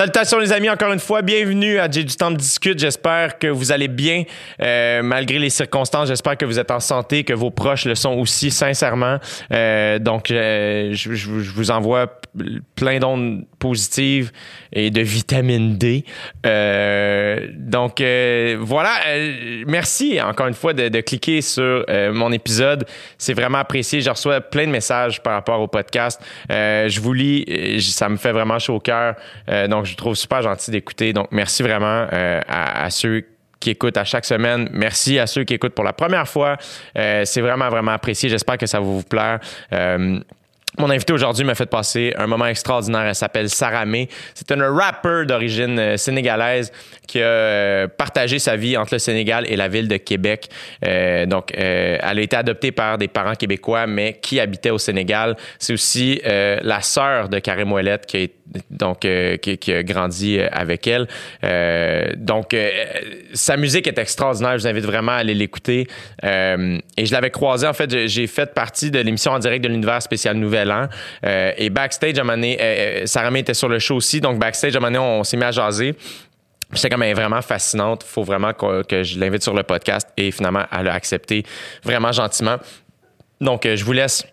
Salutations les amis, encore une fois, bienvenue à J'ai du temps de discute. J'espère que vous allez bien euh, malgré les circonstances. J'espère que vous êtes en santé, que vos proches le sont aussi, sincèrement. Euh, donc, euh, je, vous envoie plein d'ondes positives et de vitamine D. Donc voilà, merci encore une fois de, de cliquer sur mon épisode. C'est vraiment apprécié. Je reçois plein de messages par rapport au podcast. je vous lis, ça me fait vraiment chaud au cœur. donc je trouve super gentil d'écouter. Donc merci vraiment à, à ceux qui écoutent à chaque semaine. Merci à ceux qui écoutent pour la première fois. Euh, c'est vraiment, vraiment apprécié. J'espère que ça vous plaire. Euh, mon invité aujourd'hui m'a fait passer un moment extraordinaire. Elle s'appelle Sarah May. C'est une rapper d'origine euh, sénégalaise qui a euh, partagé sa vie entre le Sénégal et la ville de Québec. Euh, donc, euh, elle a été adoptée par des parents québécois, mais qui habitaient au Sénégal. C'est aussi la sœur de Karim Ouellette qui a, qui, a grandi avec elle. donc, sa musique est extraordinaire. Je vous invite vraiment à aller l'écouter. et je l'avais croisée, en fait, j'ai fait partie de l'émission en direct de l'univers spécial Nouvelle euh, et backstage, à un moment donné, Sarah May était sur le show aussi. Donc, backstage, à un moment donné, on, s'est mis à jaser. J'étais comme, est vraiment fascinante. Faut vraiment que, je l'invite sur le podcast. Et finalement, elle a accepté vraiment gentiment. Donc, je vous laisse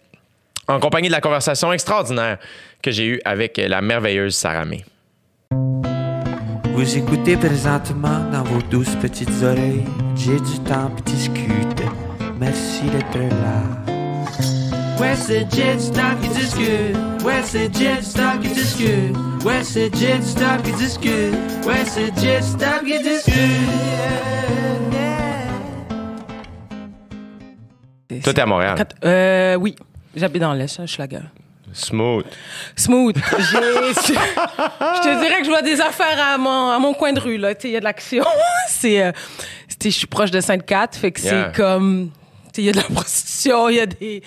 en compagnie de la conversation extraordinaire que j'ai eue avec la merveilleuse Sarah May. Vous écoutez présentement dans vos douces petites oreilles. J'ai du temps pour discuter. Merci d'être là. Ouais, c'est Jet Stop qui discute. Ouais, c'est Jet Stop qui discute. Ouais, c'est Jet Stop qui discute. Ouais, c'est Jet Stop qui discute. Toi, t'es à Montréal. Euh, oui. J'habite dans l'Est, je suis la gueule. Smooth. Smooth. je te dirais que je vois des affaires à mon, à mon coin de rue, là. Il y a de l'action. c'est, euh, je suis proche de Sainte-Cat, fait que Yeah. c'est comme, il y a de la prostitution, il y a des,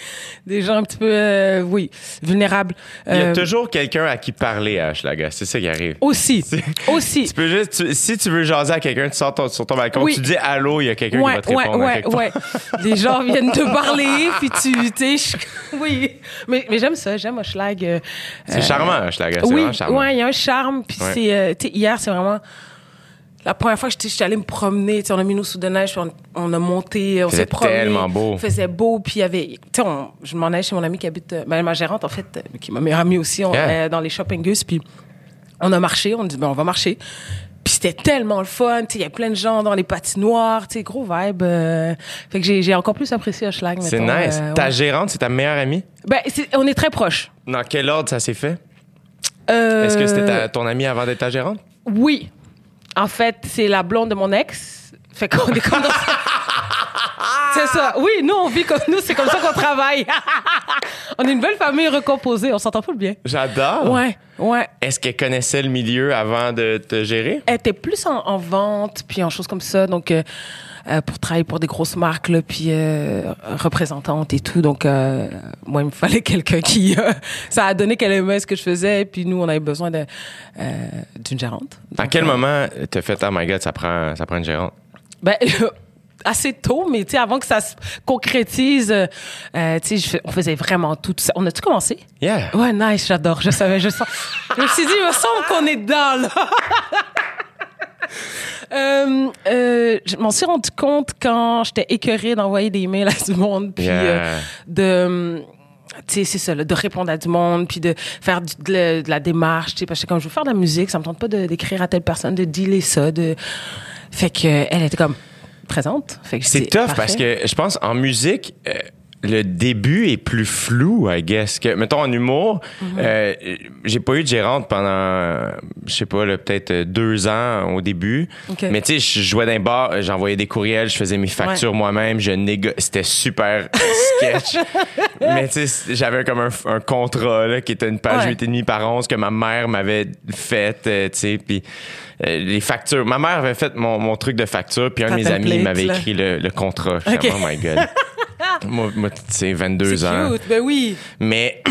des gens un petit peu, euh, oui, vulnérables. Il y a Euh, toujours quelqu'un à qui parler à Hochelaga. C'est ça qui arrive. Aussi. Aussi. Tu peux juste, tu- si tu veux jaser à quelqu'un, tu sors ton- sur ton balcon, Oui. tu dis allô, il y a quelqu'un qui Ouais, va te ouais, répondre. à ouais, part. ouais. Les gens viennent te parler, puis tu, tu sais, je- oui. Mais, mais j'aime ça, j'aime Hochelag. euh, C'est charmant. C'est oui, vraiment charmant. ouais, il y a un charme. Puis Ouais. c'est, hier, c'est vraiment la première fois que j'étais allée me promener. On a mis nos sous de neige, puis on, on a monté, on s'est promené. tellement beau. Faisait beau, puis il y avait, tu sais, je m'en allais chez mon amie qui habite, euh, ben, ma gérante en fait, euh, qui est ma meilleure amie aussi, on Yeah. allait dans les shopping Gus, puis on a marché, on dit ben on va marcher. Puis c'était tellement le fun, tu il y a plein de gens dans les patinoires, tu sais, gros vibe. euh, fait que j'ai encore plus apprécié Hochelag. C'est nice. euh, Ta ouais. gérante, c'est ta meilleure amie? Ben, on est très proches. Dans quel ordre ça s'est fait? Euh, Est-ce que c'était ta- ton amie avant d'être ta gérante? Oui. En fait, c'est la blonde de mon ex. Fait qu'on est comme dans... C'est ça. Oui, nous, on vit comme nous, c'est comme ça qu'on travaille. on est une belle famille recomposée, on s'entend pas bien. J'adore. Ouais, ouais. Est-ce qu'elle connaissait le milieu avant de te gérer? Elle était plus en, en vente, puis en choses comme ça, donc euh, euh, pour travailler pour des grosses marques, là, puis euh, représentante et tout. Donc, euh, moi, il me fallait quelqu'un qui... euh, ça a donné qu'elle aimait ce que je faisais, puis nous, on avait besoin de, d'une gérante. À quel moment t'as fait, oh my god, ça prend, ça prend une gérante? Ben, assez tôt, mais tu sais, avant que ça se concrétise, euh, tu sais, on faisait vraiment tout, tout ça. On a-tu commencé? Yeah. Ouais, nice, j'adore, je savais, je sens. je me suis dit, il me semble qu'on est dedans, là. Euh, euh, je m'en suis rendu compte quand j'étais écœurée d'envoyer des mails à du monde, puis Yeah. euh, de tu sais, c'est ça, là, de répondre à du monde, puis de faire du- de, la, de la démarche, tu sais, parce que comme je veux faire de la musique, ça me tente pas de- d'écrire à telle personne, de dealer ça, de... Fait que elle était comme présente. Fait que je C'est tough parfait. parce que je pense en musique, euh, le début est plus flou, I guess. Que, mettons, en humour, Mhm. euh, j'ai pas eu de gérante pendant, je sais pas, peut-être euh, deux ans au début. Ok. Mais tu sais, je jouais dans un bar, j'envoyais des courriels, je faisais mes factures moi-même, je négo... C'était super sketch. Mais tu sais, j'avais comme un, un contrat là, qui était une page Ouais. 8 et demi par 11 que ma mère m'avait fait, euh, tu sais, puis euh, les factures. Ma mère avait fait mon, mon truc de facture, puis un de mes amis m'avait écrit le, le contrat. Je suis Ok. comme, oh my God. moi, moi tu sais, 22 C'est ans. cute, ben oui. Mais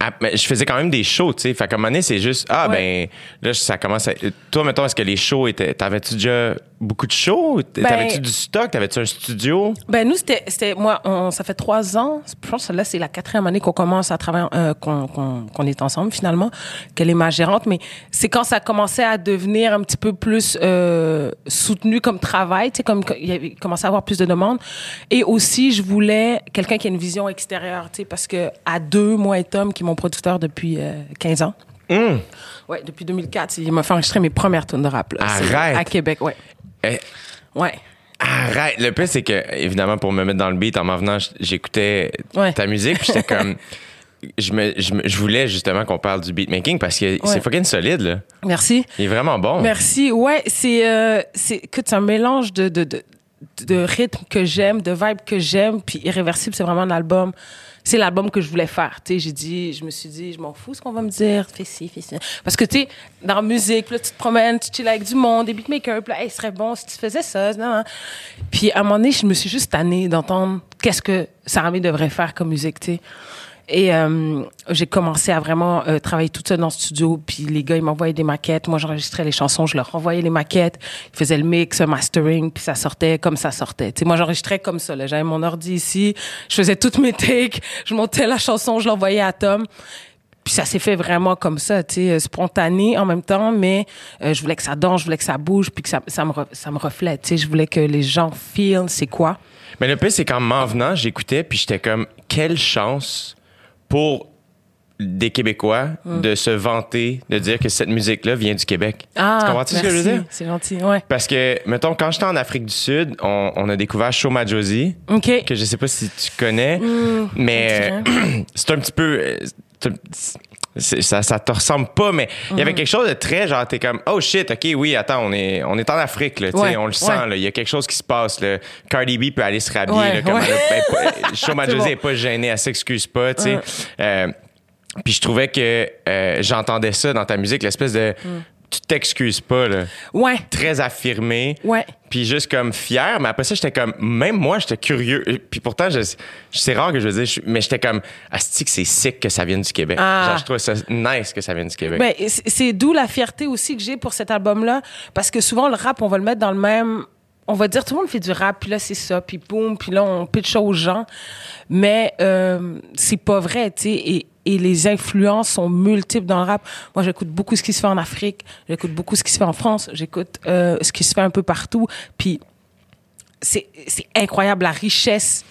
à- mais je faisais quand même des shows, tu sais. Fait qu'à un moment donné, c'est juste, ah, Ouais. ben, là, ça commence à. Toi, mettons, est-ce que les shows étaient. T'avais-tu déjà beaucoup de shows? Ben- T'avais-tu du stock? T'avais-tu un studio? Ben nous c'était moi on, ça fait trois ans je pense que là c'est la quatrième année qu'on commence à travailler euh, qu'on qu'on est ensemble finalement qu'elle est ma gérante mais c'est quand ça commençait à devenir un petit peu plus euh, soutenu comme travail tu sais comme il y avait commencé à avoir plus de demandes et aussi je voulais quelqu'un qui a une vision extérieure tu sais parce que à deux moi et Tom qui est mon producteur depuis euh, 15 ans Hum. ouais depuis 2004 il m'a fait enregistrer mes premières tunes de rap là. Arrête. à Québec ouais Eh, ouais Arrête. Le pire, c'est que, évidemment, pour me mettre dans le beat, en m'en venant, j'écoutais Ouais. ta musique, puis j'étais comme. Je, me, je, me- je voulais justement qu'on parle du beatmaking parce que c'est fucking solide, là. merci Il est vraiment bon. Merci. Ouais, c'est euh, écoute, c'est un mélange de de de, de rythme que j'aime, de vibe que j'aime, puis irréversible, c'est vraiment un album. C'est l'album que je voulais faire. Tu sais, j'ai dit, je me suis dit, je m'en fous ce qu'on va me dire. Fais ci, fais ça. Parce que tu sais, dans la musique, là, tu te promènes, tu chill avec du monde, des beatmakers, puis là, hey, serait bon si tu faisais ça. Non, non. Puis à un moment donné, je me suis juste tannée d'entendre qu'est-ce que Saramé devrait faire comme musique, tu sais. Et euh, j'ai commencé à vraiment euh, travailler toute seule dans le studio. Puis les gars, ils m'envoyaient des maquettes. Moi, j'enregistrais les chansons, je leur renvoyais les maquettes. Ils faisaient le mix, le mastering, puis ça sortait comme ça sortait. Sais, moi, j'enregistrais comme ça. J'avais mon ordi ici, je faisais toutes mes takes, je montais la chanson, je l'envoyais à Tom. Puis ça s'est fait vraiment comme ça, tu sais, euh, spontané en même temps, mais euh, je voulais que ça danse, je voulais que ça bouge, puis que ça, ça, me, ça me reflète. Tu sais, je voulais que les gens feel c'est quoi. Mais le pire, c'est qu'en m'en venant, j'écoutais, puis j'étais comme, quelle chance pour des Québécois Mm. de se vanter, de dire que cette musique-là vient du Québec. Ah, tu comprends-tu ce que je veux merci. dire? C'est gentil, ouais. Parce que, mettons, quand j'étais en Afrique du Sud, on, on a découvert Shoma Josie, OK. que je sais pas si tu connais, Mm, mais euh, c'est un petit peu. Ça, ça te ressemble pas, mais il y avait quelque chose de très genre, t'es comme, oh shit, ok, oui, attends, on est, on est en Afrique, là, tu sais, Ouais, on le sent, ouais. il y a quelque chose qui se passe, là. Cardi B peut aller se rhabiller, Ouais, là, comme elle ben, pas- Shoma C'est Josie bon. est pas gênée, elle s'excuse pas, tu sais. Euh, puis je trouvais que euh, j'entendais ça dans ta musique, l'espèce de. Mm. Tu t'excuses pas, là. Ouais, Très affirmé. ouais. Puis juste comme fier, mais après ça, j'étais comme, même moi, j'étais curieux. Puis pourtant, je, c'est rare que je veux dire, mais j'étais comme, asti que c'est sick que ça vienne du Québec. Ah. Genre, je trouve ça nice que ça vienne du Québec. Ben, c'est c'est d'où la fierté aussi que j'ai pour cet album-là. Parce que souvent, le rap, on va le mettre dans le même. On va dire, tout le monde fait du rap, puis là, c'est ça, puis boum, puis là, on pitch aux gens. Mais euh, c'est pas vrai, tu sais. Et, et les influences sont multiples dans le rap. Moi, j'écoute beaucoup ce qui se fait en Afrique, j'écoute beaucoup ce qui se fait en France, j'écoute euh, ce qui se fait un peu partout. Puis c'est c'est incroyable la richesse.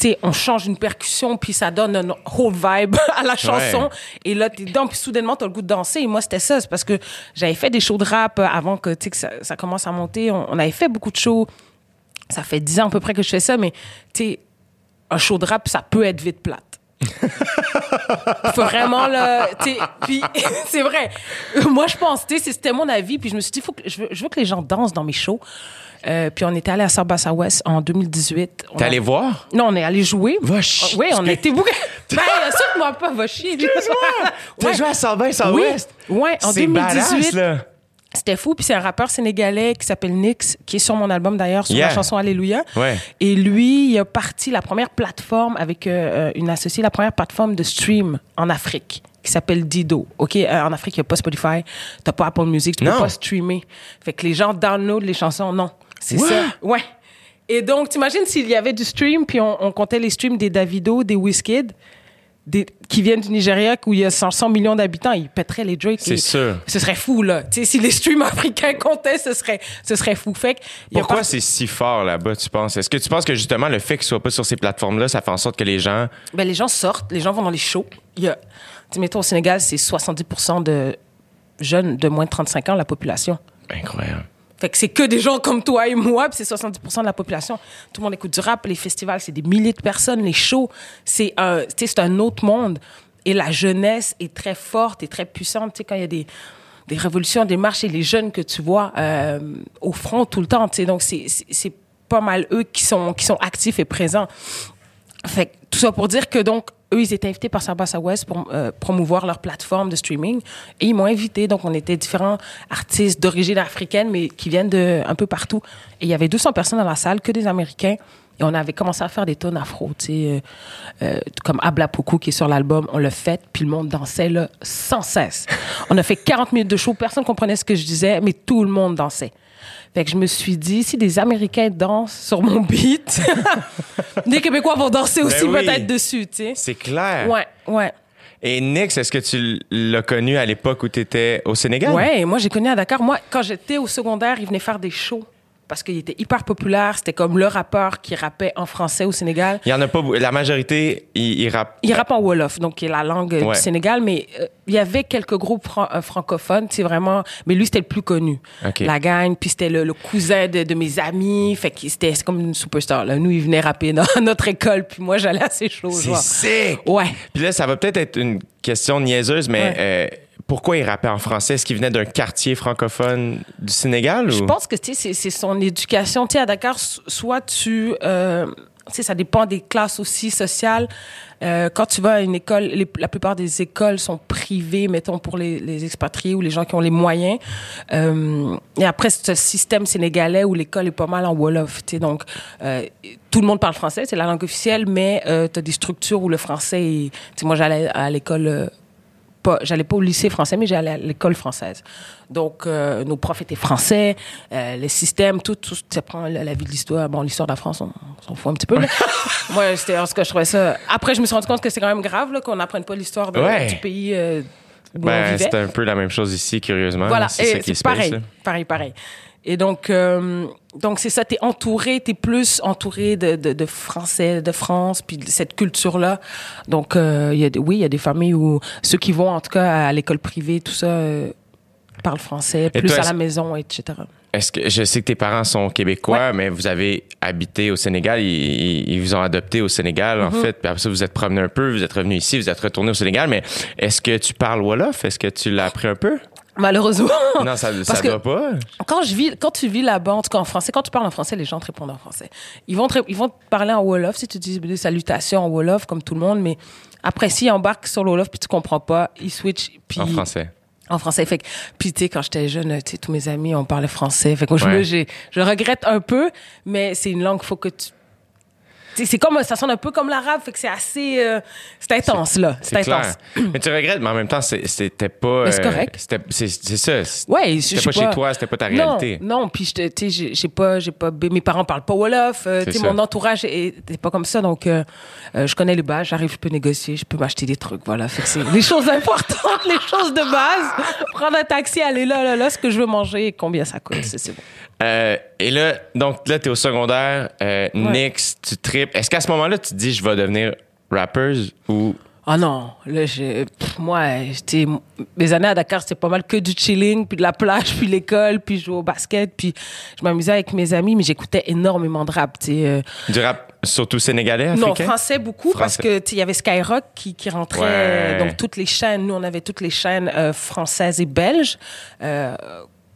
Sais, on change une percussion, puis ça donne un whole vibe à la chanson. Ouais. Et là, t'es dedans, puis soudainement, t'as le goût de danser. Et moi, c'était ça. C'est parce que j'avais fait des shows de rap avant que, tu sais, que ça, ça commence à monter. On, on avait fait beaucoup de shows. Ça fait dix ans à peu près que je fais ça, mais, tu sais, un show de rap, ça peut être vite plate. Faut vraiment le puis c'est vrai moi je pense c'était mon avis puis je me suis dit faut que je veux, je veux que les gens dansent dans mes shows Euh, puis on était allé à Sarbassa West en 2018 On T'es a- allé voir? non on est allé jouer Va chier. oui on a été bouqués ben ça que moi pas va chier lui. T'as Ouais. joué à Salvin, South oui West? ouais en C'est badass, 2018 là. C'était fou puis c'est un rappeur sénégalais qui s'appelle Nix qui est sur mon album d'ailleurs sur Yeah. la chanson Alléluia Ouais. et lui il a parti la première plateforme avec euh, une associée la première plateforme de stream en Afrique qui s'appelle Dido. OK, Euh, en Afrique, il n'y a pas Spotify, t'as pas Apple Music, tu Non. peux pas streamer. Fait que les gens downloadent les chansons, non. C'est ça. Ouais. Et donc, t'imagines s'il y avait du stream, puis on, on comptait les streams des Davido, des Wizkid, des, qui viennent du Nigeria, où il y a 100 millions d'habitants, ils pèteraient les Drake. C'est sûr. Ce serait fou, là. Tu sais, si les streams africains comptaient, ce serait, ce serait fou. Fait Pourquoi pas- c'est si fort là-bas, tu penses? Est-ce que tu penses que justement le fait qu'ils soient pas sur ces plateformes-là, ça fait en sorte que les gens. Ben, les gens sortent, les gens vont dans les shows. Il y a, mettons, au Sénégal, c'est 70 de jeunes de moins de 35 ans, la population. Incroyable. Fait que c'est que des gens comme toi et moi, puis c'est 70% de la population. Tout le monde écoute du rap, les festivals, c'est des milliers de personnes, les shows, c'est un, c'est un autre monde. Et la jeunesse est très forte et très puissante. Tu sais, quand il y a des, des révolutions, des marches, et les jeunes que tu vois euh, au front tout le temps. Tu sais, donc, c'est c'est pas mal eux qui sont, qui sont actifs et présents. Fait que tout ça pour dire que donc eux ils étaient invités par Sarbassa West pour euh, promouvoir leur plateforme de streaming. Et ils m'ont invité. Donc on était différents artistes d'origine africaine mais qui viennent de un peu partout. Et il y avait 200 personnes dans la salle que des américains. Et on avait commencé à faire des tonnes afro, tu sais, euh, euh, comme Abla Poku qui est sur l'album, on l'a fait, puis le monde dansait là, sans cesse. On a fait 40 minutes de show, personne comprenait ce que je disais, mais tout le monde dansait. Fait que je me suis dit, si des Américains dansent sur mon beat, des Québécois vont danser aussi Ben oui. peut-être dessus, tu sais. C'est clair. Ouais, ouais. Et Nix, est-ce que tu l'as connu à l'époque où tu étais au Sénégal? Ouais, moi j'ai connu à Dakar. Moi, quand j'étais au secondaire, il venait faire des shows parce qu'il était hyper populaire. C'était comme le rappeur qui rappait en français au Sénégal. Il y en a pas beaucoup. La majorité, ils rappent. Il rappe en Wolof, donc qui est la langue Ouais. du Sénégal, mais euh, il y avait quelques groupes fran- euh, francophones, c'est vraiment, mais lui c'était le plus connu. La gang, puis c'était le, le cousin de, de mes amis, fait que c'était comme une superstar. Là. Nous, il venait rapper dans notre école, puis moi j'allais à ses shows. C'est sick! Ouais. Puis là, ça va peut-être être une question niaiseuse, mais Ouais. euh, pourquoi il rappait en français? Est-ce qu'il venait d'un quartier francophone du Sénégal? Je pense que c'est son éducation. À Dakar, so- soit tu, euh, ça dépend des classes aussi sociales. Euh, quand tu vas à une école, la plupart des écoles sont privées, mettons pour les, expatriés ou les gens qui ont les moyens. Euh, et après, c'est ce système sénégalais où l'école est pas mal en wolof. Donc euh, tout le monde parle français, c'est la langue officielle, mais tu as des structures où le français. Est, moi, j'allais à l'école. Pas, j'allais pas au lycée français, mais j'allais à l'école française. Donc, euh, nos profs étaient français, euh, les systèmes, tout, tout, ça prend la, la vie de l'histoire. Bon, l'histoire de la France, on, on s'en fout un petit peu. là. Moi, c'était en ce que je trouvais ça. Après, je me suis rendu compte que c'est quand même grave là, qu'on n'apprenne pas l'histoire de- Ouais. du pays euh, Ben, c'est un peu la même chose ici, curieusement. Voilà, c'est pareil, pareil, pareil. Et donc, euh, donc c'est ça, t'es entouré, t'es plus entouré de, de, de Français, de France, puis de cette culture-là. Donc, euh, y a, oui, il y a des familles où ceux qui vont, en tout cas, à l'école privée, tout ça, euh, parlent français, Et plus toi, à la maison, etc. Est-ce que je sais que tes parents sont québécois, mais vous avez habité au Sénégal, ils, ils- ils vous ont adopté au Sénégal en Mm-hmm. fait. Puis après ça, vous êtes promené un peu, vous êtes revenu ici, vous êtes retourné au Sénégal. Mais est-ce que tu parles wolof? Est-ce que tu l'as appris un peu? Malheureusement. Non, ça, que- doit pas. Quand, je vis, quand tu vis là-bas, en tout cas en français, quand tu parles en français, les gens te répondent en français. Ils vont te, ils vont te parler en Wolof si tu dis des salutations en Wolof, comme tout le monde, mais après, s'ils embarquent sur le Wolof puis tu comprends pas, ils switchent. Puis En français. En français. Fait que, puis, tu sais, quand j'étais jeune, tu sais, tous mes amis, on parlait français. Fait que moi, je, Ouais. je regrette un peu, mais c'est une langue, faut que tu. C'est comme, ça sonne un peu comme l'arabe, fait que c'est assez, euh, c'est intense, là. C'est intense. clair. mais tu regrettes, mais en même temps, c'était pas. C'est euh, correct. c'était- C'est ça. Ouais, C'était pas chez toi, c'était pas ta réalité. Non, puis tu sais, j'ai- pas, j'ai pas, mes parents parlent pas wolof, euh, tu sais, mon entourage est pas comme ça, donc euh, je connais les bases, j'arrive, je peux négocier, je peux m'acheter des trucs, voilà. Fait que les choses importantes, les choses de base. Prendre un taxi, aller là, là, là, ce que je veux manger, et combien ça coûte, c'est bon. Euh, et là, donc là, t'es au secondaire, euh, Nix, tu tripes. Est-ce qu'à ce moment-là, tu te dis, je vais devenir rappeur ou? Ah non, là, je, pff, moi, j'étais, mes années à Dakar, c'était pas mal que du chilling, puis de la plage, puis l'école, puis jouer au basket, puis je m'amusais avec mes amis, mais j'écoutais énormément de rap, tu euh, Du rap surtout sénégalais, Non, africain? français beaucoup parce que tu il y avait Skyrock qui, qui rentrait Ouais. donc toutes les chaînes. Nous, on avait toutes les chaînes euh, françaises et belges euh,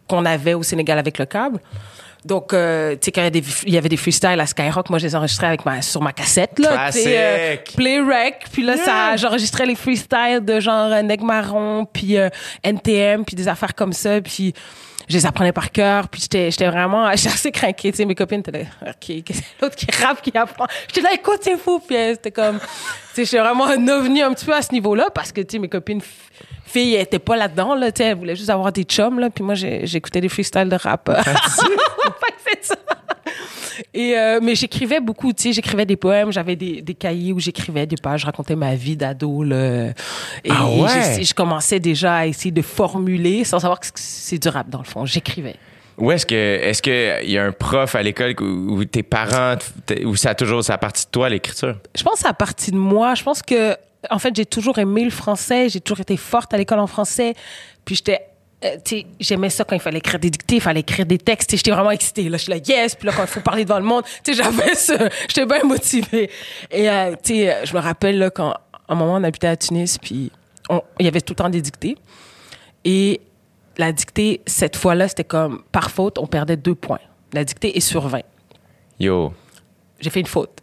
qu'on avait au Sénégal avec le câble. Donc, euh, tu sais, quand il y, a des- il y avait des freestyles à Skyrock, moi, je les enregistrais avec ma, sur ma cassette, là. tu euh. Play Rec. Puis là, ça, j'enregistrais les freestyles de genre euh, Neg Marron, puis euh, NTM, puis des affaires comme ça. Puis je les apprenais par cœur. Puis j'étais j'étais vraiment j'étais assez craquée. Tu sais, mes copines étaient là, OK, qu'est-ce que c'est l'autre qui rappe, qui apprend? J'étais là, écoute, c'est fou. Puis euh, c'était comme, tu sais, j'étais vraiment un ovni un petit peu à ce niveau-là parce que, tu sais, mes copines f- filles étaient pas là-dedans, là. Elles voulaient juste avoir des chums, là. Puis moi, j'écoutais des freestyles de rap. C'est ça. Et euh, mais j'écrivais beaucoup, tu sais, j'écrivais des poèmes, j'avais des, des cahiers où j'écrivais des pages, je racontais ma vie d'ado là. Et Ah ouais? je commençais déjà à essayer de formuler sans savoir que c'est du rap dans le fond. J'écrivais. Ou est-ce que est-ce que il y a un prof à l'école où, où tes parents où ça a toujours ça a partie de toi l'écriture? Je pense que à partir de moi. Je pense que, en fait, j'ai toujours aimé le français. J'ai toujours été forte à l'école en français. Puis j'étais. euh, j'aimais ça quand il fallait écrire des dictées, il fallait écrire des textes. J'étais vraiment excitée. Là, je suis là, yes. Puis là, quand il faut parler devant le monde, tu sais, j'avais ça. J'étais bien motivée. Et, euh, tu sais, je me rappelle, là, quand, à un moment, on habitait à Tunis, puis il y avait tout le temps des dictées. Et la dictée, cette fois-là, c'était comme, par faute, on perdait deux points. La dictée est sur 20 Yo. j'ai fait une faute,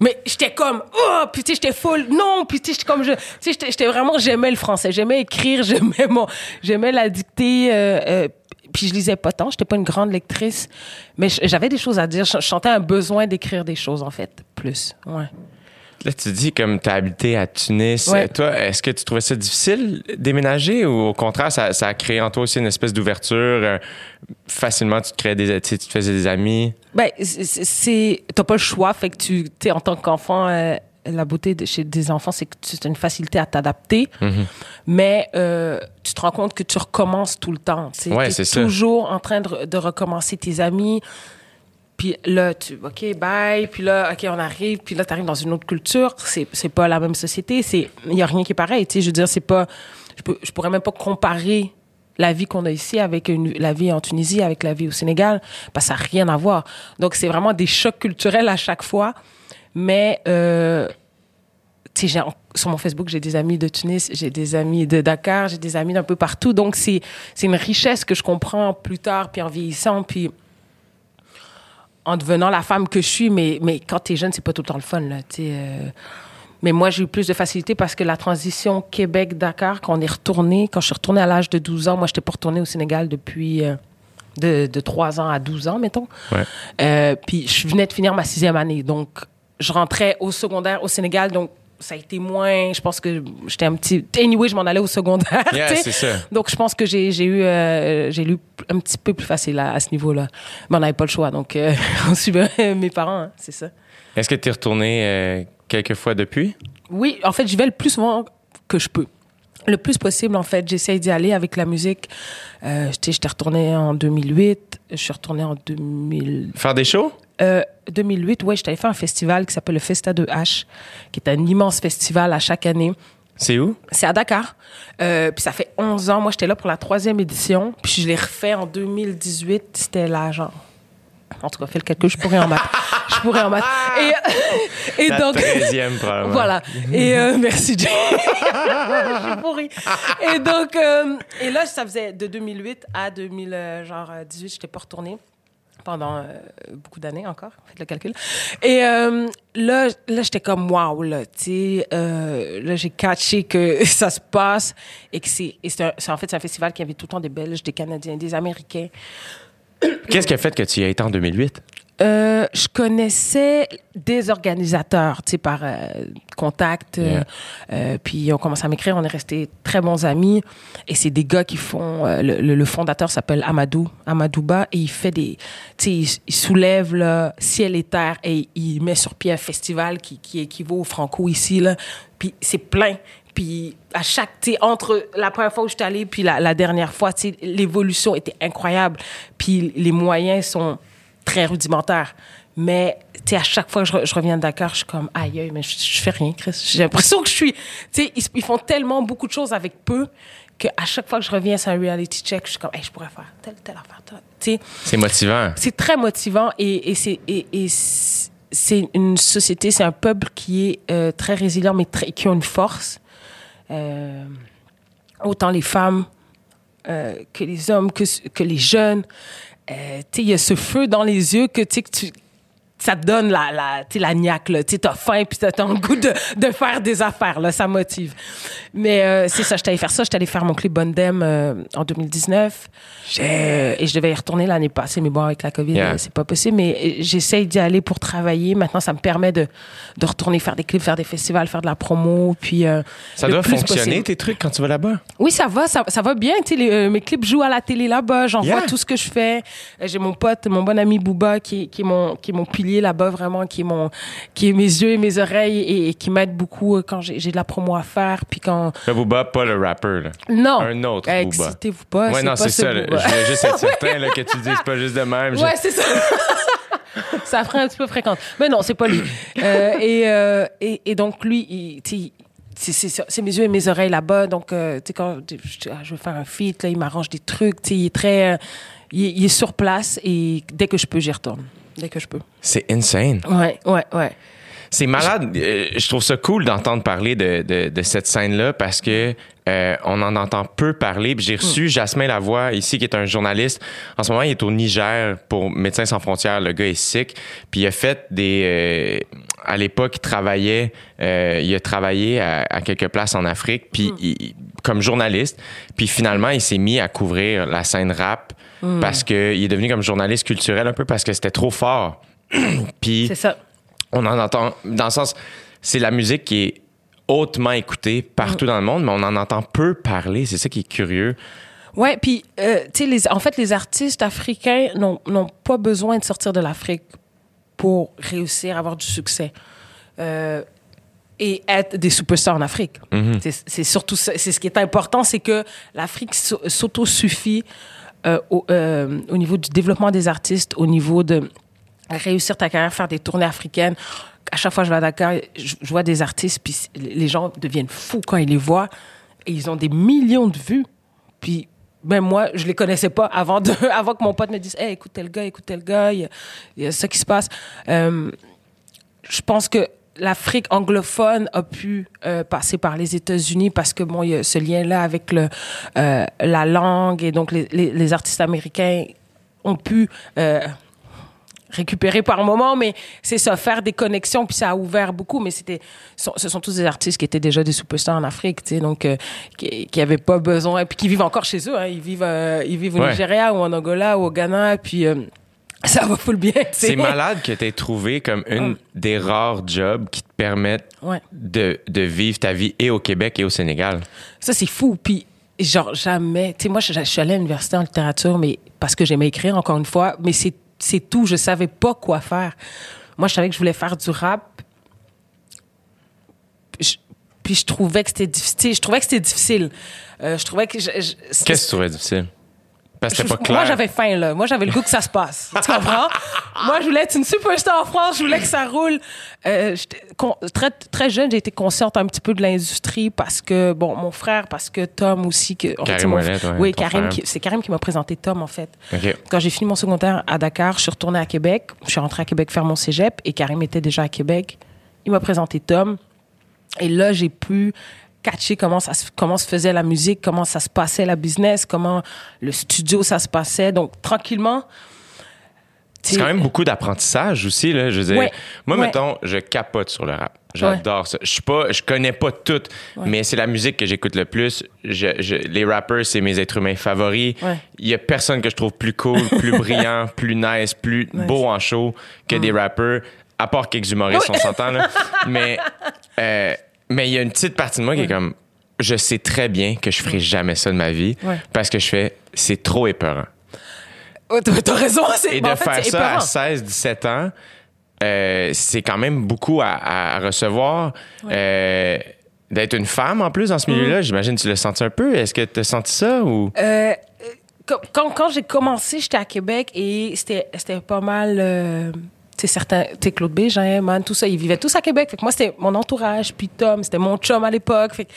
Mais j'étais comme, oh, puis j'étais full, non, puis tu sais, j'étais comme, je, tu sais, j'étais- vraiment, j'aimais le français, j'aimais écrire, j'aimais mon, j'aimais la dictée, euh, euh, puis je lisais pas tant, j'étais pas une grande lectrice, mais j'avais des choses à dire. Je sentais un besoin d'écrire des choses, en fait, plus. Ouais. Là, tu dis comme tu as habité à Tunis. Ouais. Euh, Toi, est-ce que tu trouvais ça difficile déménager ou au contraire, ça, ça a créé en toi aussi une espèce d'ouverture? euh, facilement, tu te créais des, tu te faisais des amis? Ben, c'est-. T'as pas le choix, fait que tu. Sais, en tant qu'enfant, euh, la beauté de, chez des enfants, c'est que tu as une facilité à t'adapter. Mais euh, tu te rends compte que tu recommences tout le temps. Tu Ouais, es ça. toujours en train de recommencer tes amis. Puis là, tu, OK, bye. Puis là, OK, on arrive. Puis là, tu arrives dans une autre culture. C'est, c'est pas la même société. C'est, il y a rien qui est pareil. Tu sais, je veux dire, c'est pas, je, peux, je pourrais même pas comparer la vie qu'on a ici avec la vie en Tunisie, avec la vie au Sénégal, parce ça n'a rien à voir. Donc, c'est vraiment des chocs culturels à chaque fois. Mais, euh, tu sais, sur mon Facebook, j'ai des amis de Tunis, j'ai des amis de Dakar, j'ai des amis d'un peu partout. Donc, c'est, c'est une richesse que je comprends plus tard, puis en vieillissant, puis en devenant la femme que je suis. Mais, mais quand tu es jeune, c'est pas tout le temps le fun, là, euh. Mais moi, j'ai eu plus de facilité parce que la transition Québec-Dakar, quand on est retourné, quand je suis retournée à l'âge de 12 ans, moi, j'étais pas retournée au Sénégal depuis euh, de, de 3 ans à 12 ans, mettons. Ouais. Euh, puis je venais de finir ma sixième année. Donc, je rentrais au secondaire au Sénégal. Donc, ça a été moins. Je pense que j'étais un petit. Anyway, je m'en allais au secondaire. Yeah, c'est ça. Donc, je pense que j'ai j'ai eu, euh, j'ai lu un petit peu plus facile à, à ce niveau-là. Mais on n'avait pas le choix. Donc, euh, on suivait mes parents, hein, c'est ça. Est-ce que tu es retourné euh, quelques fois depuis? Oui, en fait, j'y vais le plus souvent que je peux. Le plus possible, en fait. J'essaye d'y aller avec la musique. Euh, tu sais, j'étais retournée en 2008. Je suis retournée en 2000. Faire des shows? Euh, 2008, ouais, j'étais allée faire un festival qui s'appelle le Festa de H, qui est un immense festival à chaque année. C'est où? C'est à Dakar. Euh, puis ça fait 11 ans. Moi, j'étais là pour la troisième édition. Puis je l'ai refait en 2018. C'était là, genre. En tout cas, fais le calcul, je pourrais en maths. je pourrais en maths. Et, et La donc. 13e, probablement. Voilà. Et euh, merci, Jay. je suis pourrie. Et donc, euh, et là, ça faisait de 2008 à 2000, euh, genre euh, 18, j'étais pas retournée pendant euh, beaucoup d'années encore, faites le calcul. Et euh, là, là j'étais comme wow là, tu euh, là j'ai catché que ça se passe et que c'est, en fait c'est un festival qui invite tout le temps des Belges, des Canadiens, des Américains. Qu'est-ce qui a fait que tu y as été en 2008? Euh, je connaissais des organisateurs, tu sais, par euh, contact. euh, Yeah. euh, puis ils ont commencé à m'écrire. On est restés très bons amis. Et c'est des gars qui font. euh, le, le- le fondateur s'appelle Amadou, Amadouba, et il fait des. Tu sais, il, soulève là, ciel et terre et il met sur pied un festival qui, qui équivaut au Franco ici là. Puis c'est plein. Puis à chaque, tu sais, entre la première fois où je suis allée puis la, la dernière fois, tu sais, l'évolution était incroyable. Puis les moyens sont très rudimentaires. Mais, tu sais, à chaque fois que je, re- je reviens de Dakar, je suis comme, aïe, aïe, mais je, je fais rien, Chris. J'ai l'impression que je suis, tu sais, ils, ils font tellement beaucoup de choses avec peu qu'à chaque fois que je reviens sur un reality check, je suis comme, hey, je pourrais faire telle, telle affaire, telle. Tu sais, C'est motivant. c'est très motivant et, et c'est et, et c'est- c'est une société, c'est un peuple qui est euh, très résilient, mais très, qui a une force. Euh, autant les femmes euh, que les hommes, que, que les jeunes. Euh, il y a ce feu dans les yeux que, que tu ça te donne la, la, tu sais, la niaque, là. Tu sais, t'as faim, puis t'as le goût de, de faire des affaires, là. Ça motive. Mais euh, c'est ça, j'étais allée faire ça. J'étais allée faire mon clip Bondem euh, en 2019. Euh, et je devais y retourner l'année passée, mais bon, avec la COVID, Yeah. euh, c'est pas possible. Mais euh, j'essaye d'y aller pour travailler. Maintenant, ça me permet de, de retourner faire des clips, faire des festivals, faire de la promo, puis... euh, Ça doit fonctionner, possible. tes trucs, quand tu vas là-bas? Oui, ça va, ça, ça va bien. Tu sais, les, euh, mes clips jouent à la télé là-bas. J'en Yeah. vois tout ce que je fais. J'ai mon pote, mon bon ami Booba, qui, qui est mon, qui est mon là-bas, vraiment, qui est mon, qui est mes yeux et mes oreilles et, et qui m'aide beaucoup euh, quand j'ai de la promo à faire. Puis quand, Le Booba, pas le rapper, là. non. Un autre Euh, Booba. Excitez-vous pas. ouais, non, c'est ce ça. là. Je voulais juste être certain là, que tu dises pas juste de même. Je- Ouais, c'est ça. ça ferait un petit peu fréquente. Mais non, c'est pas lui. Euh, et, euh, et, et donc, lui, c'est- mes yeux et mes oreilles là-bas. Donc, euh, tu sais, quand je, ah, je veux faire un feat, là, il m'arrange des trucs. Tu sais, il est très. il est sur place et dès que je peux, j'y retourne. Dès que je peux. C'est insane. Ouais, ouais, ouais. C'est malade. Euh, Je trouve ça cool d'entendre parler de, de, de cette scène-là parce que euh, on en entend peu parler. J'ai reçu Jasmin Lavoie ici, qui est un journaliste. En ce moment, il est au Niger pour Médecins sans frontières. Le gars est sick. Puis il a fait des, euh, à l'époque, il travaillait, euh, il a travaillé à, à quelques places en Afrique, puis il- comme journaliste. Puis finalement, il s'est mis à couvrir la scène rap parce qu'il est devenu comme journaliste culturel un peu parce que c'était trop fort. puis C'est ça. on en entend, dans le sens, c'est la musique qui est hautement écoutée partout dans le monde, mais on en entend peu parler. C'est ça qui est curieux. Ouais, puis euh, tu sais, en fait, les artistes africains n'ont pas besoin de sortir de l'Afrique pour réussir à avoir du succès. Euh, et être des superstars en Afrique. C'est- C'est surtout. C'est ce qui est important, c'est que l'Afrique s'au- s'auto-suffit euh, au, euh, au niveau du développement des artistes, au niveau de réussir ta carrière, faire des tournées africaines. À chaque fois que je vais à Dakar, je, je vois des artistes, puis les gens deviennent fous quand ils les voient. Et ils ont des millions de vues. Puis même moi, je les connaissais pas avant, de, avant que mon pote me dise Hey, écoute tel gars, écoute tel gars, il y a, ça qui se passe. Euh, je pense que l'Afrique anglophone a pu euh, passer par les États-Unis parce que bon, il y a ce lien-là avec le, euh, la langue et donc les- les artistes américains ont pu récupérer par moment, mais c'est ça, faire des connexions, puis ça a ouvert beaucoup, mais c'était, ce sont tous des artistes qui étaient déjà des superstars en Afrique, tu sais, donc euh, qui, qui avaient pas besoin, puis qui vivent encore chez eux, hein, ils vivent, euh, ils vivent au Ouais. Nigeria ou en Angola ou au Ghana, puis euh, ça va full bien. C'est malade que tu aies trouvé comme une des rares jobs qui te permettent Ouais. de, de vivre ta vie et au Québec et au Sénégal. Ça, c'est fou. Puis, genre, jamais. Tu sais, moi, je, je suis allée à l'université en littérature, mais parce que j'aimais écrire, encore une fois, mais c'est, c'est tout. Je savais pas quoi faire. Moi, je savais que je voulais faire du rap. Puis, je trouvais que c'était difficile. Je trouvais que c'était difficile. Euh, je trouvais que. Qu'est-ce que tu trouvais difficile? Parce que je- pas clair. Moi, j'avais faim, là. Moi, j'avais le goût que ça se passe. Tu comprends? moi, je voulais être une superstar en France. Je voulais que ça roule. Euh, con- très, très jeune, j'ai été consciente un petit peu de l'industrie parce que, bon, mon frère, parce que Tom aussi. Que, en fait, Ouellet, Oui, Karim, c'est Karim qui m'a présenté Tom, en fait. Quand j'ai fini mon secondaire à Dakar, je suis retournée à Québec. Je suis rentrée à Québec faire mon cégep et Karim était déjà à Québec. Il m'a présenté Tom. Et là, j'ai pu catcher comment ça se, comment se faisait la musique, comment ça se passait la business, comment le studio ça se passait. Donc tranquillement. C'est quand même beaucoup d'apprentissage aussi, là. Je veux dire, Ouais. moi, Ouais. mettons, je capote sur le rap. J'adore ça. Je suis pas, je connais pas tout, mais c'est la musique que j'écoute le plus. Je, je- les rappers, c'est mes êtres humains favoris. Il y a personne que je trouve plus cool, plus brillant, plus nice, plus beau en show que des rappers, à part quelques humoristes, on s'entend, là. Mais, euh, mais il y a une petite partie de moi qui est comme, je sais très bien que je ferai jamais ça de ma vie parce que je fais, c'est trop épeurant. Ouais, T'as raison. c'est- Et de en fait, faire c'est ça à épeurant. 16, 17 ans, euh, c'est quand même beaucoup à, à recevoir. Euh, D'être une femme en plus dans ce milieu-là, j'imagine que tu l'as senti un peu. Est-ce que tu as senti ça ou? Euh, quand, quand, quand j'ai commencé, j'étais à Québec et c'était c'était pas mal. euh, certains, tu sais, Claude Bégin, man, tout ça, ils vivaient tous à Québec. Fait que moi, c'était mon entourage, puis Tom, c'était mon chum à l'époque. Fait que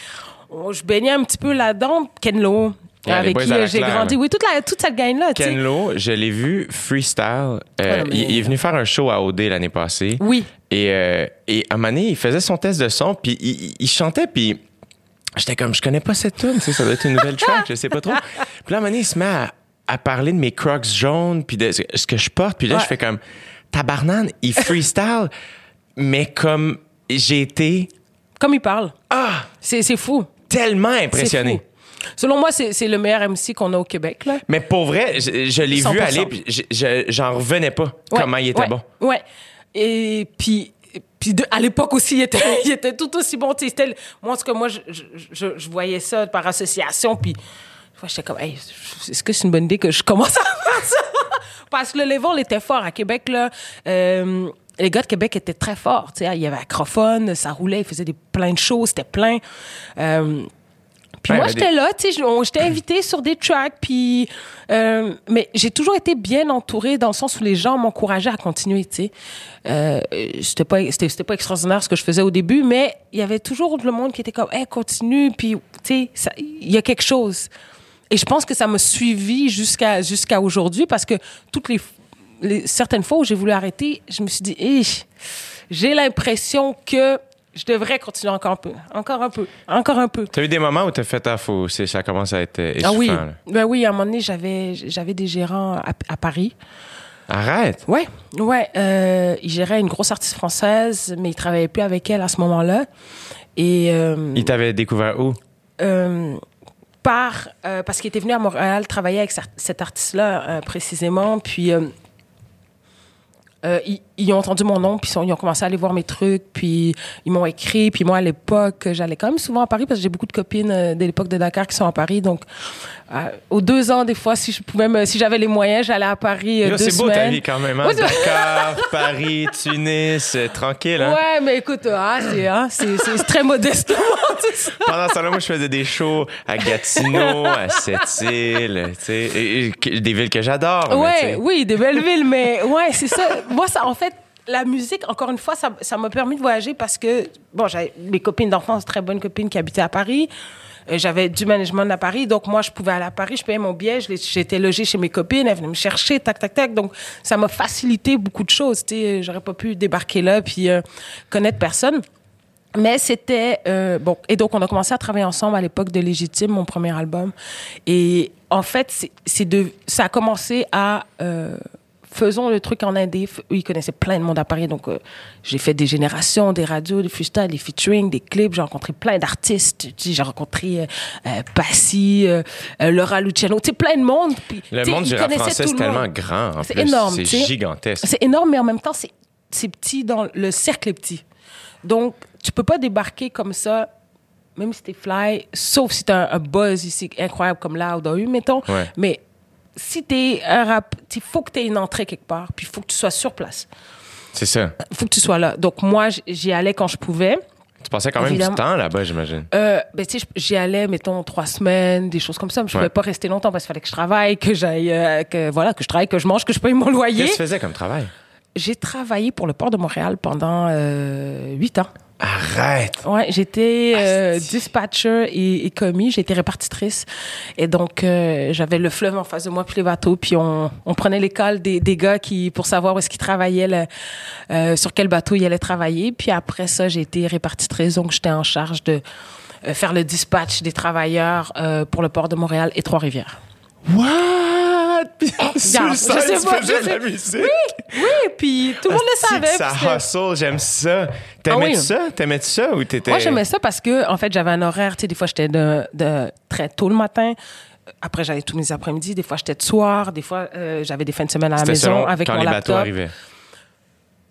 on- je baignais un petit peu là-dedans. Ken Lo, Ouais, avec qui euh, j'ai grandi. Oui, toute, la, toute cette gang-là. Ken Lo, je l'ai vu freestyle. Euh, mais- il, il est venu faire un show à OD l'année passée. Oui. Et, euh, et à un moment donné, il faisait son test de son, puis il, il- il chantait, puis j'étais comme, je connais pas cette tune, ça doit être une nouvelle track, je sais pas trop. Puis là, à un moment donné, il se met à, à parler de mes crocs jaunes, puis de ce ce que je porte, puis là, Ouais. je fais comme, tabarnane, il freestyle, mais comme j'ai été Comme il parle. ah, C'est fou. tellement impressionné. Selon moi, c'est le meilleur MC qu'on a au Québec, là. Mais pour vrai, je, je l'ai vu 100%. aller, j'en revenais pas Ouais, comment il était ouais, bon. Ouais. Et puis, puis de- à l'époque aussi, il était, il était tout aussi bon. Le- moi, en tout cas, moi, je, je, voyais ça par association. Puis, j'étais comme, hey, est-ce que c'est une bonne idée que je commence à faire ça? Parce que le level était fort à Québec, là. Euh, les gars de Québec étaient très forts. Tu sais, il y avait Acrophone, ça roulait, ils faisaient des, plein de shows, c'était plein. Euh, puis Ouais, moi, j'étais des- là, tu sais, j'étais invitée sur des tracks, puis... euh, mais j'ai toujours été bien entourée dans le sens où les gens m'encourageaient à continuer, tu sais. Euh, c'était pas, c'était, c'était pas extraordinaire ce que je faisais au début, mais il y avait toujours le monde qui était comme, hey, continue, puis, tu sais, il y a quelque chose. Et je pense que ça m'a suivi jusqu'à, jusqu'à aujourd'hui parce que toutes les, les- certaines fois où j'ai voulu arrêter, je me suis dit, Hey, j'ai l'impression que je devrais continuer encore un peu, encore un peu, encore un peu. T'as eu des moments où t'as fait ta faux, c'est- ça commence à être Ah oui, là. ben oui, à un moment donné, j'avais, j'avais des gérants à, à Paris. Arrête. Ouais, ouais. Euh, il gérait une grosse artiste française, mais il travaillait plus avec elle à ce moment-là. Et euh, Il t'avait découvert où? euh, par euh, parce qu'il était venu à Montréal travailler avec cet artiste-là euh, précisément, puis euh, euh, ils, ils ont entendu mon nom, puis ils, sont- ils ont commencé à aller voir mes trucs, puis ils m'ont écrit, puis moi à l'époque j'allais quand même souvent à Paris parce que j'ai beaucoup de copines euh, de l'époque de Dakar qui sont à Paris, donc euh, aux deux ans des fois si je pouvais me, si j'avais les moyens j'allais à Paris euh, deux c'est beau ta vie quand même, hein? Dakar, Paris, Tunis, euh, tranquille, hein? Ouais, mais écoute, ah, c'est hein, c'est- c'est très modestement. Pendant ce temps-là, moi, je faisais des shows à Gatineau, à Sept-Îles, tu sais, des villes que j'adore. Ouais, oui, des belles villes, mais ouais, c'est ça. Moi, ça, en fait, la musique, encore une fois, ça m'a permis de voyager parce que, bon, j'avais mes copines d'enfance, très bonnes copines qui habitaient à Paris. Euh, J'avais du management à Paris, donc moi, je pouvais aller à Paris, je payais mon billet, j'étais logée chez mes copines, elles venaient me chercher, tac, tac, tac. Donc, ça m'a facilité beaucoup de choses. Tu sais, j'aurais pas pu débarquer là puis euh, connaître personne. Mais c'était euh, bon et donc on a commencé à travailler ensemble à l'époque de Légitime, mon premier album. Et en fait, c'est- de ça a commencé à euh, faisons le truc en indé. Ils connaissaient plein de monde à Paris, donc euh, j'ai fait des générations, des radios, des freestyles, des featuring, des clips. J'ai rencontré plein d'artistes. J'ai rencontré euh, euh, Passy, euh, Laura Luciano, tu sais, plein de monde. Le monde du rap français, c'est le tellement grand. C'est énorme, C'est gigantesque. C'est énorme, mais en même temps, c'est, petit dans le cercle est petit. Donc, tu peux pas débarquer comme ça, même si t'es fly, sauf si t'as un, un buzz ici incroyable comme Loud a eu, mettons. Ouais. Mais si t'es un rap, il faut que t'aies une entrée quelque part, puis il faut que tu sois sur place. C'est ça. Il faut que tu sois là. Donc, moi, j'y allais quand je pouvais. Tu passais quand même Évidemment. du temps là-bas, j'imagine. Euh, ben, tu sais, j'y allais, mettons, trois semaines, des choses comme ça. Mais je Ouais. pouvais pas rester longtemps parce qu'il fallait que je travaille, que j'aille, euh, que, voilà, que je travaille, que je mange, que je paye mon loyer. Qu'est-ce que tu faisais comme travail? J'ai travaillé pour le port de Montréal pendant euh, huit ans. Arrête! Ouais, j'étais euh, dispatcher et, et commis, j'étais répartitrice. Et donc, euh, j'avais le fleuve en face de moi, puis les bateaux, puis on, on prenait l'école des, des gars qui, pour savoir où est-ce qu'ils travaillaient, le- euh, sur quel bateau ils allaient travailler. Puis après ça, j'ai été répartitrice, donc j'étais en charge de euh, faire le dispatch des travailleurs euh, pour le port de Montréal et Trois-Rivières. What? Sur le je site, sais tu pas, faisais de la musique? Oui, puis tout le monde le savait. Ça puis hustle, j'aime ça. T'aimais-tu Ah oui. ça? T'aimais-tu ça ou t'étais. Moi, j'aimais ça parce que, en fait, j'avais un horaire. Tu sais, des fois, j'étais de, de très tôt le matin. Après, j'allais tous mes après-midi. Des fois, j'étais de soir. Des fois, euh, j'avais des fins de semaine à la maison selon avec quand mon les bateaux arrivaient.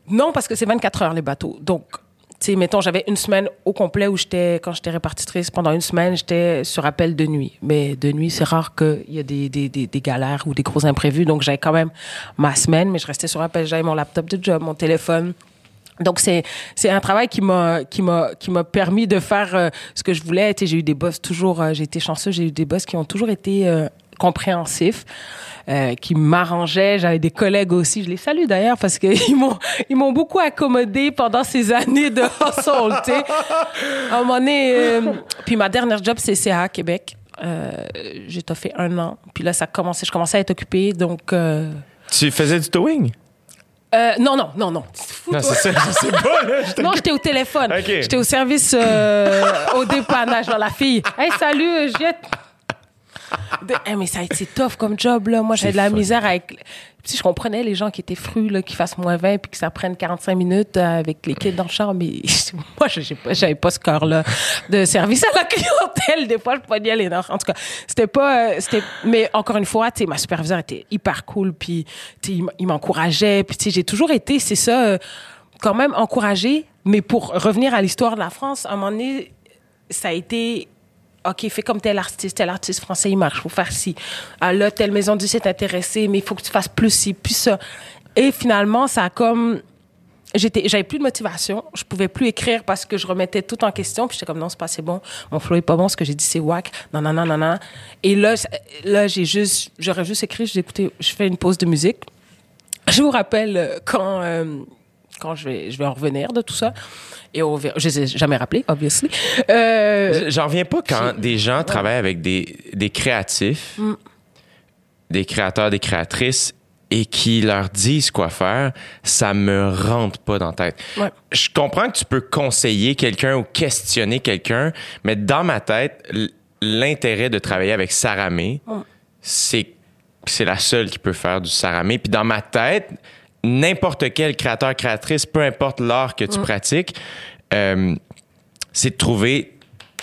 Non, parce que c'est 24 heures, les bateaux. Donc, sais, mettons, j'avais une semaine au complet où j'étais, quand j'étais répartitrice, pendant une semaine, j'étais sur appel de nuit. Mais de nuit, c'est rare qu'il y ait des, des, des, galères ou des gros imprévus. Donc, j'avais quand même ma semaine, mais je restais sur appel. J'avais mon laptop de job, mon téléphone. Donc c'est c'est un travail qui m'a qui m'a qui m'a permis de faire euh, ce que je voulais. Tu j'ai eu des boss toujours euh, j'ai été chanceux, j'ai eu des boss qui ont toujours été euh, compréhensifs. Euh, qui m'arrangeaient, j'avais des collègues aussi, je les salue d'ailleurs parce que ils m'ont ils m'ont beaucoup accommodé pendant ces années de hustle, tu sais. À un moment donné euh, puis ma dernière job c'est CA Québec. Euh, j'ai fait un an, puis là ça commençait je commençais à être occupée donc Tu faisais du towing? euh, non non non non. Non, c'est ça, je sais pas, là. Non, j'étais au téléphone. J'étais au service euh, au dépannage dans la fille. Hey, salut, Juliette. De- Hey, mais ça a été tough comme job, là. Moi, j'avais de la fun. misère avec. Si je comprenais les gens qui étaient frus, là, qui fassent moins 20 puis que ça prenne 45 minutes euh, avec les kids dans le char, mais moi, j'ai pas- j'avais pas ce cœur-là de service à la clientèle. Des fois, je poignais les nerfs. En tout cas, c'était pas. euh, c'était Mais encore une fois, tu ma superviseure était hyper cool, puis tu sais, il m'encourageait, puis tu j'ai toujours été, c'est ça, euh, quand même encouragée. Mais pour revenir à l'histoire de la France, à un moment donné, ça a été OK, fais comme tel artiste, tel artiste français, il marche, faut faire ci. Ah, là, telle maison du site intéressée, mais il faut que tu fasses plus ci, plus ça. Et finalement, ça a comme. J'étais, j'avais plus de motivation. Je pouvais plus écrire parce que je remettais tout en question. Puis j'étais comme, non, c'est pas assez bon. Mon flow est pas bon. Ce que j'ai dit, c'est whack. Non, non, non, non, non. Et là, là, j'ai juste, j'aurais juste écrit, j'ai écouté, je fais une pause de musique. Je vous rappelle euh, quand, euh, quand je vais, je vais en revenir de tout ça. Et on verra- je les ai jamais rappelé, obviously. Euh, J'en reviens pas quand des gens travaillent avec des, des créatifs, Mm. des créateurs, des créatrices, et qui leur disent quoi faire, ça me rentre pas dans la tête. Ouais. Je comprends que tu peux conseiller quelqu'un ou questionner quelqu'un, mais dans ma tête, l'intérêt de travailler avec Sarah May, Mm. c'est c'est la seule qui peut faire du saramé. Puis dans ma tête, n'importe quel créateur, créatrice, peu importe l'art que tu Mm. pratiques, euh, c'est de trouver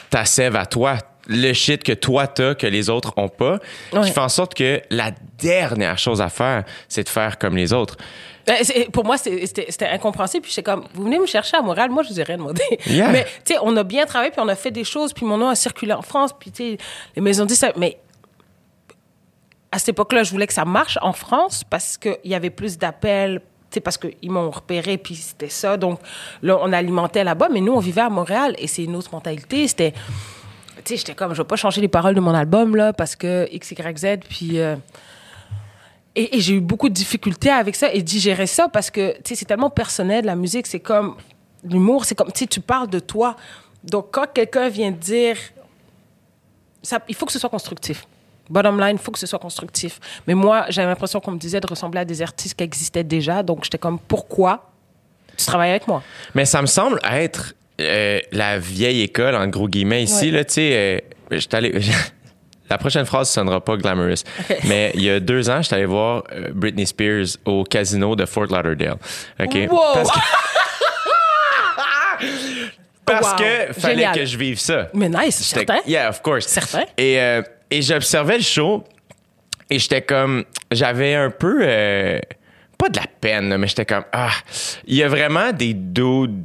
ta sève à toi, le shit que toi t'as, que les autres ont pas, Ouais. qui fait en sorte que la dernière chose à faire, c'est de faire comme les autres. Ben, Pour moi, c'était incompréhensible. Puis j'étais comme, vous venez me chercher à Montréal, moi, je vous ai rien demandé. Yeah. Mais, tu sais, on a bien travaillé, puis on a fait des choses, puis mon nom a circulé en France, puis, tu sais, les maisons de disques, Mais à cette époque-là, je voulais que ça marche en France parce qu'il y avait plus d'appels, sais, parce qu'ils m'ont repéré, puis c'était ça. Donc, là, on alimentait là-bas, mais nous, on vivait à Montréal, et c'est une autre mentalité. C'était. Tu sais, j'étais comme, je vais pas changer les paroles de mon album, là, parce que X, Y, Z, puis. euh, et, j'ai eu beaucoup de difficultés avec ça et digérer ça parce que, tu sais, c'est tellement personnel, la musique, c'est comme l'humour, c'est comme, tu sais, tu parles de toi. Donc, quand quelqu'un vient dire, il faut que ce soit constructif. Bottom line, il faut que ce soit constructif. Mais moi, j'avais l'impression qu'on me disait de ressembler à des artistes qui existaient déjà. Donc, j'étais comme, pourquoi tu travailles avec moi? Mais ça me semble être euh, la vieille école, en gros guillemets, ici. Ouais. Là, tu sais, euh, allé- La prochaine phrase ne sonnera pas glamorous. Mais il y a deux ans, j'étais allé voir euh, Britney Spears au casino de Fort Lauderdale. OK? Wow! Parce que, parce Wow. que fallait Génial. que je vive ça. Mais nice, certain. Yeah, of course. Certain. Et, euh, et j'observais le show et j'étais comme. J'avais un peu. euh, pas de la peine, là, mais j'étais comme. Ah, il y a vraiment des dudes.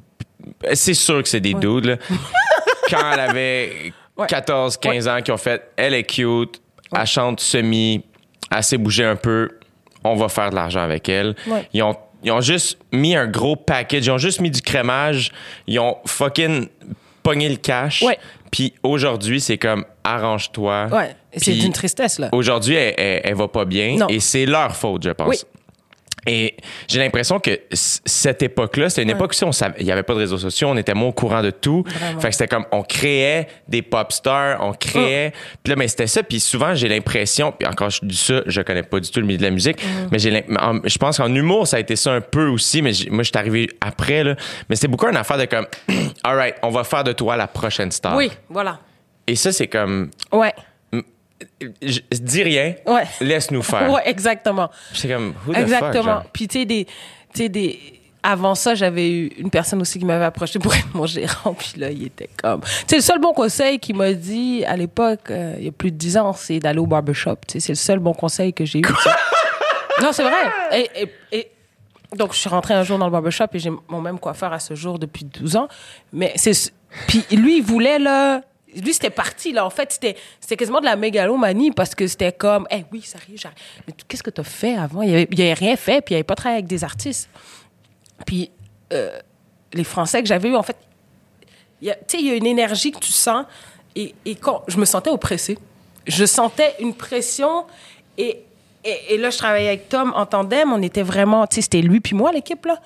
C'est sûr que c'est des dudes, là. Quand elle avait Ouais. 14, 15 ans, qui ont fait Elle est cute, elle chante semi, elle sait bouger un peu, on va faire de l'argent avec elle. Ouais. Ils ont, ils ont juste mis un gros package, ils ont juste mis du crémage, ils ont fucking pogné le cash. Ouais. Puis aujourd'hui, c'est comme arrange-toi. Ouais, c'est d'une tristesse, là. Aujourd'hui, elle, elle, elle va pas bien Non. et c'est leur faute, je pense. Oui. Et j'ai l'impression que cette époque-là, c'était une époque où on savait- il n'y avait pas de réseaux sociaux, on était moins au courant de tout. Vraiment. Fait que c'était comme, on créait des pop stars, on créait. Puis là, mais c'était ça. Puis souvent, j'ai l'impression, puis encore, je dis ça, je connais pas du tout le milieu de la musique, mais j'ai je pense qu'en humour, ça a été ça un peu aussi, mais moi, je suis arrivé après, là. Mais c'était beaucoup une affaire de comme, all right, on va faire de toi la prochaine star. Oui, voilà. Et ça, c'est comme, Ouais, je- dis rien, Ouais. laisse-nous faire. ouais, exactement. C'est comme, who the Exactement. fuck? Puis tu sais des, des. Avant ça, j'avais eu une personne aussi qui m'avait approché pour être mon gérant. Puis là, il était comme. Tu sais, le seul bon conseil qu'il m'a dit à l'époque, euh, il y a plus de 10 ans, c'est d'aller au barbershop. Tu sais, c'est le seul bon conseil que j'ai eu. non, c'est vrai. Et, et- et- donc, je suis rentrée un jour dans le barbershop et j'ai mon même coiffeur à ce jour depuis 12 ans. Mais c'est. Puis lui, il voulait, là. Lui, c'était parti, là. En fait, c'était, quasiment de la mégalomanie parce que c'était comme, eh oui, sérieux, j'arrive. Mais qu'est-ce que tu as fait avant? Il il avait rien fait, puis il avait pas travaillé avec des artistes. Puis euh, les Français que j'avais eu, en fait, tu sais, il y a une énergie que tu sens. Et, et quand je me sentais oppressée, je sentais une pression. Et, et, et là, je travaillais avec Tom en tandem. On était vraiment, tu sais, c'était lui puis moi, l'équipe, là.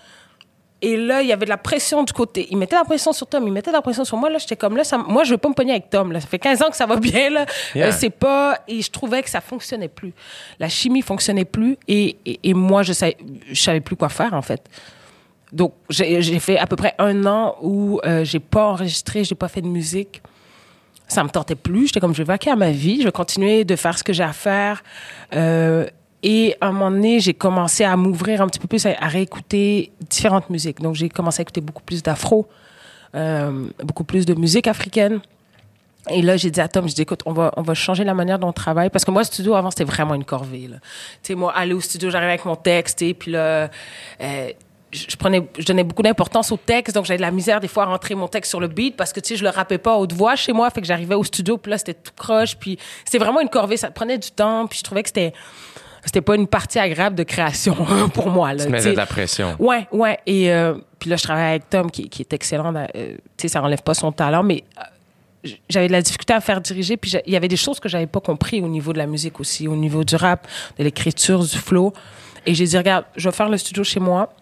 Et là, il y avait de la pression du côté. Il mettait la pression sur Tom, il mettait de la pression sur moi. Là, j'étais comme là, ça, moi, je veux pas me pogner avec Tom. Là. Ça fait 15 ans que ça va bien. Là. Yeah. Euh, c'est pas. Et je trouvais que ça fonctionnait plus. La chimie fonctionnait plus. Et, et, et moi, je savais, je savais plus quoi faire, en fait. Donc, j'ai j'ai fait à peu près un an où euh, j'ai pas enregistré, j'ai pas fait de musique. Ça me tentait plus. J'étais comme, je vais vaquer à ma vie, je vais continuer de faire ce que j'ai à faire. Euh, et à un moment donné, j'ai commencé à m'ouvrir un petit peu plus, à, réécouter différentes musiques. Donc, j'ai commencé à écouter beaucoup plus d'afro, euh, beaucoup plus de musique africaine. Et là, j'ai dit à Tom, je dis, écoute, on va, on va changer la manière dont on travaille. Parce que moi, le studio, avant, c'était vraiment une corvée. Tu sais, moi, aller au studio, j'arrivais avec mon texte, et puis là, euh, je prenais, je donnais beaucoup d'importance au texte. Donc, j'avais de la misère, des fois, à rentrer mon texte sur le beat parce que, tu sais, je le rappais pas à haute voix chez moi. Fait que j'arrivais au studio, puis là, c'était tout croche. Puis c'était vraiment une corvée. Ça prenait du temps. Puis je trouvais que c'était, c'était pas une partie agréable de création pour moi. Là, Tu mettais de la pression. Ouais, ouais. Et euh, puis là, je travaille avec Tom, qui, qui est excellent. dans- euh, tu sais, ça enlève pas son talent, mais euh, j'avais de la difficulté à faire diriger. Puis il y avait des choses que j'avais pas compris au niveau de la musique aussi, au niveau du rap, de l'écriture, du flow. Et j'ai dit, regarde, je vais faire le studio chez moi.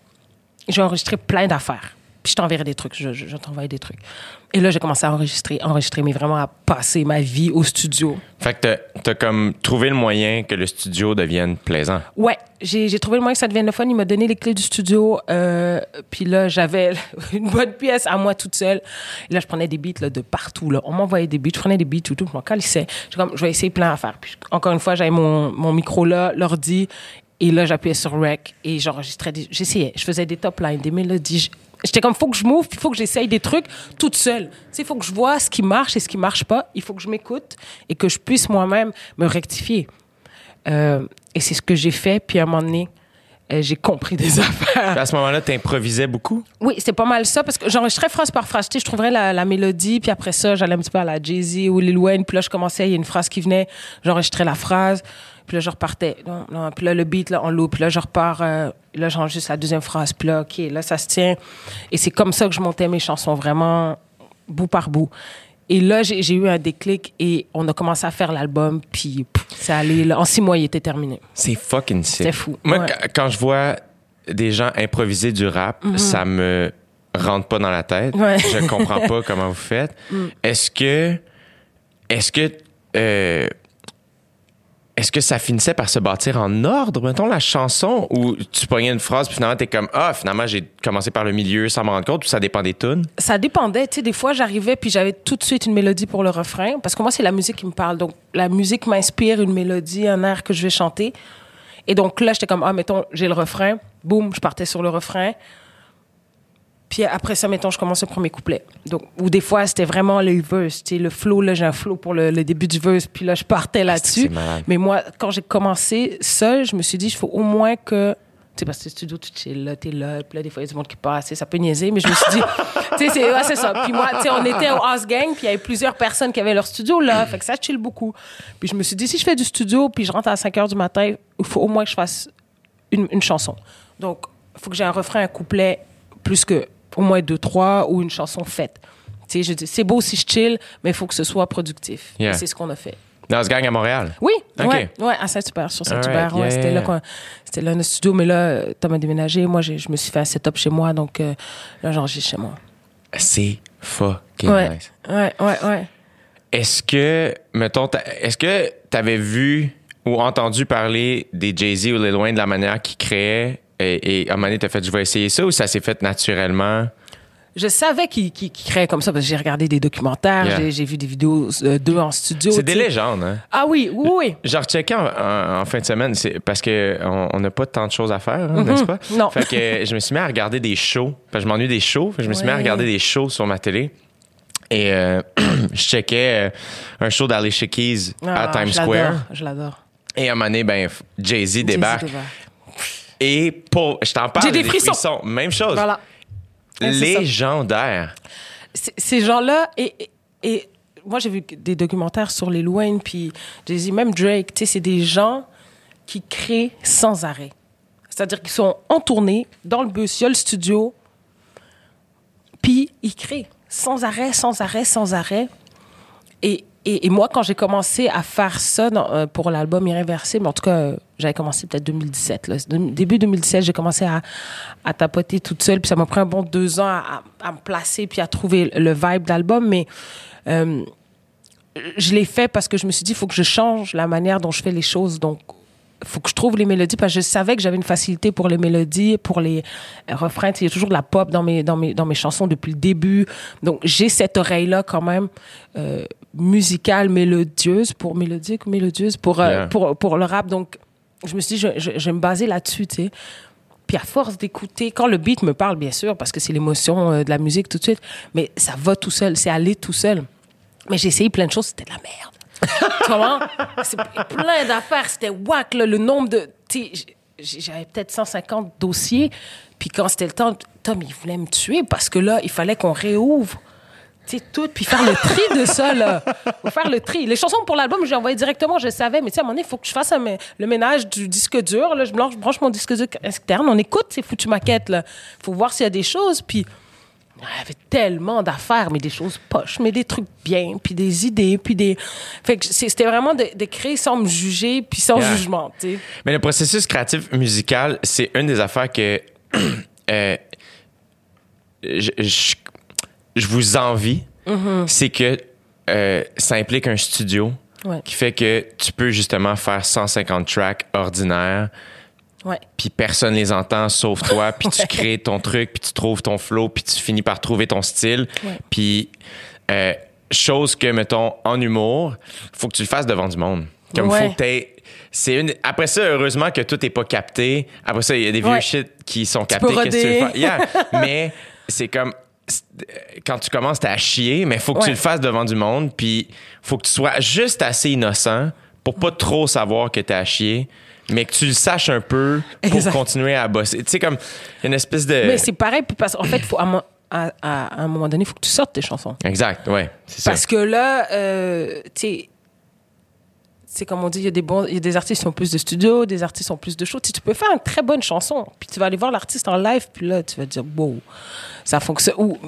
Je vais enregistrer plein d'affaires. Puis je t'enverrai des trucs, je, je, je t'envoie des trucs. Et là, j'ai commencé à enregistrer, enregistrer, mais vraiment à passer ma vie au studio. Fait que t'as, t'as comme trouvé le moyen que le studio devienne plaisant. Ouais, j'ai j'ai trouvé le moyen que ça devienne le fun. Il m'a donné les clés du studio. Euh, puis là, j'avais une bonne pièce à moi toute seule. Et là, je prenais des beats là, de partout. Là. On m'envoyait des beats, je prenais des beats, tout, tout. Je m'en calissais. J'ai comme, je vais essayer plein d'affaires. Puis encore une fois, j'avais mon, mon micro là, l'ordi. Et là, j'appuyais sur rec et j'enregistrais. des- J'essayais. Je faisais des top lines, des mélodies. J'étais comme, faut que je m'ouvre, puis faut que j'essaye des trucs toute seule. Tu sais, il faut que je vois ce qui marche et ce qui marche pas. Il faut que je m'écoute et que je puisse moi-même me rectifier. Euh, et c'est ce que j'ai fait. Puis à un moment donné, euh, j'ai compris des affaires. À ce moment-là, t'improvisais beaucoup? Oui, c'était pas mal ça parce que j'enregistrais phrase par phrase. Tu sais, je trouverais la, la mélodie, puis après ça, j'allais un petit peu à la Jay-Z ou Lil Wayne, puis là, je commençais, il y a une phrase qui venait, j'enregistrais la phrase, puis là, je repartais. Non, non, puis là, le beat, là, on loop, puis là, je repars, euh, là, j'enregistre la deuxième phrase, puis là, OK, là, ça se tient. Et c'est comme ça que je montais mes chansons, vraiment bout par bout. Et là, j'ai eu un déclic et on a commencé à faire l'album, puis c'est allé, là, en six mois, il était terminé. C'est fucking sick. C'était fou, Moi, ouais. quand- je vois des gens improviser du rap, ça me rentre pas dans la tête. Ouais. Mm. Je comprends pas comment vous faites. Est-ce que, est-ce que, euh, est-ce que ça finissait par se bâtir en ordre, mettons, la chanson, ou tu pognais une phrase, puis finalement, t'es comme, ah, finalement, j'ai commencé par le milieu sans me rendre compte, ou ça dépend des ça dépendait. Tu sais, des fois, j'arrivais puis j'avais tout de suite une mélodie pour le refrain. Parce que moi, c'est la musique qui me parle. Donc, la musique m'inspire une mélodie, un air que je vais chanter. Et donc là, j'étais comme, ah, mettons, j'ai le refrain. Boum, je partais sur le refrain. Puis après ça, mettons, je commence le premier couplet. Donc, ou des fois, c'était vraiment le verse. Tu sais, le flow, là, j'ai un flow pour le, le début du verse. Puis là, je partais là-dessus. malade. Mais moi, quand j'ai commencé seul, je me suis dit, il faut au moins que. Tu sais, parce que le studio, tu chill, là, t'es là, puis là, des fois, il y a du monde qui passe, ça peut niaiser, mais je me suis dit, tu sais, c'est ouais, ça. Puis moi, tu sais, on était au House Gang, puis il y avait plusieurs personnes qui avaient leur studio là, fait que ça chill beaucoup. Puis je me suis dit, si je fais du studio, puis je rentre à 5 heures du matin, il faut au moins que je fasse une, une chanson. Donc, il faut que j'ai un refrain, un couplet, plus que au moins deux, trois, ou une chanson faite. Tu sais, je dis, c'est beau si je chill, mais il faut que ce soit productif. Yeah. Et c'est ce qu'on a fait. Dans ce gang à Montréal? Oui, Ok. ouais, ouais, à Saint-Hubert, sur Saint-Hubert. Ouais, yeah, c'était yeah, là c'était là notre studio, mais là, Tom a déménagé. Moi, je me suis fait un setup chez moi, donc euh, là, j'enregistre chez moi. C'est fucking Ouais, nice. ouais, ouais, ouais. Est-ce que, mettons, est-ce que tu avais vu ou entendu parler des Jay-Z ou Lil Wayne de la manière qu'ils créaient et, et à un moment donné, t'as fait, je vais essayer ça ou ça s'est fait naturellement? Je savais qu'il qu'il créait comme ça parce que j'ai regardé des documentaires, Yeah. j'ai- vu des vidéos euh, d'eux en studio. C'est des légendes, hein? Ah oui, oui, oui. J'ai rechecké en, en- en fin de semaine parce que on on n'a pas tant de choses à faire, hein, n'est-ce pas? Mm-hmm. Non. Fait que je me suis mis à regarder des shows. Que je m'ennuie des shows. Fait que je me suis mis à regarder des shows sur ma télé. Et euh, je checkais euh, un show d'Alicia Keys à Ah, Times je Square. Je l'adore. Et à un moment donné, ben, Jay-Z débarque. Et pour, je t'en parle, J'ai des frissons. Même chose. Voilà. Ouais. Légendaire. Ces gens-là, et, et, et moi j'ai vu des documentaires sur les Wayne, puis Jay-Z, même Drake, tu sais, c'est des gens qui créent sans arrêt. C'est-à-dire qu'ils sont en tournée, dans le bus, il y a le studio, puis ils créent sans arrêt, sans arrêt, sans arrêt. Et, et, et moi, quand j'ai commencé à faire ça dans- euh, pour l'album Irréversible, en tout cas, euh, j'avais commencé peut-être 2017. Là. De- début 2017, j'ai commencé à, à tapoter toute seule. Puis ça m'a pris un bon deux ans à, à- à me placer puis à trouver le vibe d'album. Mais euh, je l'ai fait parce que je me suis dit, il faut que je change la manière dont je fais les choses. Donc, il faut que je trouve les mélodies parce que je savais que j'avais une facilité pour les mélodies, pour les euh, refrains. Il y a toujours de la pop dans mes, dans mes, dans mes chansons depuis le début. Donc, j'ai cette oreille-là quand même euh, musicale, mélodieuse, pour mélodique, mélodieuse, pour, Yeah. pour, pour le rap. Donc, je me suis dit, je, je, je vais me baser là-dessus, tu sais. Puis à force d'écouter, quand le beat me parle, bien sûr, parce que c'est l'émotion euh, de la musique tout de suite, mais ça va tout seul, c'est aller tout seul. Mais j'ai essayé plein de choses, c'était de la merde. Comment? C'est plein d'affaires, c'était whack, là, le nombre de... tu sais, j- J'avais peut-être 150 dossiers, puis quand c'était le temps, Tom, il voulait me tuer parce que là, il fallait qu'on réouvre. Sais, tout, puis faire le tri de ça, là. Faut faire le tri. Les chansons pour l'album, j'ai envoyé directement, je savais, mais tu sais, à un moment donné, il faut que je fasse un le ménage du disque dur, là. Je branche, mon disque dur externe, on écoute ces foutues maquettes, là. Faut voir s'il y a des choses, puis il y avait tellement d'affaires, mais des choses poches, mais des trucs bien, puis des idées, puis des... Fait que c'était vraiment de, de créer sans me juger, puis sans Yeah. jugement, tu sais. Mais le processus créatif musical, c'est une des affaires que euh, je, je- je vous envie, c'est que euh, ça implique un studio Ouais. qui fait que tu peux justement faire 150 tracks ordinaires, puis personne les entend sauf toi, puis tu crées ton truc, puis tu trouves ton flow, puis tu finis par trouver ton style. Puis, euh, chose que, mettons, en humour, faut que tu le fasses devant du monde. Comme faut que t'aies- C'est une... Après ça, heureusement que tout n'est pas capté. Après ça, il y a des vieux Ouais. shit qui sont captés. Qu'est-ce que tu veux roder. faire? Yeah. Mais c'est comme quand tu commences, t'as à chier, mais faut que tu le fasses devant du monde, puis faut que tu sois juste assez innocent pour pas trop savoir que t'as à chier, mais que tu le saches un peu pour Exact. continuer à bosser. Tu sais, comme une espèce de. Mais c'est pareil, parce qu'en fait, faut, à, à- à- à un moment donné, il faut que tu sortes tes chansons. Exact, ouais, c'est ça. Parce que là, euh, tu sais, c'est comme on dit, il y a des bons, il y a des artistes qui ont plus de studio, des artistes qui ont plus de shows. Tu peux faire une très bonne chanson, puis tu vas aller voir l'artiste en live, puis là, tu vas te dire, wow, ça fonctionne. Ou,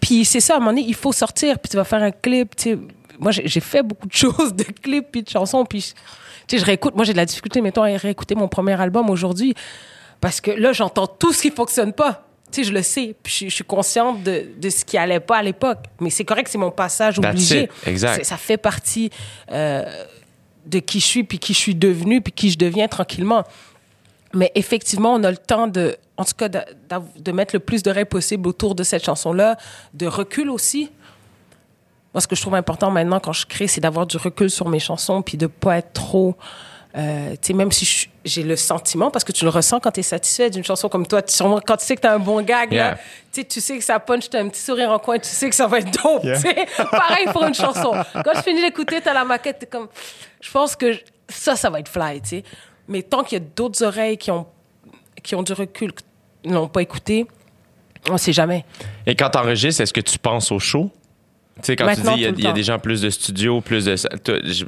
puis c'est ça, à un moment donné, il faut sortir, puis tu vas faire un clip. Tu sais, moi, j'ai fait beaucoup de choses, de clips, puis de chansons, puis je- tu sais, je réécoute. Moi, j'ai de la difficulté, mettons, à réécouter mon premier album aujourd'hui, parce que là, j'entends tout ce qui fonctionne pas. Tu sais, je le sais, puis je, je suis consciente de, de ce qui allait pas à l'époque. Mais c'est correct, c'est mon passage obligé. exact. Ça fait partie euh, de qui je suis, puis qui je suis devenue, puis qui je deviens tranquillement. Mais effectivement, on a le temps de, en tout cas, de, de mettre le plus d'oreilles possible autour de cette chanson-là, de recul aussi. Moi, ce que je trouve important maintenant quand je crée, c'est d'avoir du recul sur mes chansons, puis de pas être trop. Euh, tu sais, même si j'ai le sentiment, parce que tu le ressens quand tu es satisfait d'une chanson comme toi, tu- quand tu sais que tu as un bon gag, Yeah. là, tu sais, tu que ça punch, tu as un petit sourire en coin, tu sais que ça va être dope. Yeah. tu. Pareil pour une chanson. Quand je finis d'écouter, tu as la maquette, comme, je pense que je- ça, ça va être fly, tu sais. Mais tant qu'il y a d'autres oreilles qui ont, qui ont du recul, qui n'ont pas écouté, on sait jamais. Et quand t'enregistres, est-ce que tu penses au show? Tu sais, quand Maintenant, tu dis il y a- y, des gens plus de studio, plus de.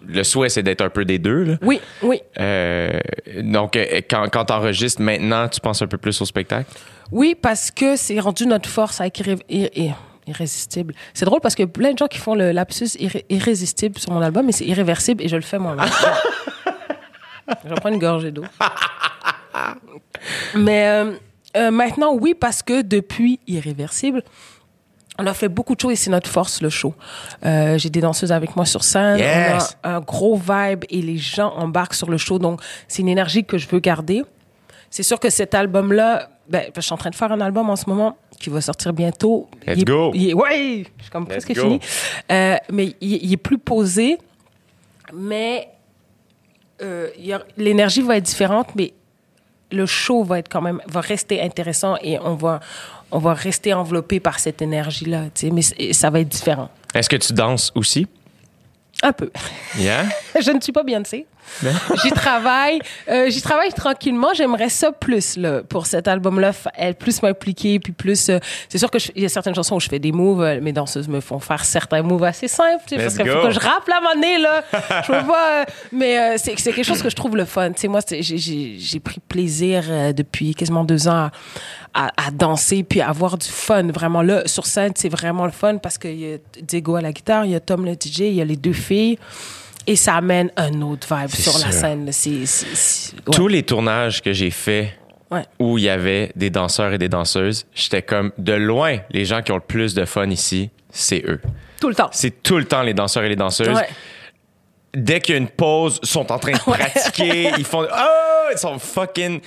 Le souhait, c'est d'être un peu des deux, là. Oui, oui. Euh, donc, euh, quand, quand t'enregistres maintenant, tu penses un peu plus au spectacle? Oui, parce que c'est rendu notre force ir- ir- irrésistible. C'est drôle parce que plein de gens qui font le lapsus irré- irrésistible sur mon album, mais c'est irréversible et je le fais moi-même. je vais prendre une gorgée d'eau. mais euh, euh, maintenant, oui, parce que depuis irréversible, on a fait beaucoup de choses et c'est notre force, le show. Euh, J'ai des danseuses avec moi sur scène. Yes! On a un gros vibe et les gens embarquent sur le show. Donc, c'est une énergie que je veux garder. C'est sûr que cet album-là, ben, je suis en train de faire un album en ce moment qui va sortir bientôt. Let's Il est- go! il est- ouais, je suis comme Let's presque go. fini. Euh, mais il, il est plus posé, mais euh, l'énergie va être différente, mais le show va être quand même va rester intéressant et on va on va rester enveloppé par cette énergie là, tu sais, mais ça va être différent. Est-ce que tu danses aussi? Un peu. Yeah? je ne suis pas Beyoncé. J'y travaille. euh, j'y travaille tranquillement. J'aimerais ça plus là, pour cet album-là, être plus m'impliquer, puis plus. euh, c'est sûr que je- il y a certaines chansons où je fais des moves. euh, mes danseuses me font faire certains moves assez simples, parce qu'il faut que je rappe la monnaie là. je peux pas. euh, mais c'est, c'est quelque chose que je trouve le fun. Tu sais, moi, j'ai, pris plaisir depuis quasiment deux ans à, à- à danser puis à avoir du fun. Vraiment là, sur scène, c'est vraiment le fun parce qu'il y a Diego à la guitare, il y a Tom le DJ, il y a les deux filles. Et ça amène un autre vibe sur la scène. ouais. Tous les tournages que j'ai faits Ouais. où il y avait des danseurs et des danseuses, j'étais comme, de loin, les gens qui ont le plus de fun ici, c'est eux. Tout le temps. C'est tout le temps les danseurs et les danseuses. Ouais. Dès qu'il y a une pause, ils sont en train de pratiquer, ils font oh, ils sont fucking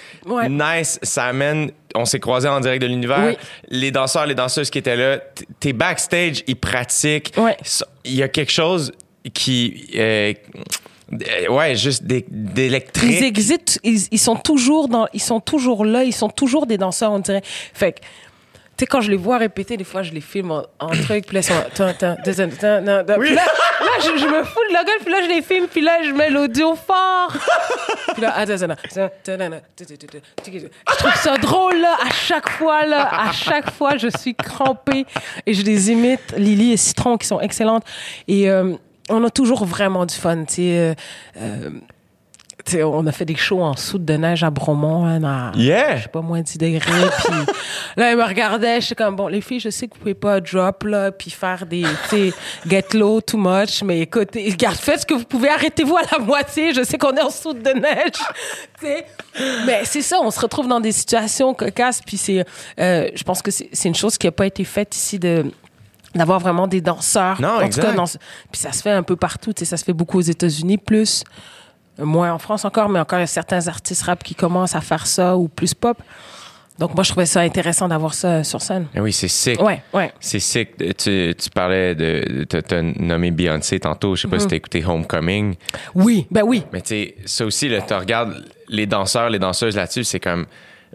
nice, ça amène on s'est croisés en direct de l'univers. Oui. Les danseurs, les danseuses qui étaient là, t'es backstage, ils pratiquent. Ouais. Il y a quelque chose qui euh, ouais, juste d'é- d'électrique. Ils existent, ils, ils sont toujours dans, ils sont toujours là, ils sont toujours des danseurs, on dirait. Fait que, tu sais, quand je les vois répéter, des fois, je les filme en, en truc, puis là, ils sont, là, là je, je me fous de la gueule, puis là, je les filme, puis là, je mets l'audio fort. Puis là, attends, attends, attends, attends, attends, attends, attends. je trouve ça drôle, là, à chaque fois, là, à chaque fois, je suis crampée et je les imite, Lily et Citron, qui sont excellentes. Et euh, on a toujours vraiment du fun, tu sais. euh, euh, on a fait des shows en soute de neige à Bromont, hein, à, Yeah! je sais pas, moins 10 degrés. puis là, elle me regardait, je suis comme, bon, les filles, je sais que vous pouvez pas drop, là, puis faire des, tu sais, get low too much, mais écoutez, regarde, faites ce que vous pouvez, arrêtez-vous à la moitié, je sais qu'on est en soute de neige, tu sais. Mais c'est ça, on se retrouve dans des situations cocasses, puis c'est, euh, je pense que c'est c'est une chose qui a pas été faite ici de d'avoir vraiment des danseurs. Non, en tout exact. cas, dans ce- puis ça se fait un peu partout, tu sais, ça se fait beaucoup aux États-Unis, plus moins en France encore, mais encore il y a certains artistes rap qui commencent à faire ça ou plus pop. Donc moi je trouvais ça intéressant d'avoir ça sur scène. Eh oui, c'est sick. Ouais, ouais. C'est sick. Tu, tu parlais de. Tu as nommé Beyoncé tantôt. Je sais pas si tu as écouté Homecoming. Oui, ben oui. Mais tu sais, ça aussi, tu regardes les danseurs, les danseuses là-dessus, c'est comme.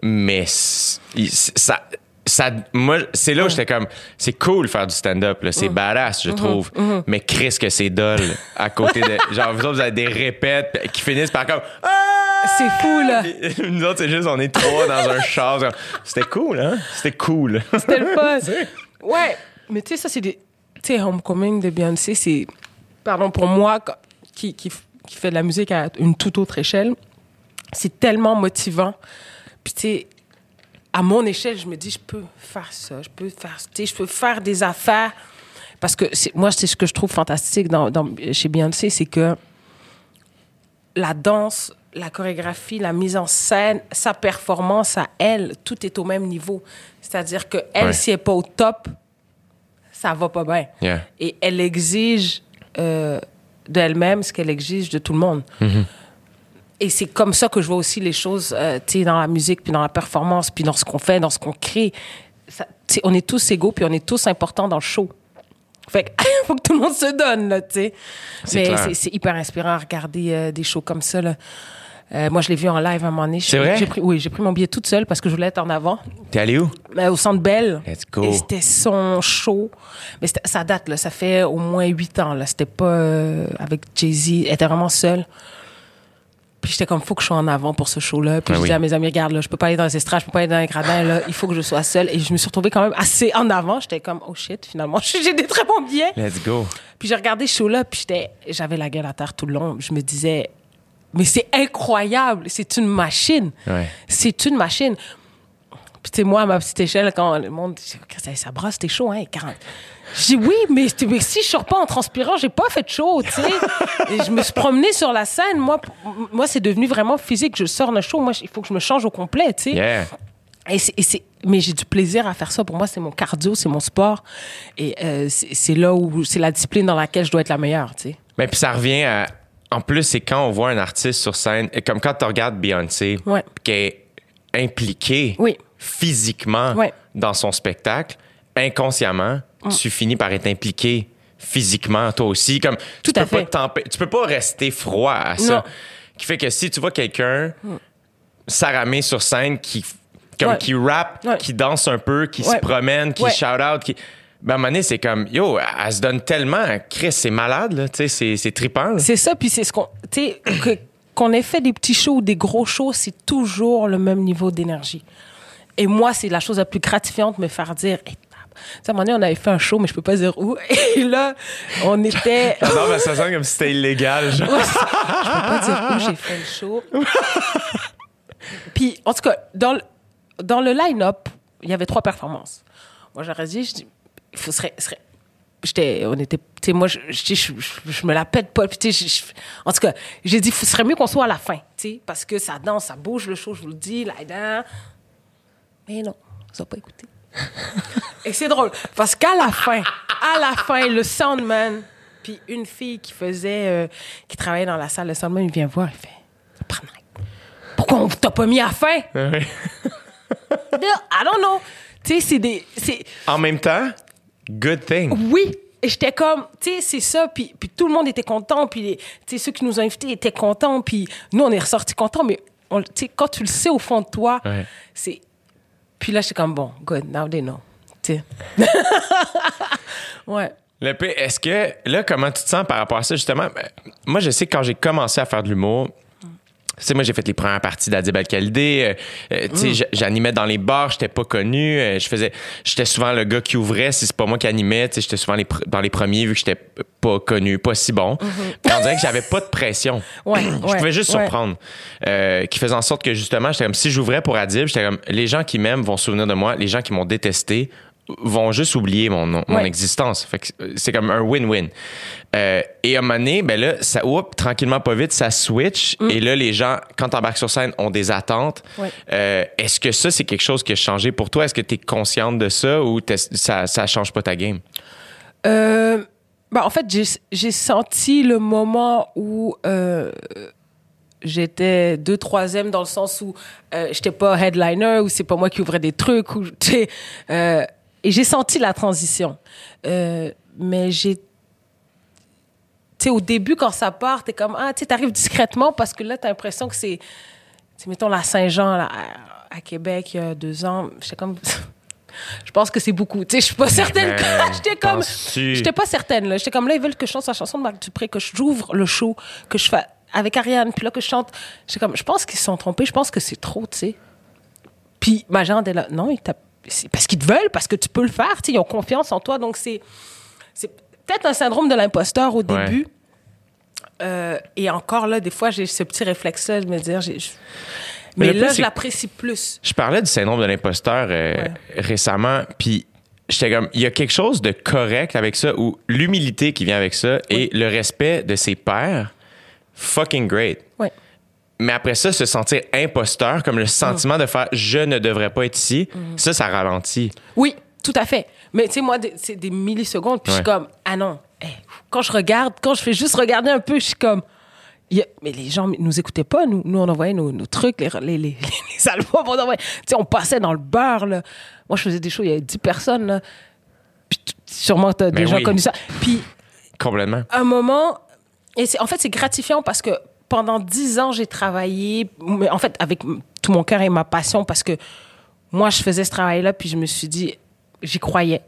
Mais ça. Ça, moi, c'est là où j'étais comme, c'est cool faire du stand-up, là. C'est badass, je trouve. Mais Chris, que c'est dole à côté de. genre, vous autres, vous avez des répètes qui finissent par comme. Ah! C'est fou, là. Nous autres, c'est juste, on est trois dans un char. C'était cool, hein? C'était cool. C'était le fun. Ouais, mais tu sais, ça, c'est des. Tu sais, Homecoming de Beyoncé, c'est. Pardon, pour moi, qui, qui, qui fait de la musique à une toute autre échelle, c'est tellement motivant. Puis, tu sais, à mon échelle, je me dis, je peux faire ça, je peux faire. Je peux faire des affaires. Parce que moi, c'est ce que je trouve fantastique dans, dans- chez Beyoncé, c'est que la danse, la chorégraphie, la mise en scène, sa performance à elle, tout est au même niveau. C'est-à-dire que elle, Ouais. si elle n'est pas au top, ça va pas bien. Yeah. Et elle exige euh, d'elle-même ce qu'elle exige de tout le monde. Mm-hmm. Et c'est comme ça que je vois aussi les choses, euh, tu sais, dans la musique, puis dans la performance, puis dans ce qu'on fait, dans ce qu'on crée. Ça- on est tous égaux, puis on est tous importants dans le show. Fait que faut que tout le monde se donne, là, tu sais. C'est Mais c'est- hyper inspirant à regarder euh, des shows comme ça, là. Euh, moi, je l'ai vu en live à un moment donné. C'est vrai? pris, Oui, j'ai pris mon billet toute seule parce que je voulais être en avant. T'es allé où? Euh, au Centre Bell. Let's go. Et c'était son show. Mais ça date, là. Ça fait au moins huit ans, là. C'était pas euh, avec Jay-Z. Elle était vraiment seule. Puis j'étais comme, faut que je sois en avant pour ce show-là. Puis Ah je oui. disais à mes amis, regarde, là, je peux pas aller dans les estrades, je peux pas aller dans les gradins, là. Il faut que je sois seule. Et je me suis retrouvée quand même assez en avant. J'étais comme, oh shit, finalement, j'ai des très bons billets. Let's go. Puis j'ai regardé ce show-là, puis j'étais, j'avais la gueule à terre tout le long. Je me disais, mais c'est incroyable, c'est une machine. Ouais. C'est une machine. Puis tu sais, moi, à ma petite échelle, quand le monde ça, ça brasse, t'es chaud, hein, 40. Je dis oui, mais, si je sors pas en transpirant, j'ai pas fait de show, tu sais. Et je me suis promenée sur la scène. Moi, moi c'est devenu vraiment physique. Je sors d'un show, moi, il faut que je me change au complet, tu sais. Yeah. Et c'est- et c'est- mais j'ai du plaisir à faire ça. Pour moi, c'est mon cardio, c'est mon sport. Et euh, c'est là où c'est la discipline dans laquelle je dois être la meilleure, tu sais. Mais puis ça revient à. En plus, c'est quand on voit un artiste sur scène, et comme quand tu regardes Beyoncé, Ouais. qui est impliquée Oui. physiquement Ouais. Dans son spectacle, inconsciemment, tu finis par être impliqué physiquement toi aussi. Comme Tout tu à peux fait. pas tu peux pas rester froid à ça. Non. Qui fait que si tu vois quelqu'un s'aramer sur scène qui comme Ouais. qui rappe, Ouais. qui danse un peu, qui se promène, qui shout out, qui ben, à un moment donné, c'est comme, yo, elle se donne tellement. Chris, c'est malade, là. Tu sais, c'est, c'est trippant. C'est ça, puis c'est ce qu'on. Tu sais, qu'on ait fait des petits shows ou des gros shows, c'est toujours le même niveau d'énergie. Et moi, c'est la chose la plus gratifiante, me faire dire. Hey, à un moment donné, on avait fait un show, mais je peux pas dire où. Et là, on était. Non, mais ça sonne comme si c'était illégal, genre. Ouais, je peux pas dire où j'ai fait le show. Puis, en tout cas, dans le, dans le line-up, il y avait trois performances. Moi, j'aurais dit, je dis, il faut serait, serait- j'étais, on était, tu moi, je, je, je, me la pète pas. Puis, en tout cas, j'ai dit, ce serait mieux qu'on soit à la fin, tu parce que ça danse, ça bouge le show, je vous le dis, là, dedans Mais non, ils ont pas écouté. Et c'est drôle, parce qu'à la fin, à la fin, le soundman, puis une fille qui faisait, euh, qui travaillait dans la salle, le soundman, il vient voir, il fait, pourquoi on t'a pas mis à fin? Ouais. I don't know. Tu sais, c'est des, En même temps, good thing. oui. Et j'étais comme, tu sais, c'est ça. Puis, puis tout le monde était content. Puis, tu sais, ceux qui nous ont invités étaient contents. Puis nous, on est ressortis contents. Mais, on- quand tu le sais au fond de toi, Ouais. c'est. Puis là, j'étais comme, bon, good, now they know. Tu ouais. Le est-ce que, là, comment tu te sens par rapport à ça, justement? Ben, Moi, je sais que quand j'ai commencé à faire de l'humour, sais, moi, j'ai fait les premières parties d'Adib Al-Khalidé. Euh, euh, tu sais, j- j'animais dans les bars, j'étais pas connu. Euh, je faisais, j'étais souvent le gars qui ouvrait si c'est pas moi qui animais. Tu sais, j'étais souvent les dans les premiers vu que j'étais pas connu, pas si bon. Puis on dirait que j'avais pas de pression. Ouais, je ouais, pouvais juste ouais. surprendre. Euh, qui faisait en sorte que justement, j'étais comme si j'ouvrais pour Adib, j'étais comme les gens qui m'aiment vont se souvenir de moi, les gens qui m'ont détesté vont juste oublier mon, mon Ouais. existence. Fait que c'est comme un win-win. Euh, et à un moment donné, ben là, ça, oups, tranquillement, pas vite, ça switch. Et là, les gens, quand t'embarques sur scène, ont des attentes. Mm. Ouais. Euh, Est-ce que ça, c'est quelque chose qui a changé pour toi? Est-ce que tu es consciente de ça ou ça, ça change pas ta game? Euh, bah, en fait, j'ai, senti le moment où euh, j'étais deux, troisième dans le sens où euh, j'étais pas headliner, ou c'est pas moi qui ouvrais des trucs, ou, euh, et j'ai senti la transition. Euh, mais j'ai tu sais, au début, quand ça part, t'es comme, ah, tu sais, t'arrives discrètement parce que là, t'as l'impression que c'est, tu mettons, la Saint-Jean, là, à, Québec, il y a deux ans, j'étais comme, je pense que c'est beaucoup. Tu sais, je suis pas certaine j'étais comme, j'étais pas certaine, là. J'étais comme, là, ils veulent que je chante sa chanson de Marc Dupré, que j'ouvre le show, que je fais avec Ariane, puis là, que je chante. J'étais comme, je pense qu'ils se sont trompés, je pense que c'est trop, tu sais. Puis ma est là, non, ils t'a- c'est parce qu'ils te veulent, parce que tu peux le faire, tu sais, ils ont confiance en toi, donc c'est, c'est peut-être un syndrome de l'imposteur au Ouais. début. Euh, et encore là, des fois, j'ai ce petit réflexe-là de me dire, j'ai- je- Mais mais, plus, là, je l'apprécie plus. Je parlais du syndrome de l'imposteur euh, Ouais. récemment, puis j'étais comme, il y a quelque chose de correct avec ça, ou l'humilité qui vient avec ça et le respect de ses pairs, fucking great. Mais après ça, se sentir imposteur, comme le sentiment de faire je ne devrais pas être ici, ça, ça ralentit. Oui, tout à fait. Mais tu sais, moi, c'est des millisecondes, puis je suis comme, ah non. Hey, quand je regarde, quand je fais juste regarder un peu, je suis comme, mais les gens nous écoutaient pas, nous. Nous, on envoyait nos, nos trucs, les, les, les, les albums, on envoyait. Tu sais, on passait dans le bar, là. Moi, je faisais des shows, il y avait 10 personnes, là. Puis sûrement, t'as Ben déjà oui. connu ça. Puis, Complètement. un moment, et en fait, c'est gratifiant parce que pendant dix ans, j'ai travaillé, en fait, avec tout mon cœur et ma passion, parce que moi, je faisais ce travail-là, puis je me suis dit, j'y croyais.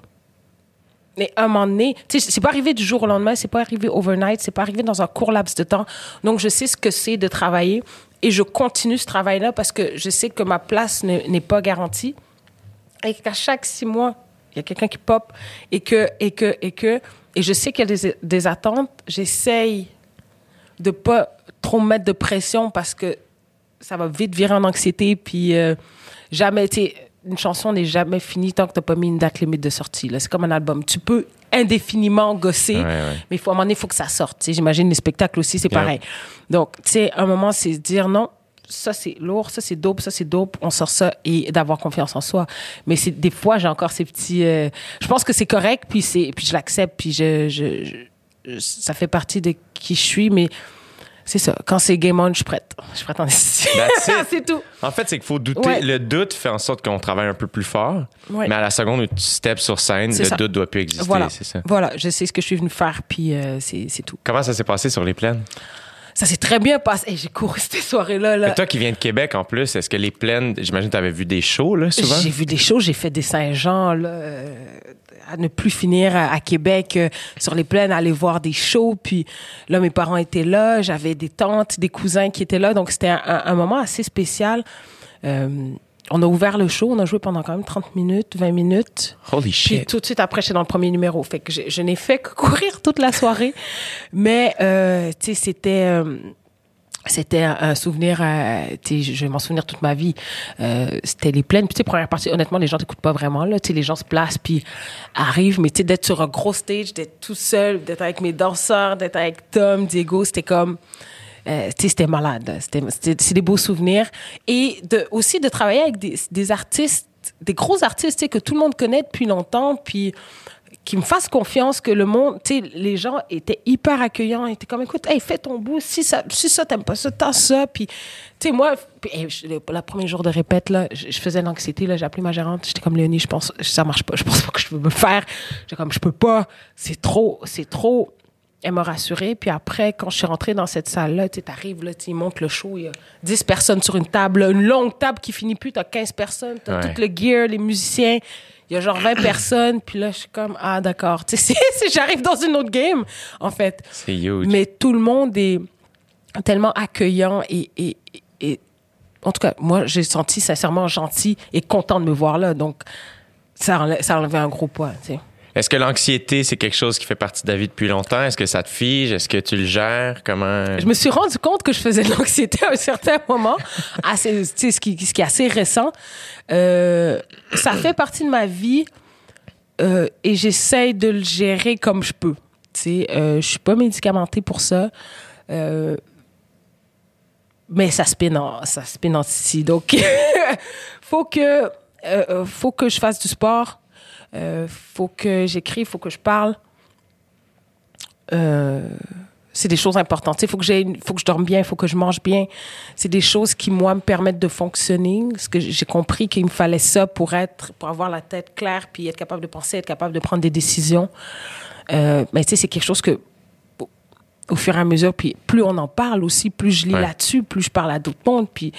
Mais un moment donné, tu sais, c'est pas arrivé du jour au lendemain, c'est pas arrivé overnight, c'est pas arrivé dans un court laps de temps. Donc, je sais ce que c'est de travailler et je continue ce travail-là parce que je sais que ma place ne- n'est pas garantie et qu'à chaque six mois, il y a quelqu'un qui pop et que, et que, et que, et je sais qu'il y a des, des attentes, j'essaye de pas trop mettre de pression parce que ça va vite virer en anxiété, puis euh, jamais, tu une chanson n'est jamais finie tant que t'as pas mis une date limite de sortie. Là, c'est comme un album. Tu peux indéfiniment gosser, Ouais, ouais. mais faut, à un moment donné, il faut que ça sorte. Tu sais, J'imagine les spectacles aussi, c'est pareil. Donc, tu sais, à un moment, c'est se dire non, ça c'est lourd, ça c'est dope, ça c'est dope, on sort ça et d'avoir confiance en soi. Mais c'est des fois, j'ai encore ces petits. euh, je pense que c'est correct, puis c'est, puis je l'accepte, puis je, je, je- ça fait partie de qui je suis, mais c'est ça. Quand c'est game on, je suis prête. Je suis prête en c'est tout. En fait, c'est qu'il faut douter. Ouais. Le doute fait en sorte qu'on travaille un peu plus fort, Ouais. mais à la seconde où tu steps sur scène, le ça. doute doit plus exister. Voilà. C'est ça. Voilà, je sais ce que je suis venue faire, puis euh, c'est tout. Comment ça s'est passé sur les plaines? Ça s'est très bien passé. Hey, j'ai couru cette soirée-là. Là. Toi qui viens de Québec en plus, est-ce que les plaines, j'imagine que tu avais vu des shows là, souvent? J'ai vu des shows, j'ai fait des Saint-Jean là, euh, à ne plus finir à, à Québec euh, sur les plaines, aller voir des shows. Puis là, mes parents étaient là, j'avais des tantes, des cousins qui étaient là, donc c'était un moment assez spécial. Euh, on a ouvert le show, on a joué pendant quand même 30 minutes, 20 minutes. Holy Puis shit. tout de suite après, j'étais dans le premier numéro. Fait que je, je n'ai fait que courir toute la soirée. Mais, euh, tu sais, c'était... euh, c'était un souvenir, euh, tu sais, je vais m'en souvenir toute ma vie. Euh, c'était les plaines. Puis, tu sais, première partie, honnêtement, les gens t'écoutent pas vraiment, là. Tu sais, les gens se placent, puis arrivent. Mais, tu sais, d'être sur un gros stage, d'être tout seul, d'être avec mes danseurs, d'être avec Tom, Diego, c'était comme... euh, c'était malade. C'est des beaux souvenirs. Et aussi de travailler avec des, artistes, des gros artistes, que tout le monde connaît depuis longtemps, puis qui me fassent confiance que le monde, les gens étaient hyper accueillants, étaient comme, écoute, hey, fais ton bout, si ça, si ça, t'aimes pas ça, t'as ça, puis, tu sais, moi, puis, hey, le, premier jour de répète, là, je, faisais l'anxiété, j'ai appelé ma gérante, j'étais comme, Léonie, je pense, ça marche pas, je pense pas que je peux me faire, j'étais comme, je peux pas, c'est trop, c'est trop, elle m'a rassurée. Puis après, quand je suis rentrée dans cette salle-là, tu sais, t'arrives, là, tu ils montent le show, il y a 10 personnes sur une table, une longue table qui finit plus, t'as 15 personnes, t'as Ouais. tout le gear, les musiciens, il y a genre 20 personnes, puis là, je suis comme, ah, d'accord. Tu sais, j'arrive dans une autre game, en fait. C'est huge. Mais tout le monde est tellement accueillant et, et, et- en tout cas, moi, j'ai senti sincèrement gentil et content de me voir là. Donc, ça enlève, ça enlevait un gros poids, tu sais. Est-ce que l'anxiété, c'est quelque chose qui fait partie de ta vie depuis longtemps? Est-ce que ça te fige? Est-ce que tu le gères? Comment? Je me suis rendu compte que je faisais de l'anxiété à un certain moment, assez, ce, qui, ce qui est assez récent. Euh, ça fait partie de ma vie euh, et j'essaye de le gérer comme je peux. Sais, euh, je suis pas médicamentée pour ça. Euh, mais ça spin en, ça spin en titi. Donc, faut que, faut que je fasse du sport. Euh, faut que j'écrive, faut que je parle. Euh, c'est des choses importantes. Il faut que j'ai, faut que je dorme bien, il faut que je mange bien. C'est des choses qui moi me permettent de fonctionner. Parce que j'ai compris qu'il me fallait ça pour être, pour avoir la tête claire, puis être capable de penser, être capable de prendre des décisions. Euh, mais tu sais, c'est quelque chose que au- fur et à mesure, puis plus on en parle aussi, plus je lis Ouais. là-dessus, plus je parle à d'autres mondes, puis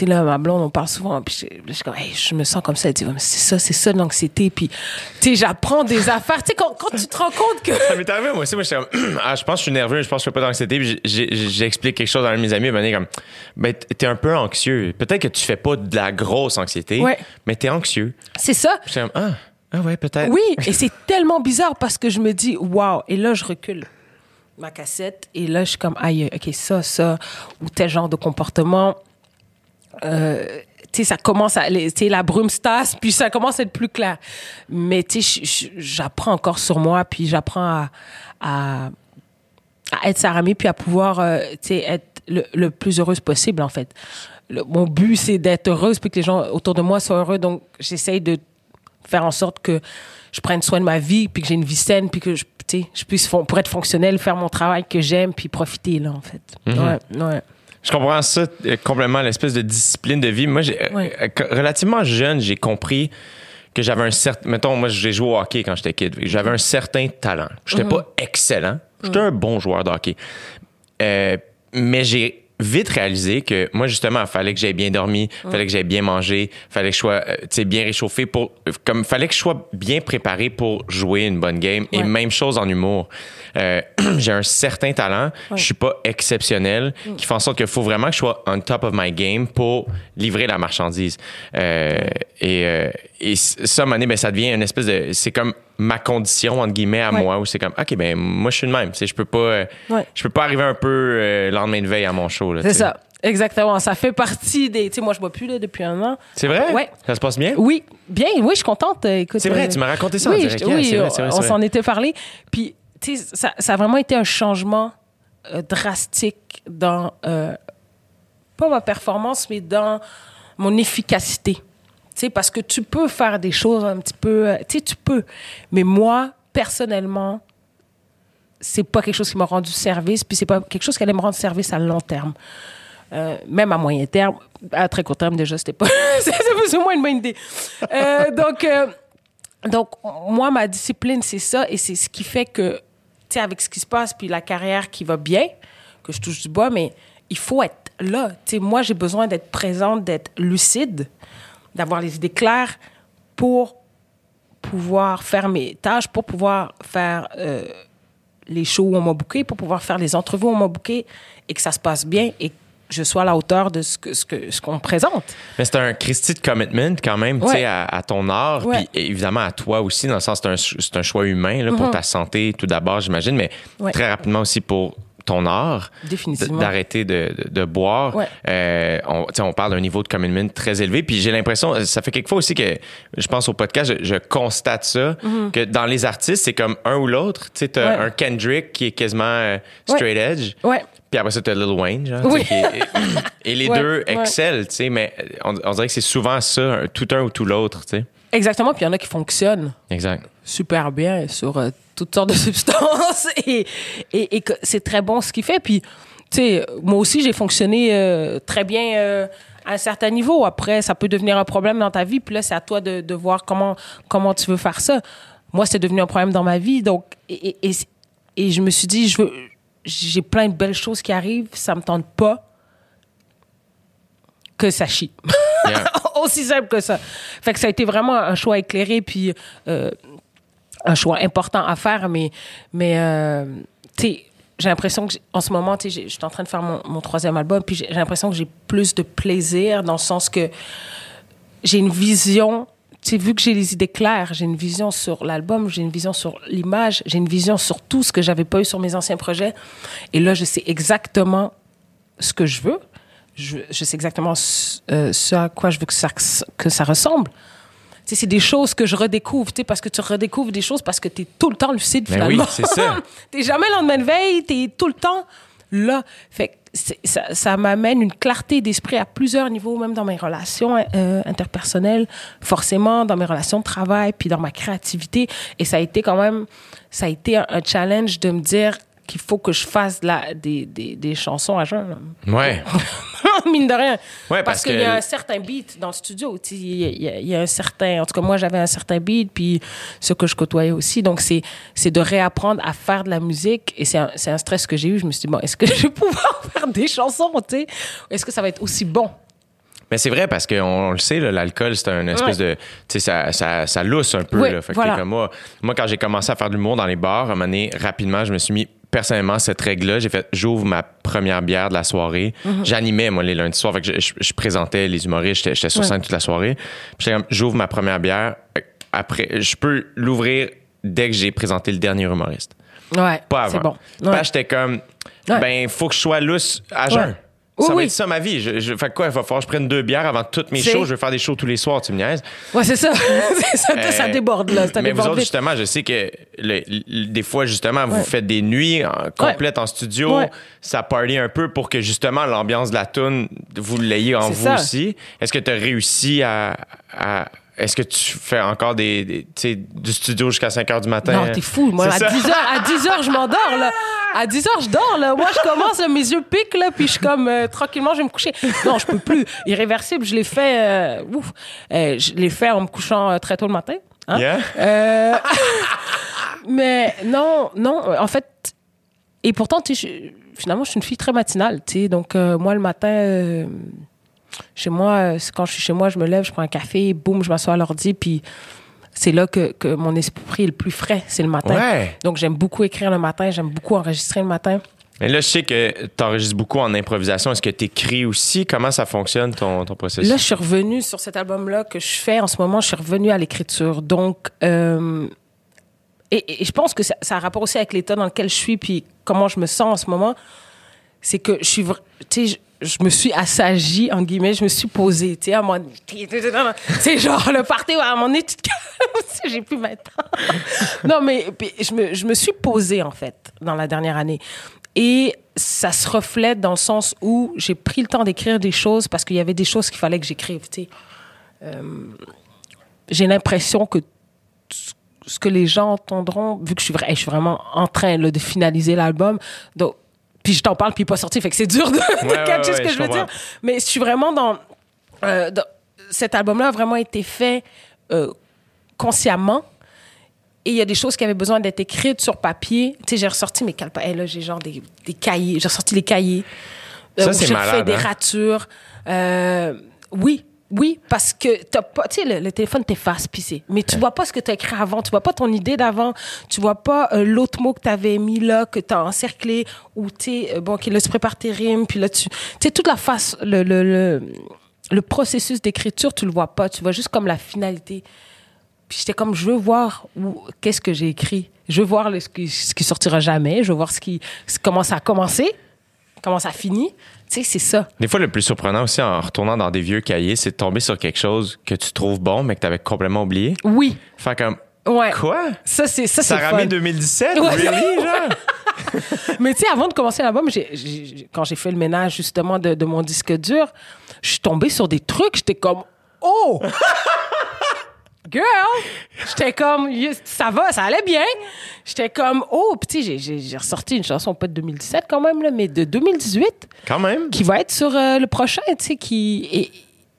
sais, là, ma blonde, on parle souvent, puis je, je Hey, me sens comme ça. Elle dit, c'est ça, c'est ça l'anxiété. Puis, tu sais, j'apprends des affaires. Tu sais, quand, quand tu te rends compte que. Ça m'est arrivé, moi aussi. Moi, j'étais comme, ah, je pense que je suis nerveux, je pense que je fais pas d'anxiété. Puis j'explique quelque chose à un de mes amis, dit comme, ben, t'es un peu anxieux. Peut-être que tu fais pas de la grosse anxiété, Ouais. mais t'es anxieux. C'est ça. J'étais comme, ah, ah ouais, peut-être. Oui, et c'est tellement bizarre parce que je me dis, waouh, et là, je recule ma cassette, et là, je suis comme, aïe, ok, ça, ça, ou tel genre de comportement. Euh, tu sais, ça commence à, tu sais, la brume se tasse, puis ça commence à être plus clair. Mais tu sais, j'apprends encore sur moi, puis j'apprends à, à, à être Saramé, puis à pouvoir, euh, tu sais, être le, le plus heureuse possible, en fait. Le- mon but, c'est d'être heureuse, puis que les gens autour de moi soient heureux. Donc, j'essaye de faire en sorte que je prenne soin de ma vie, puis que j'ai une vie saine, puis que je, je puisse, pour être fonctionnelle, faire mon travail que j'aime, puis profiter, là, en fait. Ouais, ouais. Je comprends ça euh, complètement, l'espèce de discipline de vie. Moi, j'ai, euh, Ouais. euh, relativement jeune, j'ai compris que j'avais un certain. Mettons, moi, j'ai joué au hockey quand j'étais kid. J'avais un certain talent. J'étais pas excellent. J'étais un bon joueur de hockey. Euh, mais j'ai vite réalisé que moi, justement, il fallait que j'aie bien dormi, il fallait que j'aie bien mangé, il fallait que je sois euh, tu sais, bien réchauffé pour. Comme fallait que je sois bien préparé pour jouer une bonne game. Et Ouais. même chose en humour. Euh, j'ai un certain talent, je suis pas exceptionnel, qui fait en sorte qu'il faut vraiment que je sois on top of my game pour livrer la marchandise. Euh, et, euh, et ça, à ben, ça devient une espèce de. C'est comme ma condition, entre guillemets, à Ouais. moi, où c'est comme, OK, ben, moi, je suis le même. Tu sais, Je peux pas, euh, Ouais. je peux pas arriver un peu euh, lendemain de veille à mon show. C'est ça. Exactement. Ça fait partie des. Tu sais, moi, je bois plus là, depuis un an. C'est vrai? Ouais. Ça se passe bien? Oui, bien, oui, je suis contente. euh, Écoute, C'est vrai, euh, tu m'as raconté ça Oui, je- vrai, vrai, on s'en était parlé. Puis, tu sais, ça, ça a vraiment été un changement drastique dans, pas ma performance, mais dans mon efficacité. Sais, parce que tu peux faire des choses un petit peu. euh, Tu sais, tu peux. Mais moi, personnellement, c'est pas quelque chose qui m'a rendu service, puis c'est pas quelque chose qui allait me rendre service à long terme. Euh, même à moyen terme, à très court terme déjà, c'était pas, c'est moins une bonne idée. Euh, donc, donc moi ma discipline c'est ça et c'est ce qui fait que, tu sais, avec ce qui se passe puis la carrière qui va bien, que je touche du bois, mais il faut être là. Tu sais, moi j'ai besoin d'être présente, d'être lucide, d'avoir les idées claires pour pouvoir faire mes tâches, pour pouvoir faire euh, les shows où on m'a booké, pour pouvoir faire les entrevues où on m'a booké et que ça se passe bien et que je sois à la hauteur de ce que ce ce qu'on me présente. Mais c'est un Christy de commitment quand même, tu sais, à, à ton art, puis évidemment à toi aussi, dans le sens c'est un, c'est un choix humain là, pour ta santé tout d'abord, j'imagine, mais Mm-hmm. Ouais. très rapidement aussi pour ton art. D'arrêter de, de- de boire. Ouais. Euh, on, on parle d'un niveau de commitment très élevé. Puis j'ai l'impression, ça fait quelquefois aussi que je pense au podcast, je, je constate ça, que dans les artistes, c'est comme un ou l'autre. Tu sais, t'as Mm-hmm. Ouais. un Kendrick qui est quasiment euh, straight edge. Ouais. Puis après ça, t'as Lil Wayne, genre. Oui. qui et les deux excellent, tu sais, mais on, on dirait que c'est souvent ça, tout un ou tout l'autre, tu sais. Exactement, puis il y en a qui fonctionnent Exact. super bien sur euh, toutes sortes de substances et, et, c'est très bon ce qu'il fait. Puis, tu sais, moi aussi, j'ai fonctionné euh, très bien euh, à un certain niveau. Après, ça peut devenir un problème dans ta vie. Puis là, c'est à toi de, de voir comment, comment tu veux faire ça. Moi, c'est devenu un problème dans ma vie. Donc, et, et, et, et je me suis dit, je veux, j'ai plein de belles choses qui arrivent. Ça me tente pas que ça chie. Yeah. Aussi simple que ça. Fait que ça a été vraiment un choix éclairé, puis euh, un choix important à faire, mais, mais euh, tu sais, j'ai l'impression que en ce moment, tu sais, je suis en train de faire mon, mon troisième album, puis j'ai l'impression que j'ai plus de plaisir dans le sens que j'ai une vision. Tu sais, vu que j'ai les idées claires, j'ai une vision sur l'album, j'ai une vision sur l'image, j'ai une vision sur tout ce que j'avais pas eu sur mes anciens projets. Et là, je sais exactement ce que je veux. Je, je sais exactement ce, euh, à quoi je veux que ça, que ça ressemble. Tu c'est des choses que je redécouvre, tu parce que tu redécouvres des choses parce que tu es tout le temps lucide, Ben oui, finalement. c'est ça. t'es jamais le lendemain de veille, t'es tout le temps là. Fait que c'est- ça, ça m'amène une clarté d'esprit à plusieurs niveaux, même dans mes relations euh, interpersonnelles, forcément, dans mes relations de travail, puis dans ma créativité. Et ça a été quand même, ça a été un, un challenge de me dire qu'il faut que je fasse de la, des, des, des chansons à jeun. Ouais. Mine de rien. Ouais, parce parce qu'il que- y a un certain beat dans le studio. Il y, a- y y un certain. En tout cas, moi, j'avais un certain beat, puis ce que je côtoyais aussi. Donc, c'est de réapprendre à faire de la musique. Et c'est un, un stress que j'ai eu. Je me suis dit, bon, est-ce que je vais pouvoir faire des chansons, tu sais? Est-ce que ça va être aussi bon? Mais c'est vrai parce qu'on on le sait, l'alcool, c'est une espèce de. Tu sais, ça, ça, ça lousse un peu. Ouais, là. Fait que voilà. comme moi, moi, quand j'ai commencé à faire de l'humour dans les bars, à un moment donné, rapidement, je me suis mis personnellement cette règle-là. J'ai fait, j'ouvre ma première bière de la soirée. Mhm. J'animais, moi, les lundis soirs. Fait que je, je- je présentais les humoristes. J'étais, sur Ouais. scène toute la soirée. Puis j'étais comme, j'ouvre ma première bière. Après, je peux l'ouvrir dès que j'ai présenté le dernier humoriste. Ouais. Pas avant. C'est bon. Ouais. j'étais comme, ben, faut que je sois lousse à jeun. Ça Oui, va être ça ma vie. Je, je- fait quoi, il va falloir que je prenne deux bières avant toutes mes shows. Je vais faire des shows tous les soirs, tu me niaises. Ouais, c'est ça. Ça, ça Euh, déborde, là. Ça mais vous autres, vite. justement, je sais que le- le- des fois, justement, vous Ouais. faites des nuits en- complètes en studio. Ouais. Ça party un peu pour que, justement, l'ambiance de la tune, vous l'ayez en vous ça. aussi. Est-ce que tu as réussi à... à- est-ce que tu fais encore des, des- tu sais, du studio jusqu'à 5 h du matin? Non, t'es fou. Moi, à C'est ça? 10 heures, à 10 heures, je m'endors, là. À 10 heures, je dors, là. Moi, je commence, mes yeux piquent, là, puis je suis comme, euh, tranquillement, je vais me coucher. Non, je peux plus. Irréversible, je l'ai fait, euh, ouf. Euh, je l'ai fait en me couchant très tôt le matin. hein. Yeah? Mais non, non, en fait, et pourtant, tu finalement, je suis une fille très matinale, tu sais. Donc, moi, le matin, chez moi, euh, quand je suis chez moi, je me lève, je prends un café, boum, je m'assois à l'ordi, puis c'est là que, que mon esprit est le plus frais, c'est le matin. Ouais. Donc, j'aime beaucoup écrire le matin, j'aime beaucoup enregistrer le matin. Mais là, je sais que tu enregistres beaucoup en improvisation. Est-ce que tu écris aussi? Comment ça fonctionne, ton, ton processus? Là, je suis revenue sur cet album-là que je fais en ce moment, je suis revenue à l'écriture. Donc, euh, et, et je pense que ça, ça a rapport aussi avec l'état dans lequel je suis, puis comment je me sens en ce moment. C'est que je suis, tu sais, je, me suis assagie, en guillemets, je me suis posée, tu sais, à mon... C'est genre le party, à mon étude, j'ai plus 20 ans. non, mais je me, je me suis posée, en fait, dans la dernière année. Et ça se reflète dans le sens où j'ai pris le temps d'écrire des choses parce qu'il y avait des choses qu'il fallait que j'écrive, tu sais. Euh, j'ai l'impression que ce que les gens entendront, vu que je suis, vraiment en train de finaliser l'album, donc puis je t'en parle puis il pas sorti, fait que c'est dur de, de ouais, catcher ouais, ce que je je veux dire. Mais je suis vraiment dans, euh, dans- cet album-là a vraiment été fait euh, consciemment. Et il y a des choses qui avaient besoin d'être écrites sur papier. Tu sais, j'ai ressorti mes calepins. Hey, là, j'ai genre des, des cahiers. J'ai ressorti les cahiers. Ça, où c'est j'ai fait des hein? ratures. Euh, oui, oui, parce que t'as pas, tu sais, le, le téléphone t'efface, puis c'est. Mais tu vois pas ce que tu as écrit avant, tu vois pas ton idée d'avant, tu vois pas euh, l'autre mot que tu avais mis là, que tu as encerclé, ou tu euh, bon, qui là, tu prépares tes rimes, puis là, tu. Tu sais, toute la face, le, le, le, le processus d'écriture, tu le vois pas, tu vois juste comme la finalité. Puis j'étais comme, je veux voir où, qu'est-ce que j'ai écrit. Je veux voir le- ce, qui, ce qui sortira jamais. Je veux voir ce qui, comment ça a commencé, comment ça finit. Tu sais, c'est ça. Des fois, le plus surprenant aussi en retournant dans des vieux cahiers, c'est de tomber sur quelque chose que tu trouves bon, mais que tu avais complètement oublié. Oui. Faire comme, Ouais. quoi? Ça, c'est ça, Ça ramène 2017? Ouais. Really, genre? Mais tu sais, avant de commencer l'album, quand j'ai fait le ménage justement de, de mon disque dur, je suis tombée sur des trucs. J'étais comme, oh! Girl! J'étais comme, ça va, ça allait bien. J'étais comme, oh! Puis tu sais, j'ai- ressorti une chanson pas de 2017 quand même, là, mais de 2018 Quand même. qui va être sur euh, le prochain, tu sais, qui et,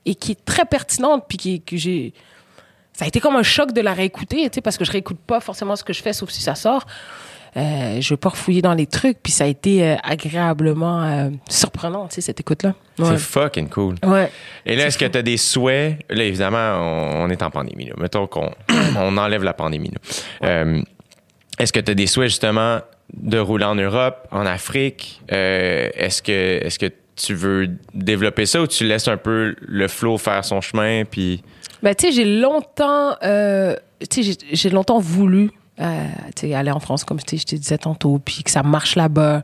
et qui est très pertinente, puis qui que j'ai. Ça a été comme un choc de la réécouter, tu sais, parce que je réécoute pas forcément ce que je fais, sauf si ça sort. Euh, je veux pas refouiller dans les trucs, puis ça a été euh, agréablement euh, surprenant, tu sais, cette écoute-là. Ouais. C'est fucking cool. Ouais. Et là, est-ce que tu as des souhaits? Là, évidemment, on, on est en pandémie. Là. Mettons qu'on on enlève la pandémie. là. Est-ce que tu as des souhaits, justement, de rouler en Europe, en Afrique? Est-ce que est-ce que tu veux développer ça ou tu laisses un peu le flow faire son chemin puis Ben, tu sais, j'ai longtemps, j'ai longtemps voulu euh, tu aller en France, comme je te disais tantôt, puis que ça marche là-bas.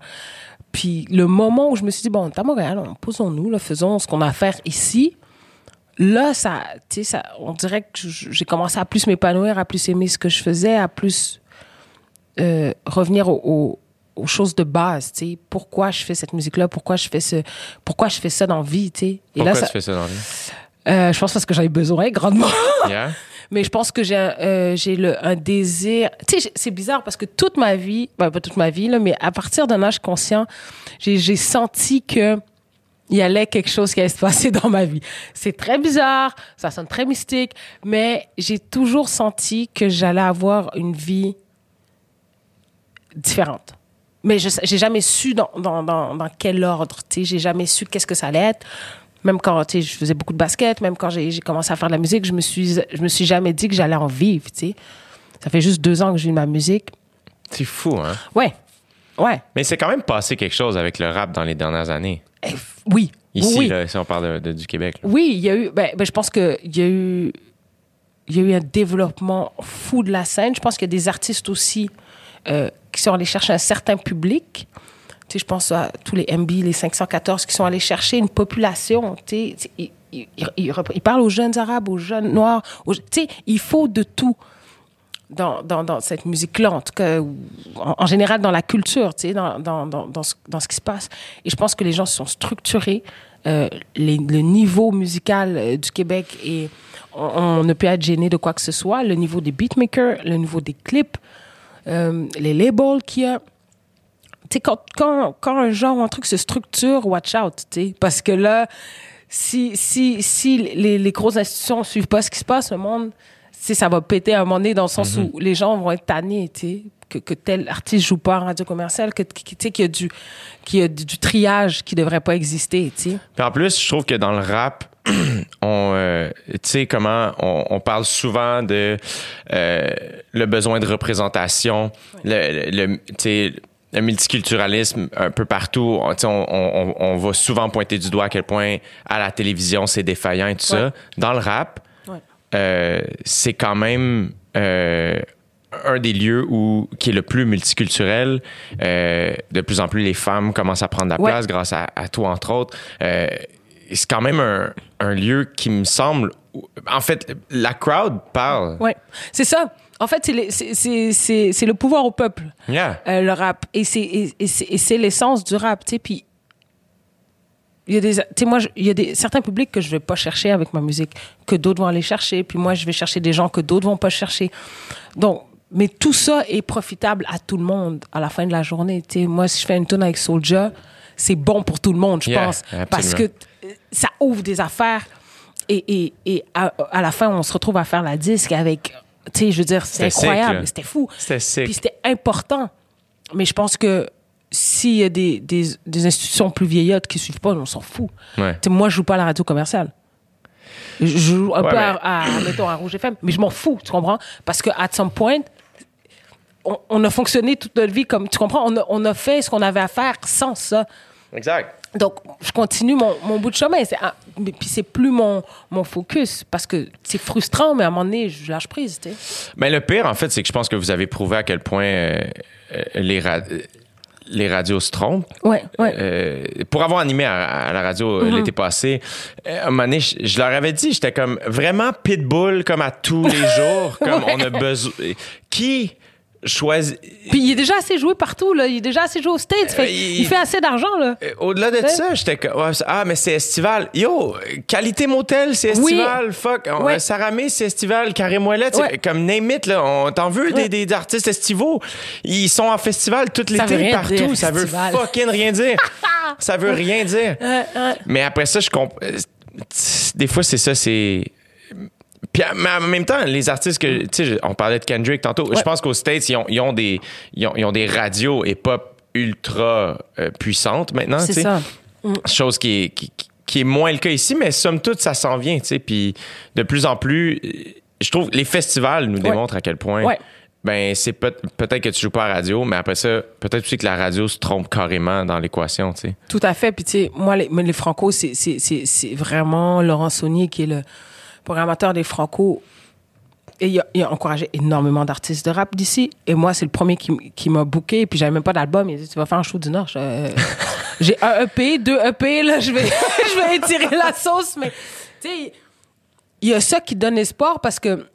Puis le moment où je me suis dit, bon, t'es à Montréal, on- posons-nous, faisons ce qu'on a à faire ici. Là, ça, ça, on dirait que j'ai commencé à plus m'épanouir, à plus aimer ce que je faisais, à plus euh, revenir au- au- aux choses de base, tu. Pourquoi je fais cette musique-là, pourquoi je fais ce, pourquoi je fais ça dans la vie, tu sais? Et pourquoi là, ça, tu fais ça dans la vie? euh, je pense parce que j'en ai besoin grandement. Yeah? Mais je pense que j'ai euh, j'ai le un désir. Tu sais, c'est bizarre parce que toute ma vie, ben, pas toute ma vie là, mais à partir d'un âge conscient, j'ai j'ai senti que il y allait quelque chose qui allait se passer dans ma vie. C'est très bizarre, ça sonne très mystique, mais j'ai toujours senti que j'allais avoir une vie différente. Mais je j'ai jamais su dans, dans, dans, dans quel ordre, tu sais, j'ai jamais su qu'est-ce que ça allait être. Même quand, tu sais, je faisais beaucoup de basket, même quand j'ai j'ai commencé à faire de la musique, je me suis, je me suis jamais dit que j'allais en vivre, tu sais. Ça fait juste deux ans que je vis de ma musique. C'est fou, hein? Ouais, ouais, Mais c'est quand même passé quelque chose avec le rap dans les dernières années. Eh, oui. Ici, oui. là, si on parle de- de- du Québec. là. Oui, il y a eu. Ben, ben, je pense qu'il y a eu. Il y a eu un développement fou de la scène. Je pense qu'il y a des artistes aussi euh, qui sont allés chercher un certain public. Tu sais, je pense à tous les MB, les 514 qui sont allés chercher une population. Tu sais, ils, parlent aux jeunes arabes, aux jeunes noirs. tu sais, il faut de tout dans, cette musique-là, en général dans la culture, tu sais, dans, ce, qui se passe. Et je pense que les gens se sont structurés. Euh, le niveau musical euh, du Québec et on, on ne peut être gêné de quoi que ce soit. Le niveau des beatmakers, le niveau des clips, euh, les labels qu'il y a. Tu sais, quand, quand, quand un genre ou un truc se structure, watch out, tu sais. Parce que là, si, si, si les, les grosses institutions ne suivent pas ce qui se passe, le monde, tu ça va péter à un moment donné dans le sens où les gens vont être tannés, tu sais. Que, que tel artiste joue pas en radio commerciale, que, tu sais, qu'il y a du, qu'il y a du, du triage qui devrait pas exister, tu sais. Puis en plus, je trouve que dans le rap, on, euh, tu sais comment on, on parle souvent de euh, le besoin de représentation, le, le- le- tu sais, le multiculturalisme un peu partout. On, on, on- va souvent pointer du doigt à quel point à la télévision c'est défaillant et tout ça. Dans le rap, Ouais. euh, c'est quand même euh, un des lieux où qui est le plus multiculturel. Euh, de plus en plus, les femmes commencent à prendre la Ouais. place grâce à, à toi, entre autres. C'est quand même un, un lieu qui me semble... En fait, la crowd parle. Ouais, c'est ça. En fait, c'est le pouvoir au peuple, Yeah. euh, le rap. Et c'est l'essence du rap, tu sais. Puis, il y a des, moi, il y a des, certains publics que je vais pas chercher avec ma musique, que d'autres vont aller chercher. Puis moi, je vais chercher des gens que d'autres vont pas chercher. Donc, mais tout ça est profitable à tout le monde à la fin de la journée. Tu sais, moi, si je fais une tune avec Soulja, c'est bon pour tout le monde, je Yeah, pense. absolument. Parce que euh, ça ouvre des affaires. Et, et, et à, à la fin, on se retrouve à faire la disque avec. Tu sais, je veux dire, c'est C'était incroyable, c'était fou. C'était sick. Puis c'était important. Mais je pense que s'il y a des, des, des institutions plus vieillottes qui suivent pas, on s'en fout. Ouais. Tu sais, moi, je joue pas à la radio commerciale. Je joue un Ouais, peu mais- à, à, mettons, à Rouge FM, mais je m'en fous, tu comprends? Parce que, at some point, on, on a fonctionné toute notre vie comme, tu comprends? On a, on a fait ce qu'on avait à faire sans ça. Exact. Donc, je continue mon, mon bout de chemin. Un- mais puis c'est plus mon, mon focus parce que c'est frustrant, mais à un moment donné, je lâche prise, tu sais. Mais le pire, en fait, c'est que je pense que vous avez prouvé à quel point euh, euh, les, ra- les radios se trompent. Ouais, ouais. Euh, pour avoir animé à, à la radio euh, l'été passé, à un moment donné, je, je leur avais dit, j'étais comme vraiment pitbull, comme à tous les jours, comme Ouais. on a besoin. Qui choisit. Puis il est déjà assez joué partout, là. Il est déjà assez joué aux States. Fait, Euh, il- il... fait assez d'argent, là. Euh, Au-delà de Ouais. ça, j'étais comme, ah, mais c'est estival. Yo, qualité motel, c'est Oui. estival. Fuck. Ouais. Saramé, c'est estival. Carré Moellette, Ouais. comme name it, là. On t'en veut des, des artistes estivaux? Ils sont en festival tout l'été partout. dire, ça veut fucking rien dire. ça veut rien dire. Ouais, ouais. Mais après ça, je comprends. Des fois, c'est ça, c'est. Puis mais en même temps, les artistes que. Tu sais, on parlait de Kendrick tantôt. Je pense qu'aux States, ils ont, ils ont des, ils, ont, ils ont des radios et pop ultra euh, puissantes maintenant. C'est tu sais. ça. Chose qui est, qui, qui est moins le cas ici, mais somme toute, ça s'en vient. tu sais. Puis de plus en plus, je trouve les festivals nous démontrent à quel point Ouais. ben c'est peut- peut-être que tu joues pas à la radio, mais après ça, peut-être aussi que la radio se trompe carrément dans l'équation, tu sais. Tout à fait. Puis, tu sais, moi, les, mais les Franco, c'est, c'est, c'est, c'est vraiment Laurent Saunier qui est le programmateur des Franco. Et il a, il a encouragé énormément d'artistes de rap d'ici. Et moi, c'est le premier qui, m'a booké. Puis, j'avais même pas d'album. Il a dit, tu vas faire un show du Nord. Euh, J'ai un EP, deux EP, là, je vais, je vais étirer la sauce. Mais, tu sais, il y a ça qui donne espoir parce que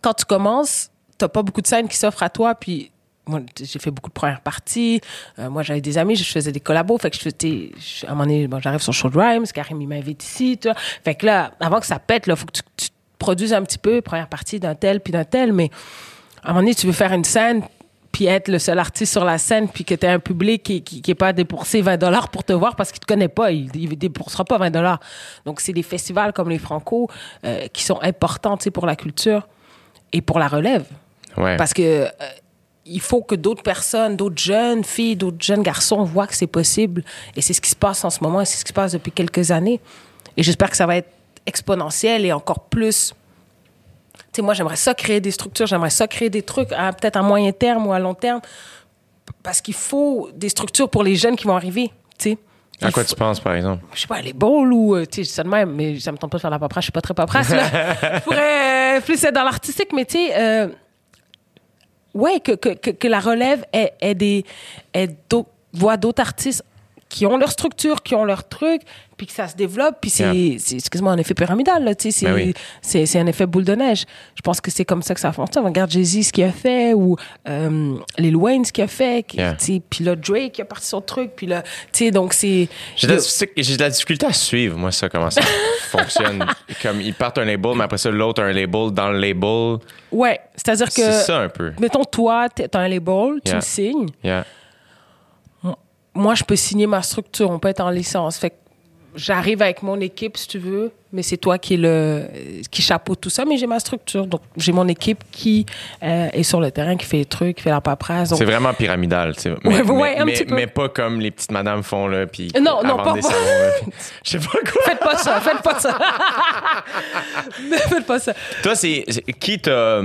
quand tu commences, t'as pas beaucoup de scènes qui s'offrent à toi, puis moi, j'ai fait beaucoup de premières parties. Euh, moi, j'avais des amis, je faisais des collabos. Fait que je faisais, je- à un moment donné, bon, j'arrive sur Show Rhymes, Karim, il m'invite ici, tu vois. Fait que là, avant que ça pète, là, faut que tu, tu produises un petit peu, première partie d'un tel, puis d'un tel, mais à un moment donné, tu veux faire une scène, puis être le seul artiste sur la scène, puis que tu un public qui, qui, qui est pas à débourser 20 dollars pour te voir parce qu'il te connaît pas, il, il déboursera pas 20 dollars. Donc, c'est des festivals comme les Franco euh, qui sont importants, tu sais, pour la culture et pour la relève. Ouais. Parce que euh, il faut que d'autres personnes, d'autres jeunes filles, d'autres jeunes garçons voient que c'est possible. Et c'est ce qui se passe en ce moment et c'est ce qui se passe depuis quelques années. Et j'espère que ça va être exponentiel et encore plus. Tu sais, moi, j'aimerais ça créer des structures, j'aimerais ça créer des trucs, à- peut-être à moyen terme ou à long terme. Parce qu'il faut des structures pour les jeunes qui vont arriver. Tu sais. à quoi faut- tu penses, par exemple? je sais pas, les balls ou, euh, tu sais, je dis ça de même, mais ça me tente pas de faire la paperasse, je suis pas très paperasse, là. je pourrais euh, plus être dans l'artistique, mais tu sais, euh, ouais, que, que, la relève est, des, est voit d'autres artistes qui ont leur structure, qui ont leur truc, puis que ça se développe, puis c'est, Yeah. c'est excuse-moi, un effet pyramidal, tu sais, c'est, Ben oui. c'est, c'est un effet boule de neige. Je pense que c'est comme ça que ça fonctionne. Regarde Jay-Z, ce qu'il a fait, ou euh, Lil Wayne, ce qu'il a fait, Yeah. tu sais, puis là, Drake qui a parti son truc, puis là, tu sais, donc c'est... J'ai de, la, difficulté- j'ai de la difficulté à suivre, moi, ça, comment ça fonctionne. Comme ils partent un label, mais après ça, l'autre a un label dans le label. Ouais, c'est-à-dire que... C'est ça un peu. Mettons, toi, t'as un label, tu Yeah. le signes. Yeah. Moi, je peux signer ma structure, on peut être en licence. Fait que j'arrive avec mon équipe, si tu veux, mais c'est toi qui le qui chapeaute tout ça, mais j'ai ma structure. Donc, j'ai mon équipe qui euh, est sur le terrain, qui fait les trucs, qui fait la paperasse. Donc, C'est vraiment pyramidal, tu sais. Mais, Ouais, mais, un mais- petit peu. mais pas comme les petites madames font, là, puis Non, non, avant pas- pas- Je sais pas quoi. Faites pas ça, faites pas ça. faites pas ça. Toi, c'est qui t'a.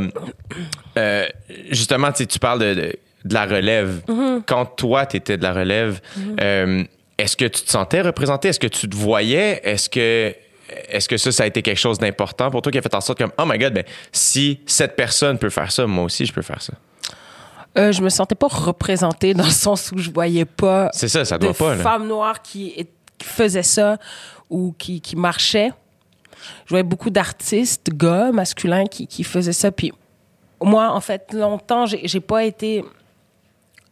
euh, justement, tu parles de, de, de la relève. Mm-hmm. Quand toi, tu étais de la relève, euh, est-ce que tu te sentais représenté? Est-ce que tu te voyais? Est-ce que. Est-ce que ça, ça a été quelque chose d'important pour toi qui a fait en sorte comme, oh my god, ben, si cette personne peut faire ça, moi aussi, je peux faire ça? Euh, je me sentais pas représentée dans le sens où je voyais pas C'est ça, ça de doit pas, là. femmes noires qui, qui faisaient ça ou qui, qui marchaient. Je voyais beaucoup d'artistes, gars, masculins, qui, qui faisaient ça. Puis moi, en fait, longtemps, j'ai pas été.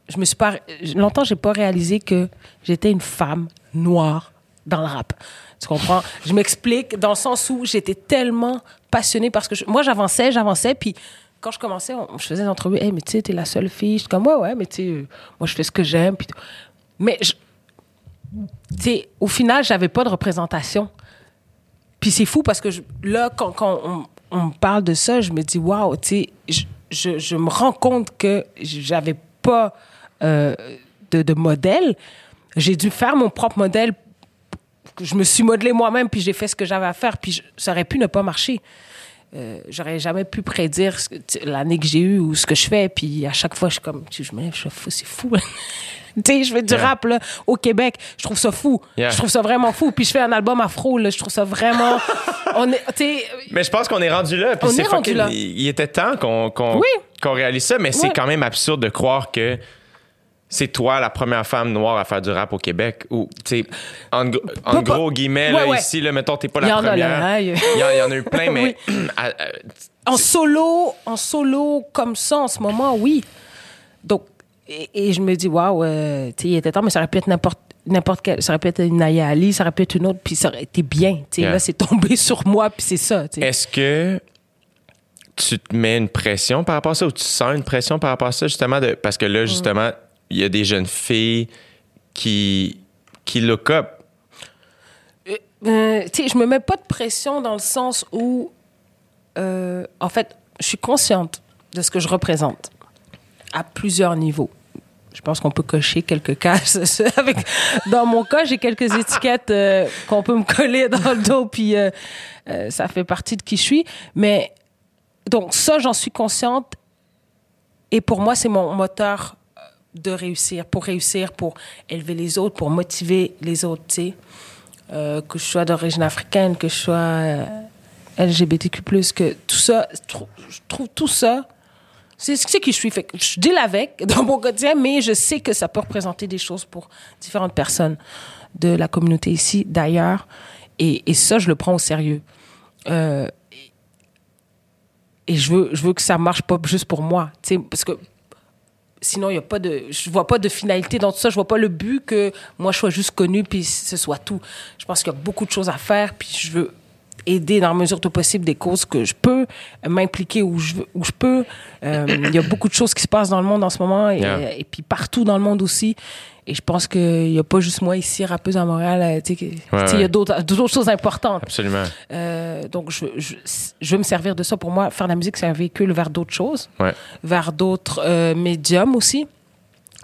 Je me suis pas. Longtemps, j'ai pas réalisé que j'étais une femme noire dans le rap. Tu comprends? Je m'explique dans le sens où j'étais tellement passionnée parce que moi, j'avançais, j'avançais, puis quand je commençais, on- je faisais des entrevues, hey, mais tu sais, t'es la seule fille. Je suis comme, ouais, ouais, mais tu sais, euh, moi, je fais ce que j'aime. Puis mais, tu sais, au final, j'avais pas de représentation. Puis c'est fou parce que là, quand, on, parle de ça, je me dis, waouh, tu sais, je, je, je me rends compte que j'avais pas euh, de, de modèle. J'ai dû faire mon propre modèle. Je me suis modelé moi-même, puis j'ai fait ce que j'avais à faire, puis je- ça aurait pu ne pas marcher. Euh, J'aurais jamais pu prédire l'année que j'ai eue ou ce que je fais, puis à chaque fois, je suis comme, je me lève, je suis fou, c'est fou. tu sais, je fais du Yeah. rap là, au Québec, je trouve ça fou. Yeah. Je trouve ça vraiment fou. Puis je fais un album afro, là, je trouve ça vraiment. on est, Mais je pense qu'on est rendu là. Puis c'est. Il était temps qu'on qu'on Oui. réalise ça, mais c'est quand même absurde de croire que c'est toi la première femme noire à faire du rap au Québec. Ou, tu en, gros guillemets, Ouais, là, ouais. ici, là, mettons, t'es pas y la en première. il y en, a eu plein, mais. à- à- en solo, en solo comme ça en ce moment, oui. Donc, et, et je me dis, waouh, euh, tu sais, il était temps, mais ça aurait pu être n'importe n'importe quel, ça aurait pu être une Naya Ali, ça aurait pu être une autre, puis ça aurait été bien. Tu sais, Yeah. là, c'est tombé sur moi, puis c'est ça. Est-ce que tu te mets une pression par rapport à ça ou tu sens une pression par rapport à ça, justement? De, parce que Mm. là, justement, il y a des jeunes filles qui, qui look up. Euh, tu sais, je me mets pas de pression dans le sens où, euh, en fait, je suis consciente de ce que je représente à plusieurs niveaux. Je pense qu'on peut cocher quelques cases. Avec, dans mon cas, j'ai quelques étiquettes euh, qu'on peut me coller dans le dos, puis euh, euh, ça fait partie de qui je suis. Mais donc ça, j'en suis consciente. Et pour moi, c'est mon moteur euh, de réussir, pour réussir, pour élever les autres, pour motiver les autres, tu sais. Euh, que je sois d'origine africaine, que je sois euh, LGBTQ+, que tout ça, je trouve, tout ça, c'est ce qui je suis. Fait que je deal avec dans mon quotidien, mais je sais que ça peut représenter des choses pour différentes personnes de la communauté ici, d'ailleurs. Et, ça, je le prends au sérieux. Euh, et je veux, je veux que ça marche pas juste pour moi, parce que sinon il y a pas de, je vois pas de finalité dans tout ça. Je vois pas le but que moi je sois juste connu puis ce soit tout. Je pense qu'il y a beaucoup de choses à faire puis je veux aider dans la mesure du possible des causes que je peux, m'impliquer où je, où je peux. Euh, Il y a beaucoup de choses qui se passent dans le monde en ce moment et, Yeah. et puis partout dans le monde aussi. Et je pense qu'il n'y a pas juste moi ici, rappeuse à Montréal. euh, Il y ouais. a d'autres d'autres choses importantes. Absolument. Euh, donc, je, je, je veux me servir de ça. Pour moi, faire de la musique, c'est un véhicule vers d'autres choses, Ouais. vers d'autres euh, médiums aussi.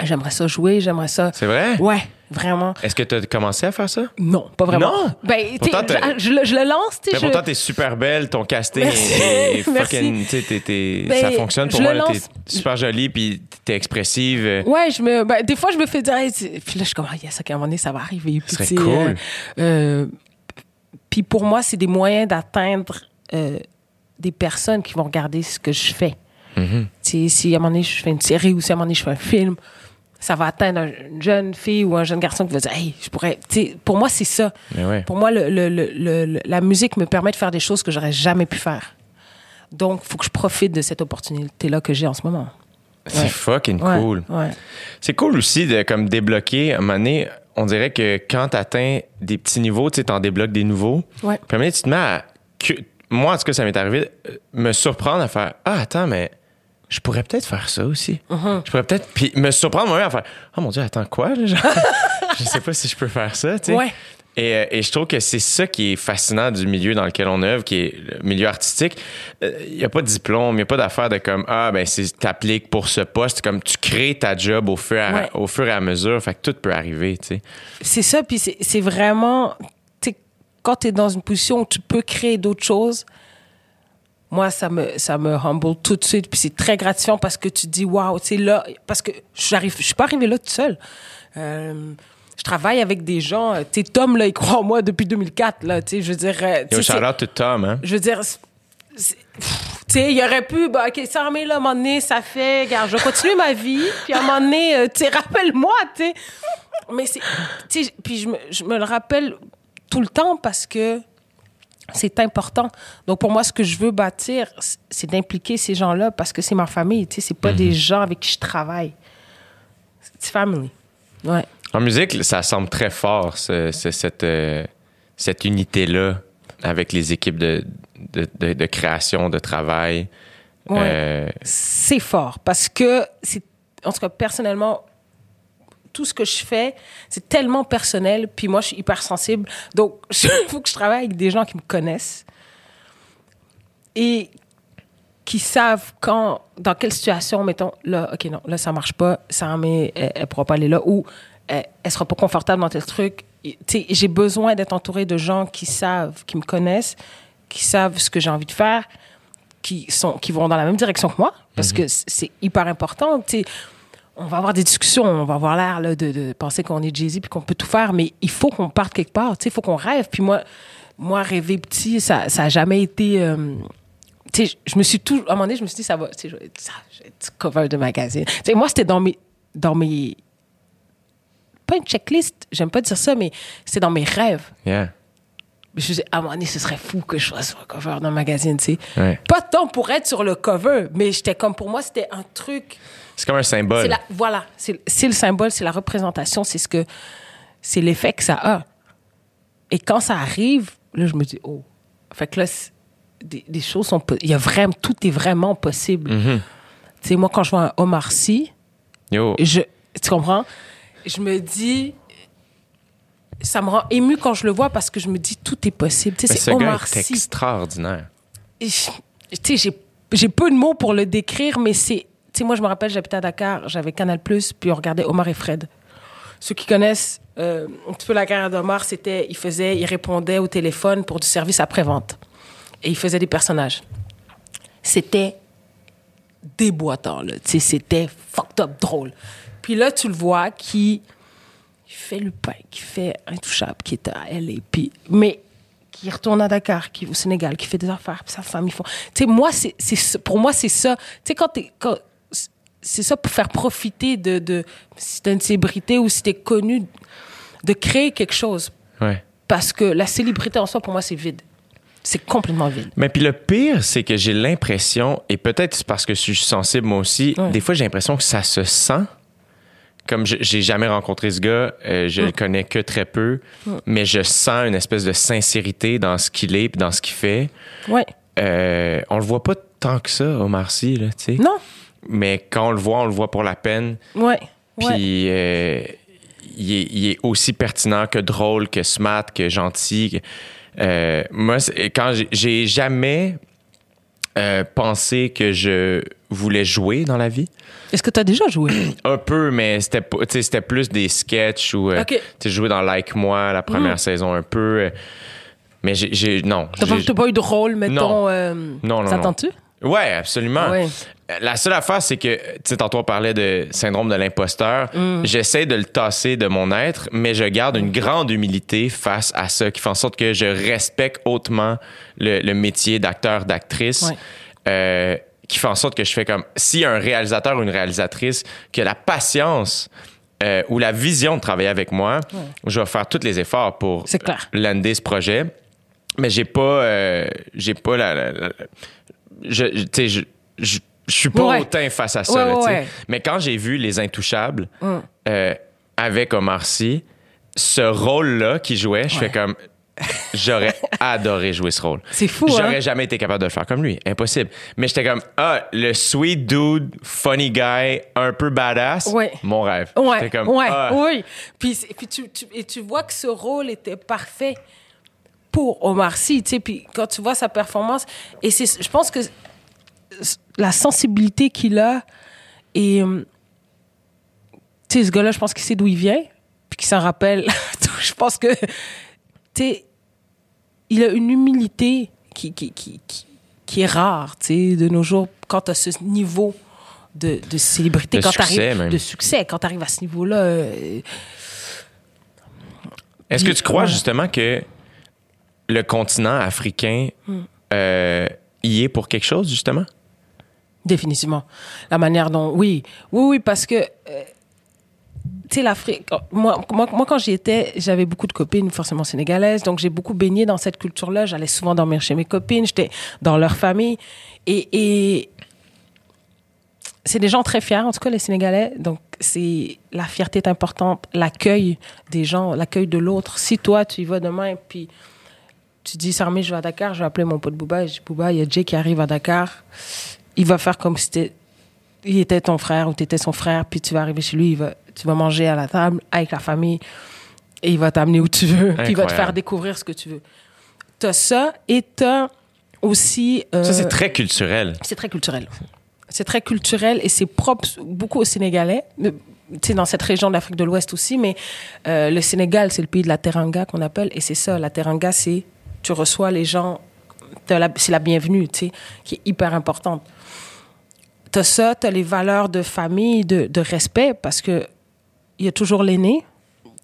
J'aimerais ça jouer, j'aimerais ça. C'est vrai? Ouais, vraiment. Est-ce que tu as commencé à faire ça? Non, pas vraiment. Non? Ben, Pourtant, je, je le- je le lance, tu sais. Mais je- pourtant, t'es super belle, ton casting Merci. est, fucking. t'es- t'es- Ben, ça fonctionne pour moi. là, T'es super jolie, puis t'es expressive. Ouais, je me, ben, des fois, je me fais dire, hey, puis là, je suis comme, ah, yes, à un moment donné, ça va arriver. Ce serait cool. euh, euh, puis pour moi, c'est des moyens d'atteindre euh, des personnes qui vont regarder ce que je fais. Mm-hmm. Si à un moment donné, je fais une série ou si à un moment donné, je fais un film, ça va atteindre un- une jeune fille ou un jeune garçon qui va dire, hey, je pourrais. Tu sais, pour moi, c'est ça. Ouais. Pour moi, le, le- le- la musique me permet de faire des choses que j'aurais jamais pu faire. Donc, il faut que je profite de cette opportunité-là que j'ai en ce moment. C'est Ouais. fucking Ouais, cool. C'est cool aussi de comme débloquer. À un moment donné, on dirait que quand t'atteins des petits niveaux, tu t'en débloques des nouveaux. Puis à un moment donné, tu te mets à. moi, en tout cas, ça m'est arrivé, euh, me surprendre à faire Ah, attends, mais je pourrais peut-être faire ça aussi. Mm-hmm. Je pourrais peut-être. Puis me surprendre moi-même à faire Oh mon Dieu, attends, quoi? là? Je sais pas si je peux faire ça, tu sais. Ouais. Et, euh, et je trouve que c'est ça qui est fascinant du milieu dans lequel on œuvre, qui est le milieu artistique. Il n'y a pas de diplôme, il n'y a pas d'affaire de comme Ah, ben, t'appliques pour ce poste. Comme tu crées ta job au fur, et à, Ouais. au fur et à mesure. Fait que tout peut arriver, tu sais. C'est ça, puis c'est vraiment, quand tu es dans une position où tu peux créer d'autres choses, moi, ça me, ça me humble tout de suite, puis c'est très gratifiant parce que tu dis, waouh, tu sais, là, parce que j'arrive, je suis pas arrivée là toute seule. Euh, je travaille avec des gens, euh, tu sais, Tom, là, il croit en moi depuis 2004, là, tu sais, je veux dire. euh, tu Yo, shout c'est- out to Tom, hein. je veux dire, tu sais, il aurait pu, bah, OK, ça, mais là, à un moment donné, ça fait, regarde, je vais continuer ma vie, puis à un moment donné, euh, tu sais, rappelle-moi, tu sais. Mais c'est, tu sais, puis je me, je me le rappelle tout le temps parce que c'est important. Donc, pour moi, ce que je veux bâtir, c'est d'impliquer ces gens-là parce que c'est ma famille, tu sais, c'est pas des gens avec qui je travaille. C'est family. Ouais. En musique, ça semble très fort, ce- ce- cette, euh, cette unité-là avec les équipes de, de, de- de création, de travail. Ouais. Euh, c'est fort parce que c'est en tout cas personnellement tout ce que je fais c'est tellement personnel puis moi je suis hyper sensible donc il faut que je travaille avec des gens qui me connaissent et qui savent quand dans quelle situation mettons là ok non là ça marche pas ça mais elle, elle pourra pas aller là ou elle, elle sera pas confortable dans tel truc. Et, tu sais, j'ai besoin d'être entourée de gens qui savent qui me connaissent qui savent ce que j'ai envie de faire qui sont qui vont dans la même direction que moi parce que c- c'est hyper important sais on va avoir des discussions on va avoir l'air là, de, de penser qu'on est Jay-Z puis qu'on peut tout faire mais il faut qu'on parte quelque part tu sais il faut qu'on rêve puis moi moi rêver petit ça ça a jamais été euh, tu sais je me suis tout à un moment donné je me suis dit ça va tu sais être cover de magazine tu sais moi c'était dans mes dans mes pas une checklist j'aime pas dire ça mais c'est dans mes rêves yeah. je me suis dit, à un moment donné, ce serait fou que je sois sur le cover d'un magazine, tu sais. Ouais. Pas tant pour être sur le cover, mais j'étais comme, pour moi, c'était un truc. C'est comme un symbole. La, voilà, c'est le symbole, c'est la représentation, c'est ce que, c'est l'effet que ça a. Et quand ça arrive, là, je me dis, oh. Fait que là, des, des choses sont, il y a vraiment, tout est vraiment possible. Mm-hmm. Tu sais, moi, quand je vois un Omar Sy, Yo, je, tu comprends? Je me dis, ça me rend ému quand je le vois parce que je me dis, tout est possible. Tu sais, c'est ce Omar Sy. extraordinaire. Tu sais, j'ai peu de mots pour le décrire, mais c'est. Tu sais, moi, je me rappelle, j'habitais à Dakar, j'avais Canal, puis on regardait Omar et Fred. Ceux qui connaissent euh, un petit peu la carrière d'Omar, c'était. Il faisait, il répondait au téléphone pour du service après-vente. Et il faisait des personnages. C'était déboîtant, là. Tu sais, c'était fucked up drôle. Puis là, tu le vois qui fait le pain, qui fait Intouchable, qui est à LA, puis, mais qui retourne à Dakar, qui au Sénégal, qui fait des affaires, puis sa femme, ils font... Tu sais, moi, c'est, pour moi, c'est ça. Tu sais, quand. Quand, c'est ça pour faire profiter de, de si t'es une célébrité ou si t'es connu, de créer quelque chose. Ouais. Parce que la célébrité en soi, pour moi, c'est vide. C'est complètement vide. Mais puis le pire, c'est que j'ai l'impression, et peut-être c'est parce que je suis sensible moi aussi, Ouais. des fois j'ai l'impression que ça se sent. Comme j'ai jamais rencontré ce gars, euh, je le connais que très peu, mais je sens une espèce de sincérité dans ce qu'il est dans ce qu'il fait. Ouais. Euh, on le voit pas tant que ça, Omar Sy, là, tu sais. Non. Mais quand on le voit, on le voit pour la peine. Ouais. Puis euh, il, est, il est aussi pertinent que drôle, que smart, que gentil. euh, moi, quand j'ai- jamais euh, pensé que je voulais jouer dans la vie. Est-ce que tu as déjà joué? Un peu, mais c'était tu c'était plus des sketchs ou euh, Ok. tu jouer dans Like Moi la première Mm. saison un peu. mais j'ai, j'ai- non. T'as pas, pas eu de rôle, mettons. Non. Non, non, Ça tente-tu? Ouais, absolument. Ouais. La seule affaire, c'est que, tu sais, tantôt on parlait de syndrome de l'imposteur. Mm. J'essaie de le tasser de mon être, mais je garde une grande humilité face à ça, qui fait en sorte que je respecte hautement le, le métier d'acteur, d'actrice. Ouais. euh, qui fait en sorte que je fais comme si un réalisateur ou une réalisatrice qui a la patience euh, ou la vision de travailler avec moi, je vais faire tous les efforts pour lander ce projet. Mais j'ai pas, euh, j'ai pas la, la- la- je, je- tu sais, je, je, suis pas Ouais. hautain face à ça. Ouais, là. Mais quand j'ai vu Les Intouchables Mm. euh, avec Omar Sy, ce rôle-là qu'il jouait, je fais comme j'aurais adoré jouer ce rôle. C'est fou, J'aurais hein? jamais été capable de le faire comme lui, impossible. Mais j'étais comme ah le sweet dude, funny guy, un peu badass, Ouais. mon rêve. Ouais, J'étais comme ouais, ah, oui. Puis, puis tu, tu- et tu vois que ce rôle était parfait pour Omar Sy, tu sais. Puis quand tu vois sa performance, et je pense que la sensibilité qu'il a et hum, tu sais, ce gars-là, je pense qu'il sait d'où il vient, puis qu'il s'en rappelle. je pense que, tu sais, il a une humilité qui, qui, qui, qui, qui est rare, tu sais, de nos jours, quand as ce niveau de, de célébrité, De quand succès, t'arrives- de succès, quand tu arrives à ce niveau-là. euh, Est-ce que tu crois justement que le continent africain Hmm. euh, y est pour quelque chose, justement? Définitivement. La manière dont. Oui, oui, oui, parce que. euh, tu sais, l'Afrique. Moi, moi, moi, quand j'y étais, j'avais beaucoup de copines, forcément sénégalaises. Donc, j'ai beaucoup baigné dans cette culture-là. J'allais souvent dormir chez mes copines. J'étais dans leur famille. Et. et c'est des gens très fiers, en tout cas, les Sénégalais. Donc, c'est la fierté est importante, l'accueil des gens, l'accueil de l'autre. Si toi, tu y vas demain, puis tu dis, Sarmé, je vais à Dakar, je vais appeler mon pote Bouba. Je dis, Bouba, il y a Jay qui arrive à Dakar. Il va faire comme si il était ton frère ou tu étais son frère, puis tu vas arriver chez lui, il va, tu vas manger à la table avec la famille et il va t'amener où tu veux, puis il va te faire découvrir ce que tu veux. T'as ça et t'as aussi... euh, Ça, c'est très culturel. c'est très culturel. C'est très culturel et c'est propre beaucoup aux Sénégalais. Tu sais, dans cette région de l'Afrique de l'Ouest aussi, mais euh, le Sénégal, c'est le pays de la teranga qu'on appelle. Et c'est ça, la teranga, c'est tu reçois les gens, c'est la bienvenue, tu sais, qui est hyper importante. T'as ça, t'as les valeurs de famille, de, de respect, parce que il y a toujours l'aîné.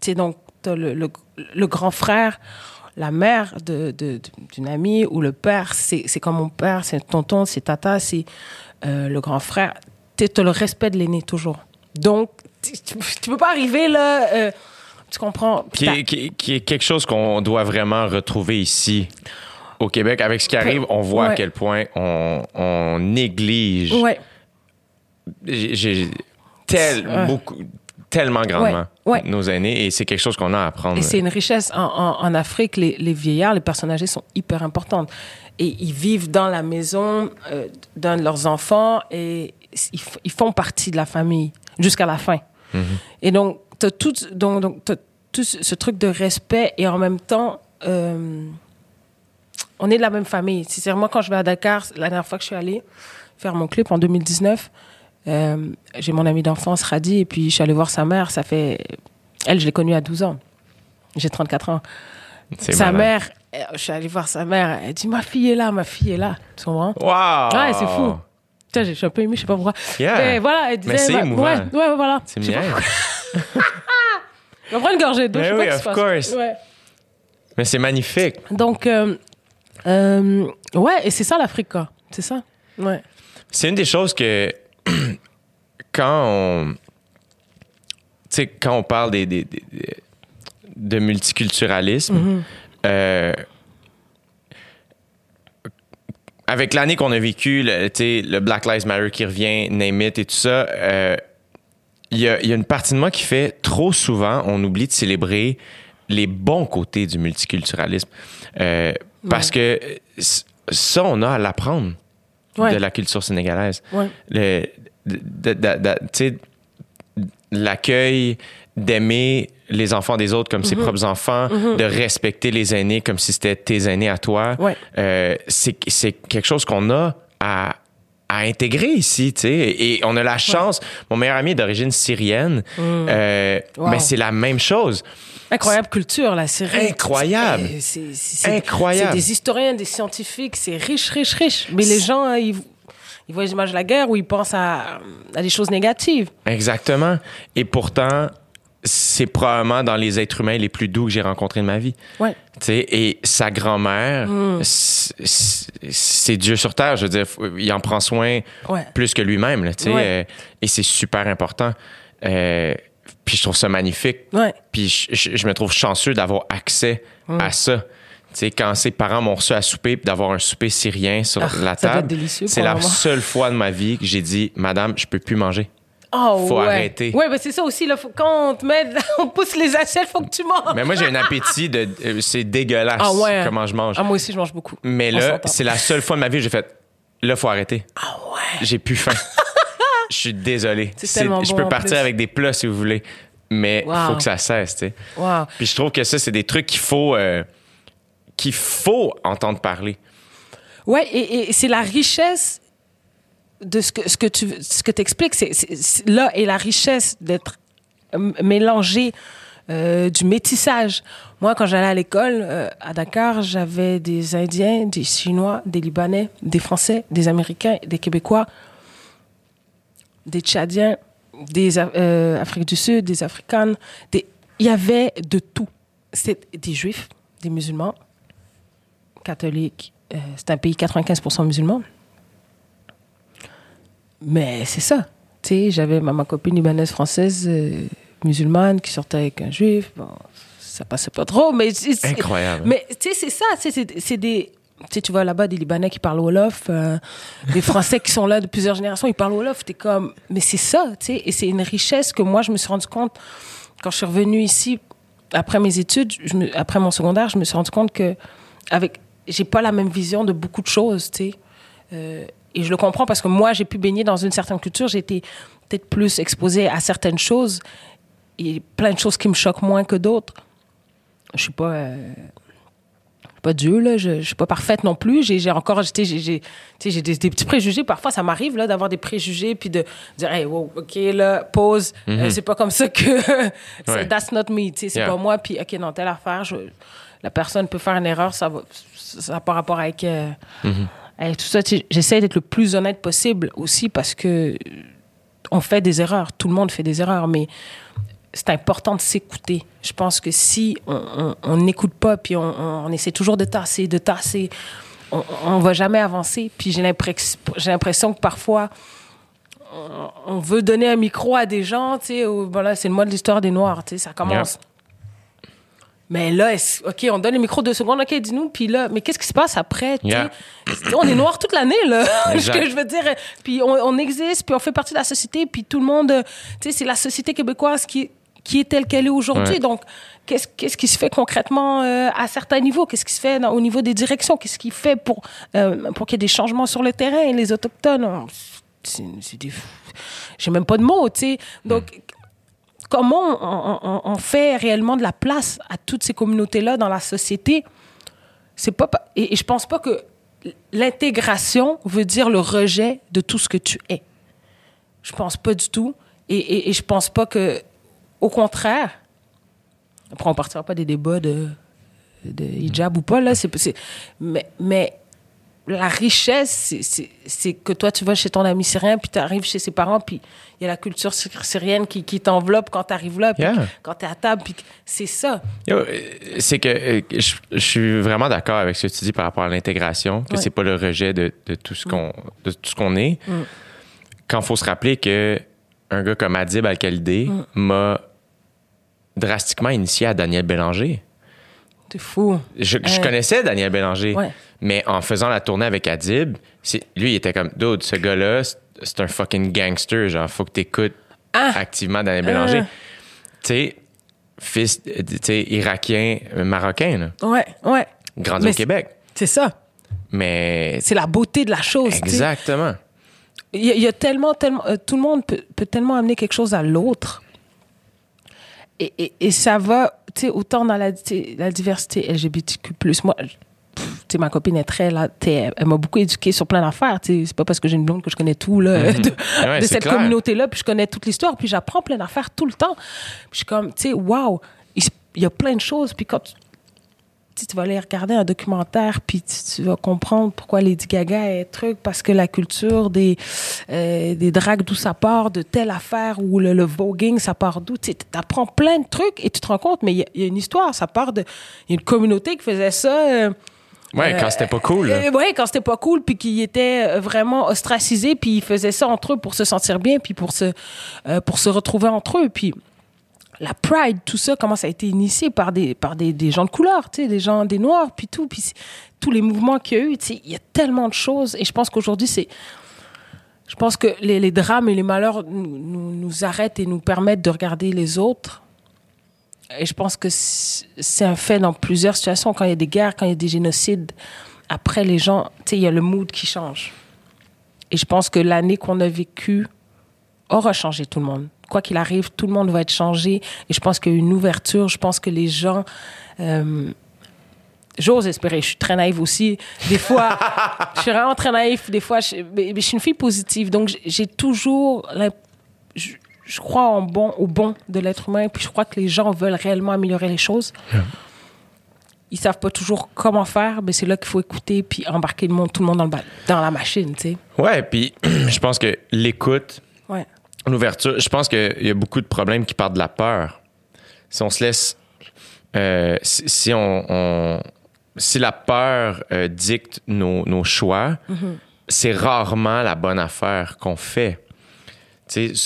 Tu sais, donc, t'as le, le, le grand frère, la mère de, de- d'une amie ou le père, c'est, c'est comme mon père, c'est tonton, c'est tata, c'est euh, le grand frère. Tu as le respect de l'aîné toujours. Donc, tu, peux pas arriver là, euh, tu comprends? Qui t'as- est, qui, qui est quelque chose qu'on doit vraiment retrouver ici, au Québec. Avec ce qui arrive, on voit à quel point on, on néglige Ouais, j'ai- tel, beaucoup, tellement grandement Ouais, ouais. nos aînés et c'est quelque chose qu'on a à apprendre. Et c'est une richesse. En, en- en Afrique, les, les vieillards, les personnes âgées sont hyper importantes. Et ils vivent dans la maison euh, d'un de leurs enfants et ils, ils font partie de la famille jusqu'à la fin. Et donc, tu as tout, donc, donc, t'as tout ce ce truc de respect et en même temps, euh, on est de la même famille. C'est moi, quand je vais à Dakar, la dernière fois que je suis allée faire mon clip en 2019, euh, j'ai mon ami d'enfance, Radi, et puis je suis allée voir sa mère. Ça fait. Elle, je l'ai connue à 12 ans. J'ai 34 ans. Sa mère, euh, je suis allée voir sa mère, elle dit Ma fille est là, ma fille est là. Tu comprends? Wow! Ouais, c'est fou. Putain, je suis un peu émue, je sais pas pourquoi. Yeah. Mais voilà, elle disait. c'est ouais, émouvant. Ouais, ouais, voilà. C'est Je prendre une gorgée d'eau. Je sais oui, pas of ce course. Ouais. Mais c'est magnifique. Donc, euh, euh, ouais, et c'est ça l'Afrique, quoi. C'est ça. Ouais. C'est une des choses que quand on quand on parle des, des- des- des- de multiculturalisme euh, avec l'année qu'on a vécu le, le Black Lives Matter qui revient name it et tout ça euh, il y, a, y a une partie de moi qui fait trop souvent on oublie de célébrer les bons côtés du multiculturalisme Euh, parce que ça on a à l'apprendre Ouais. de la culture sénégalaise. Ouais. Le- de- de- l'accueil d'aimer les enfants des autres comme ses Mhm. propres enfants, de respecter les aînés comme si c'était tes aînés à toi. Ouais. Euh, c'est quelque chose qu'on a à, à intégrer ici, tu sais. Et on a la chance. Mon meilleur ami est d'origine syrienne, euh, Mm. Wow. mais c'est la même chose. Incroyable culture, la série. Incroyable. C'est- Incroyable. C'est des historiens, des scientifiques, c'est riche, riche, riche. Mais les gens, hein, ils, ils voient les images de la guerre ou ils pensent à, à des choses négatives. Exactement. Et pourtant, c'est probablement dans les êtres humains les plus doux que j'ai rencontrés de ma vie. Ouais. Et sa grand-mère, Mm. c'est- Dieu sur terre. Je veux dire, il en prend soin Ouais. plus que lui-même. Ouais. euh, et c'est super important. Euh, puis je trouve ça magnifique. Puis je, je- je me trouve chanceux d'avoir accès Mm. à ça. Sais, quand ses parents m'ont reçu à souper, d'avoir un souper syrien sur Ah, la table, délicieux c'est la seule fois de ma vie que j'ai dit, Madame, je peux plus manger. Oh, Faut ouais. arrêter. Ouais, mais c'est ça aussi. Là, faut- quand on te met, on pousse les assiettes, faut que tu manges. Mais moi, j'ai un appétit de. euh, C'est dégueulasse Ah ouais. comment je mange. Ah, moi aussi, je mange beaucoup. Mais On là, c'est la seule fois de ma vie que j'ai fait. Là, faut arrêter. Ah ouais. J'ai plus faim. Je suis désolé. C'est Je peux partir plus. avec des plats si vous voulez. Mais il Wow. faut que ça cesse, tu sais. Wow. Puis je trouve que ça, c'est des trucs qu'il faut, euh, qu'il faut entendre parler. Ouais, et, c'est la richesse de ce que, tu ce que expliques. C'est, c'est- c'est- là est la richesse d'être mélangé euh, du métissage. Moi, quand j'allais à l'école euh, à Dakar, j'avais des Indiens, des Chinois, des Libanais, des Français, des Américains, des Québécois, des Tchadiens, des euh, Afrique du Sud, des Africaines. Il y avait de tout. C'était des Juifs, des musulmans, catholiques. Euh, c'est un pays 95% musulman. Mais c'est ça. Tu sais, j'avais ma, ma copine libanaise française euh, musulmane qui sortait avec un juif. Bon, ça passait pas trop, mais Incroyable. Mais tu sais, c'est ça. C'est des. Tu vois là-bas des Libanais qui parlent Wolof, euh, des Français qui sont là de plusieurs générations, ils parlent Wolof. T'es comme, mais c'est ça, tu sais, et c'est une richesse que moi je me suis rendu compte quand je suis revenue ici après mes études, je me- après mon secondaire, je me suis rendu compte que avec, j'ai pas la même vision de beaucoup de choses, tu sais. Euh, et je le comprends parce que moi, j'ai pu baigner dans une certaine culture, j'ai été peut-être plus exposée à certaines choses et plein de choses qui me choquent moins que d'autres. Je suis pas, euh, pas Dieu là, je, je suis pas parfaite non plus. J'ai, encore, j'ai, j'ai, j'ai, tu sais, j'ai des, des petits préjugés. Parfois, ça m'arrive là d'avoir des préjugés puis de dire, hey, wow, ok là, pause. Euh, c'est pas comme ça que, Ouais. that's not me. Tu sais, c'est Yeah. pas moi. Puis ok, non, telle affaire, je, la personne peut faire une erreur, ça va, ça pas rapport avec. euh, avec tout ça, j'essaie d'être le plus honnête possible aussi parce que on fait des erreurs. Tout le monde fait des erreurs, mais c'est important de s'écouter. Je pense que si on- n'écoute pas, puis on, essaie toujours de tasser, de tasser, on, on va jamais avancer. Puis j'ai l'impression, que parfois on, on veut donner un micro à des gens, tu sais, voilà, c'est le mois de l'histoire des Noirs, tu sais, ça commence. Mais là, OK, on donne le micro deux secondes, OK, dis-nous, puis là, mais qu'est-ce qui se passe après? Yeah. On est noirs toute l'année, là. Ce que je veux dire. Puis on, on existe, puis on fait partie de la société, puis tout le monde, euh, tu sais, c'est la société québécoise qui, qui est telle qu'elle est aujourd'hui. Ouais. Donc, qu'est-ce, qu'est-ce qui se fait concrètement euh, à certains niveaux? Qu'est-ce qui se fait dans- au niveau des directions? Qu'est-ce qui fait pour, euh, pour qu'il y ait des changements sur le terrain? Les Autochtones, on- c'est, c'est des... J'ai même pas de mots, tu sais. Donc, comment on, fait réellement de la place à toutes ces communautés-là dans la société? C'est pas pa- et, et je pense pas que l'intégration veut dire le rejet de tout ce que tu es. Je pense pas du tout. Et, et, et je pense pas que, au contraire, après on partira pas des débats de, de hijab ou pas là, mais la richesse, c'est- que toi, tu vas chez ton ami syrien, puis tu arrives chez ses parents, puis il y a la culture sy- syrienne qui, qui t'enveloppe quand tu arrives là, puis Yeah. quand tu es à table, puis c'est ça. Euh, c'est que euh, je, je suis vraiment d'accord avec ce que tu dis par rapport à l'intégration, que Ouais. c'est pas le rejet de, de tout ce qu'on ce qu'on est. Mm. Quand faut se rappeler que un gars comme Adib Al-Khalidé Mm. m'a drastiquement initié à Daniel Bélanger. C'est fou. Je, connaissais Daniel Bélanger, Ouais. Mais en faisant la tournée avec Adib, lui, il était comme, dude, ce gars-là, c'est- un fucking gangster. Genre, faut que t'écoutes Ah! activement Daniel Bélanger. Ah. Tu sais, fils, euh, tu sais, irakien, euh, marocain, là, Ouais, ouais. grandi Mais au Québec. C'est ça. Mais C'est la beauté de la chose. exactement. Il y, a- il y a tellement, tellement, euh, tout le monde peut, peut tellement amener quelque chose à l'autre. Et, et, et ça va, tu sais, autant dans la, la diversité LGBTQ+. Moi, sais, ma copine est très, là, sais, elle, m'a beaucoup éduquée sur plein d'affaires. Tu sais, c'est pas parce que j'ai une blonde que je connais tout, là, de, Mhm. Ouais, de c'est cette communauté-là, puis je connais toute l'histoire, puis j'apprends plein d'affaires tout le temps. Puis je suis comme, tu sais, waouh, il, y a plein de choses, puis quand tu, vas aller regarder un documentaire, puis tu, tu vas comprendre pourquoi Lady Gaga est truc, parce que la culture des, euh, des dragues, d'où ça part, de telle affaire, ou le, le voguing, ça part d'où. Tu apprends plein de trucs et tu te rends compte, mais il y, a- il y a une histoire, ça part de. Il y a une communauté qui faisait ça. euh, Ouais, euh, quand c'était pas cool. euh, ouais, quand c'était pas cool, puis qui étaient euh, vraiment ostracisés, puis ils faisaient ça entre eux pour se sentir bien, puis pour se, euh, pour se retrouver entre eux. Puis la pride, tout ça, comment ça a été initié par des, par des, des gens de couleur, tu sais, des gens, des noirs, puis tout, puis tous les mouvements qu'il y a eu, tu sais, il y a tellement de choses. Et je pense qu'aujourd'hui, c'est. Je pense que les, les drames et les malheurs nous, nous, nous arrêtent et nous permettent de regarder les autres. Et je pense que c'est un fait dans plusieurs situations. Quand il y a des guerres, quand il y a des génocides, après, les gens, tu sais, il y a le mood qui change. Et je pense que l'année qu'on a vécue aura changé tout le monde. Quoi qu'il arrive, tout le monde va être changé. Et je pense qu'il y a une ouverture. Je pense que les gens. euh, J'ose espérer. Je suis très naïve aussi. Des fois, je suis vraiment très naïve. Des fois, je, mais, mais je suis une fille positive. Donc, j'ai- toujours. Je, je crois en bon, au bon de l'être humain. Puis je crois que les gens veulent réellement améliorer les choses. Ils savent pas toujours comment faire, mais c'est là qu'il faut écouter puis embarquer le monde, tout le monde dans, le dans la machine, tu sais. Ouais, puis je pense que l'écoute, Ouais. l'ouverture, je pense qu'il y a beaucoup de problèmes qui partent de la peur. Si on se laisse. euh, si, si on, on- Si la peur euh, dicte nos, nos choix, c'est rarement la bonne affaire qu'on fait.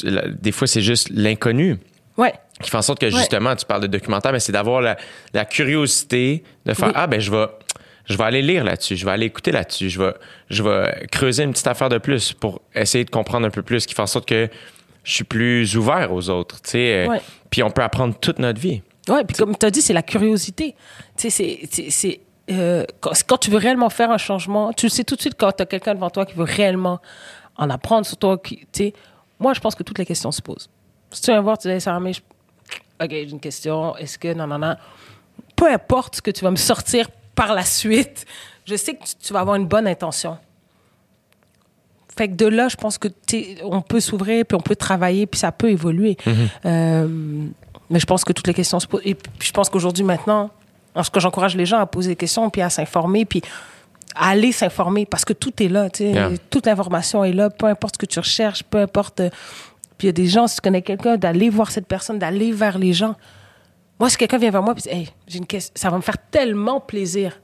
La- des fois, c'est juste l'inconnu Ouais. qui fait en sorte que justement, tu parles de documentaire, mais c'est d'avoir la, la curiosité de faire Oui. Ah, ben, je vais, je vais aller lire là-dessus, je vais aller écouter là-dessus, je vais, je vais creuser une petite affaire de plus pour essayer de comprendre un peu plus, qui fait en sorte que je suis plus ouvert aux autres. tu sais. euh, Ouais. Puis on peut apprendre toute notre vie. Ouais, puis comme tu as dit, c'est la curiosité. Tu sais, c'est- euh, quand, quand tu veux réellement faire un changement, tu le sais tout de suite quand tu as quelqu'un devant toi qui veut réellement en apprendre sur toi. Qui, tu sais, moi, je pense que toutes les questions se posent. Si tu viens voir, tu dis, ça mais je... OK, j'ai une question. Est-ce que. Non, non, non. Peu importe ce que tu vas me sortir par la suite, je sais que tu, vas avoir une bonne intention. Fait que de là, je pense que on peut s'ouvrir, puis on peut travailler, puis ça peut évoluer. Euh, mais je pense que toutes les questions se posent. Et puis je pense qu'aujourd'hui, maintenant, en ce que j'encourage les gens à poser des questions, puis à s'informer, puis aller s'informer, parce que tout est là. tu sais. Yeah. Toute l'information est là, peu importe ce que tu recherches, peu importe. euh, Puis il y a des gens, si tu connais quelqu'un, d'aller voir cette personne, d'aller vers les gens. Moi, si quelqu'un vient vers moi, puis hey, j'ai une question, ça va me faire tellement plaisir.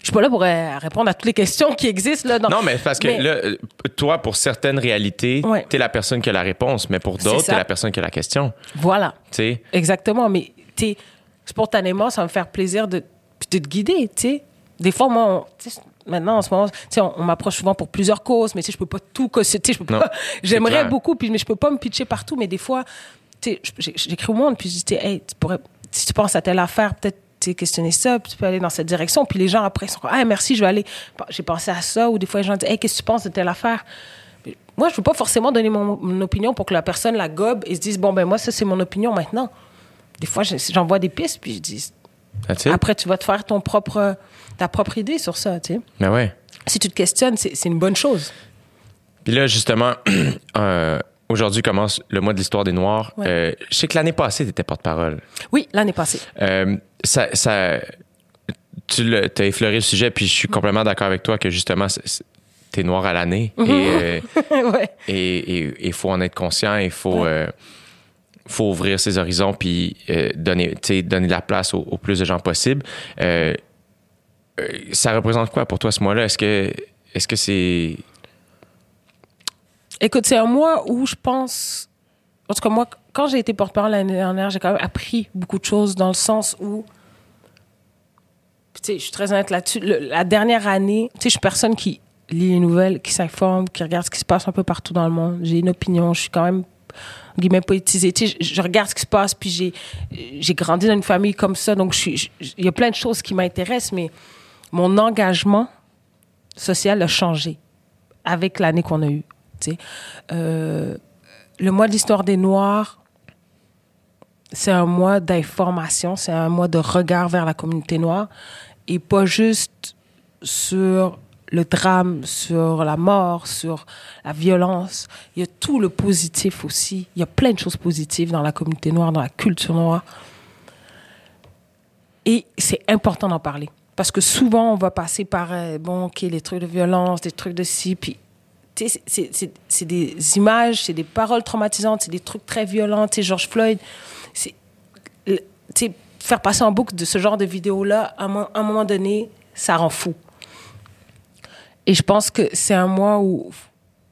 Je suis pas là pour euh, répondre à toutes les questions qui existent là. dans- Non, mais parce que Mais- là, euh, toi, pour certaines réalités, Ouais. t'es la personne qui a la réponse, mais pour d'autres, t'es la personne qui a la question. Voilà. Tu sais? Exactement, mais tu sais, spontanément, ça va me faire plaisir de, de te guider, tu sais. Des fois, moi, on- maintenant, en ce moment, on, on m'approche souvent pour plusieurs causes, mais je peux pas tout causer, J'aimerais beaucoup, puis mais je peux pas me pitcher partout, mais des fois, j'écris au monde, puis je dis, hey, tu pourrais, si tu penses à telle affaire, peut-être questionner ça, puis tu peux aller dans cette direction, puis les gens après sont comme, ah, merci, je vais aller, j'ai pensé à ça, ou des fois, les gens disent, hey, qu'est-ce que tu penses de telle affaire? Moi, je veux pas forcément donner mon, mon opinion pour que la personne la gobe et se dise, bon, ben moi, ça, c'est mon opinion maintenant. Des fois, je- j'envoie des pistes, puis je dis. Après, tu vas te faire ton propre, ta propre idée sur ça, tu sais. Ben ouais. Si tu te questionnes, c'est une bonne chose. Puis là, justement, euh, aujourd'hui commence le mois de l'histoire des Noirs. Ouais. Euh, je sais que l'année passée, tu étais porte-parole. Oui, l'année passée. Euh, ça, ça- tu as effleuré le sujet, puis je suis complètement d'accord avec toi que justement, t'es noir à l'année. Et euh, ouais. et il faut en être conscient, il faut, faut ouvrir ses horizons puis euh, donner, donner de la place au, plus de gens possible. Euh, euh, ça représente quoi pour toi ce mois-là? Est-ce que est-ce que c'est. Écoute, c'est un mois où je pense. En tout cas, moi, quand j'ai été porte-parole l'année dernière, j'ai quand même appris beaucoup de choses dans le sens où. Tu sais, je suis très honnête là-dessus. La dernière année, tu sais, je suis personne qui lit les nouvelles, qui s'informe, qui regarde ce qui se passe un peu partout dans le monde. J'ai une opinion, je suis quand même guillemets sais, je, regarde ce qui se passe, puis j'ai j'ai grandi dans une famille comme ça, donc il y a plein de choses qui m'intéressent, mais mon engagement social a changé avec l'année qu'on a eue. tu sais. Euh, le mois de l'histoire des Noirs, c'est un mois d'information, c'est un mois de regard vers la communauté noire et pas juste sur le drame, sur la mort, sur la violence. Il y a tout le positif aussi. Il y a plein de choses positives dans la communauté noire, dans la culture noire. Et c'est important d'en parler. Parce que souvent, on va passer par, euh, bon, OK, les trucs de violence, des trucs de ci, puis c'est- c'est- c'est c'est des images, c'est des paroles traumatisantes, c'est des trucs très violents. Sais, George Floyd, c'est faire passer en boucle de ce genre de vidéos-là, à un moment donné, ça rend fou. Et je pense que c'est un mois où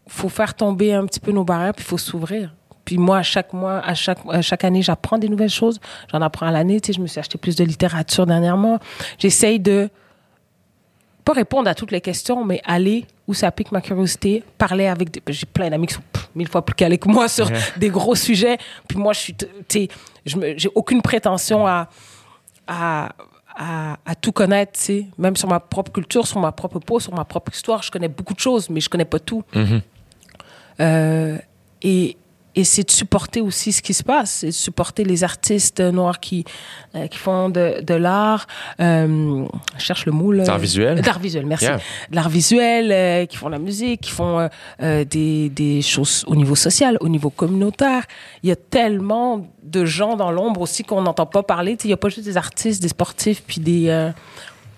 il faut faire tomber un petit peu nos barrières, puis il faut s'ouvrir. Puis moi, à chaque mois, à chaque, à chaque année, j'apprends des nouvelles choses. J'en apprends à l'année. Tu sais, je me suis acheté plus de littérature dernièrement. J'essaye de pas répondre à toutes les questions, mais aller où ça pique ma curiosité, parler avec des... J'ai plein d'amis qui sont pff, mille fois plus calés que moi sur des gros sujets. Puis moi, je suis... Tu sais, j'ai aucune prétention à, à, à, à tout connaître, tu sais. Même sur ma propre culture, sur ma propre peau, sur ma propre histoire. Je connais beaucoup de choses, mais je connais pas tout. Euh, et et c'est de supporter aussi ce qui se passe, c'est de supporter les artistes noirs qui, euh, qui font de, de l'art, euh, je cherche le mot là. D'art visuel. D'art visuel, merci. Yeah. L'art visuel, euh, qui font de la musique, qui font euh, euh, des, des choses au niveau social, au niveau communautaire. Il y a tellement de gens dans l'ombre aussi qu'on n'entend pas parler. Il n'y a pas juste des artistes, des sportifs, puis des... euh,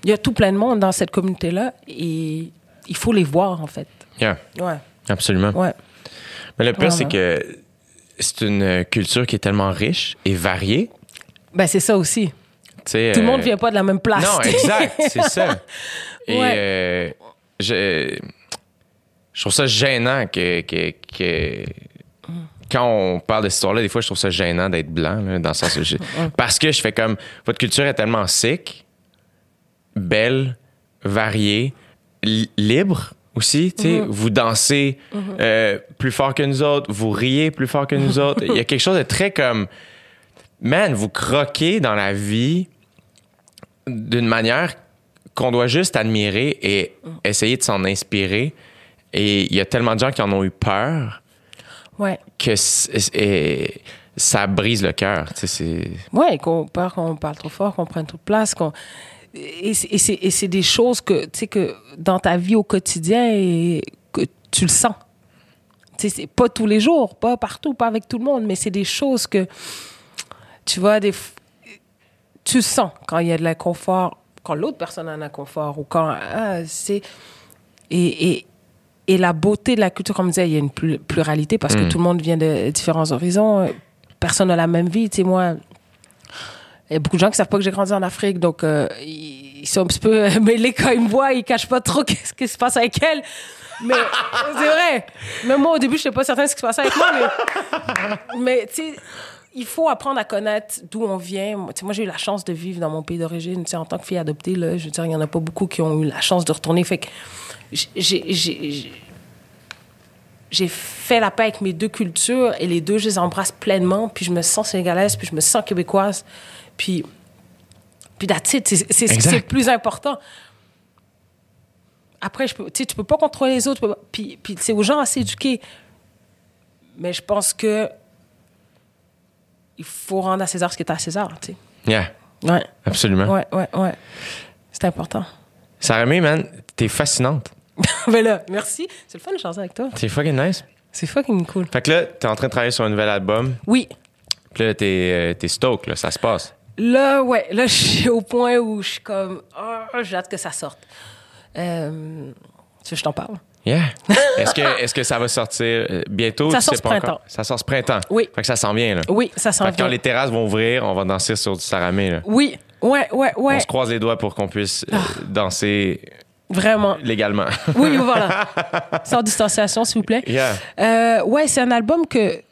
il y a tout plein de monde dans cette communauté-là et il faut les voir, en fait. Yeah, Ouais, absolument. ouais. Mais le pire, c'est que c'est une culture qui est tellement riche et variée. Ben, c'est ça aussi. Tout le euh, monde vient pas de la même place. Non, exact, c'est ça. Et Ouais. euh, je, je trouve ça gênant que, que, que- quand on parle de cette histoire-là, des fois, je trouve ça gênant d'être blanc, là, dans le sens où je- parce que je fais comme votre culture est tellement sick, belle, variée, li- libre aussi, tu sais, vous dansez euh, plus fort que nous autres, vous riez plus fort que nous autres. Il y a quelque chose de très comme man, vous croquez dans la vie d'une manière qu'on doit juste admirer et essayer de s'en inspirer. Et il y a tellement de gens qui en ont eu peur Ouais. que et ça brise le cœur. Tu sais, c'est- Ouais, qu'on peur qu'on parle trop fort, qu'on prenne toute place, qu'on et c'est- des choses que tu sais que dans ta vie au quotidien et que tu le sens. Tu sais, c'est pas tous les jours, pas partout, pas avec tout le monde, mais c'est des choses que tu vois des tu sens quand il y a de l'inconfort, quand l'autre personne a un inconfort ou quand ah, c'est et, et et la beauté de la culture, comme je disais, il y a une plu- pluralité parce que tout le monde vient de différents horizons. Personne n'a la même vie. Tu sais, moi, il y a beaucoup de gens qui savent pas que j'ai grandi en Afrique, donc euh, ils sont un petit peu mêlés quand ils me voient. Ils cachent pas trop qu'est-ce qui se passe avec elle. Mais c'est vrai. Même moi, au début, je sais pas certain de ce qui se passait avec moi, mais, mais tu sais, il faut apprendre à connaître d'où on vient. Moi, tu sais, moi, j'ai eu la chance de vivre dans mon pays d'origine. Tu en tant que fille adoptée, là, je veux dire, il y en a pas beaucoup qui ont eu la chance de retourner. Fait que j'ai- j'ai- fait la paix avec mes deux cultures et les deux, je les embrasse pleinement. Puis je me sens sénégalaise, puis je me sens québécoise. Puis, puis. C'est ce qui Exact. est le plus important. Après, je peux, tu peux pas contrôler les autres. peux Puis, puis c'est aux gens à s'éduquer. Mais je pense que il faut rendre à César ce qui est à César. Tu sais. Yeah, Ouais, absolument. ouais, ouais, ouais. C'est important. Sarah May, man, t'es fascinante. Mais là, merci. C'est le fun de chanter avec toi. T'es fucking nice. C'est fucking cool. Fait que là, t'es en train de travailler sur un nouvel album. Oui. Puis là, t'es, euh, t'es stoked, là, ça se passe. Là, ouais, là, je suis au point où je suis comme, oh, j'ai hâte que ça sorte. Euh, tu veux que je t'en parle? Yeah. Est-ce que, est-ce que ça va sortir euh, bientôt? Ça sort ce encore? printemps. Ça sort ce printemps. Oui. Fait que ça s'en vient, là. Oui, ça s'en Fait que quand vient. les terrasses vont ouvrir, on va danser sur du saramé, là. Oui, ouais, ouais, ouais, On se croise les doigts pour qu'on puisse euh, danser vraiment. légalement. Oui, voilà. Sans distanciation, s'il vous plaît. yeah. Euh, ouais, c'est un album que,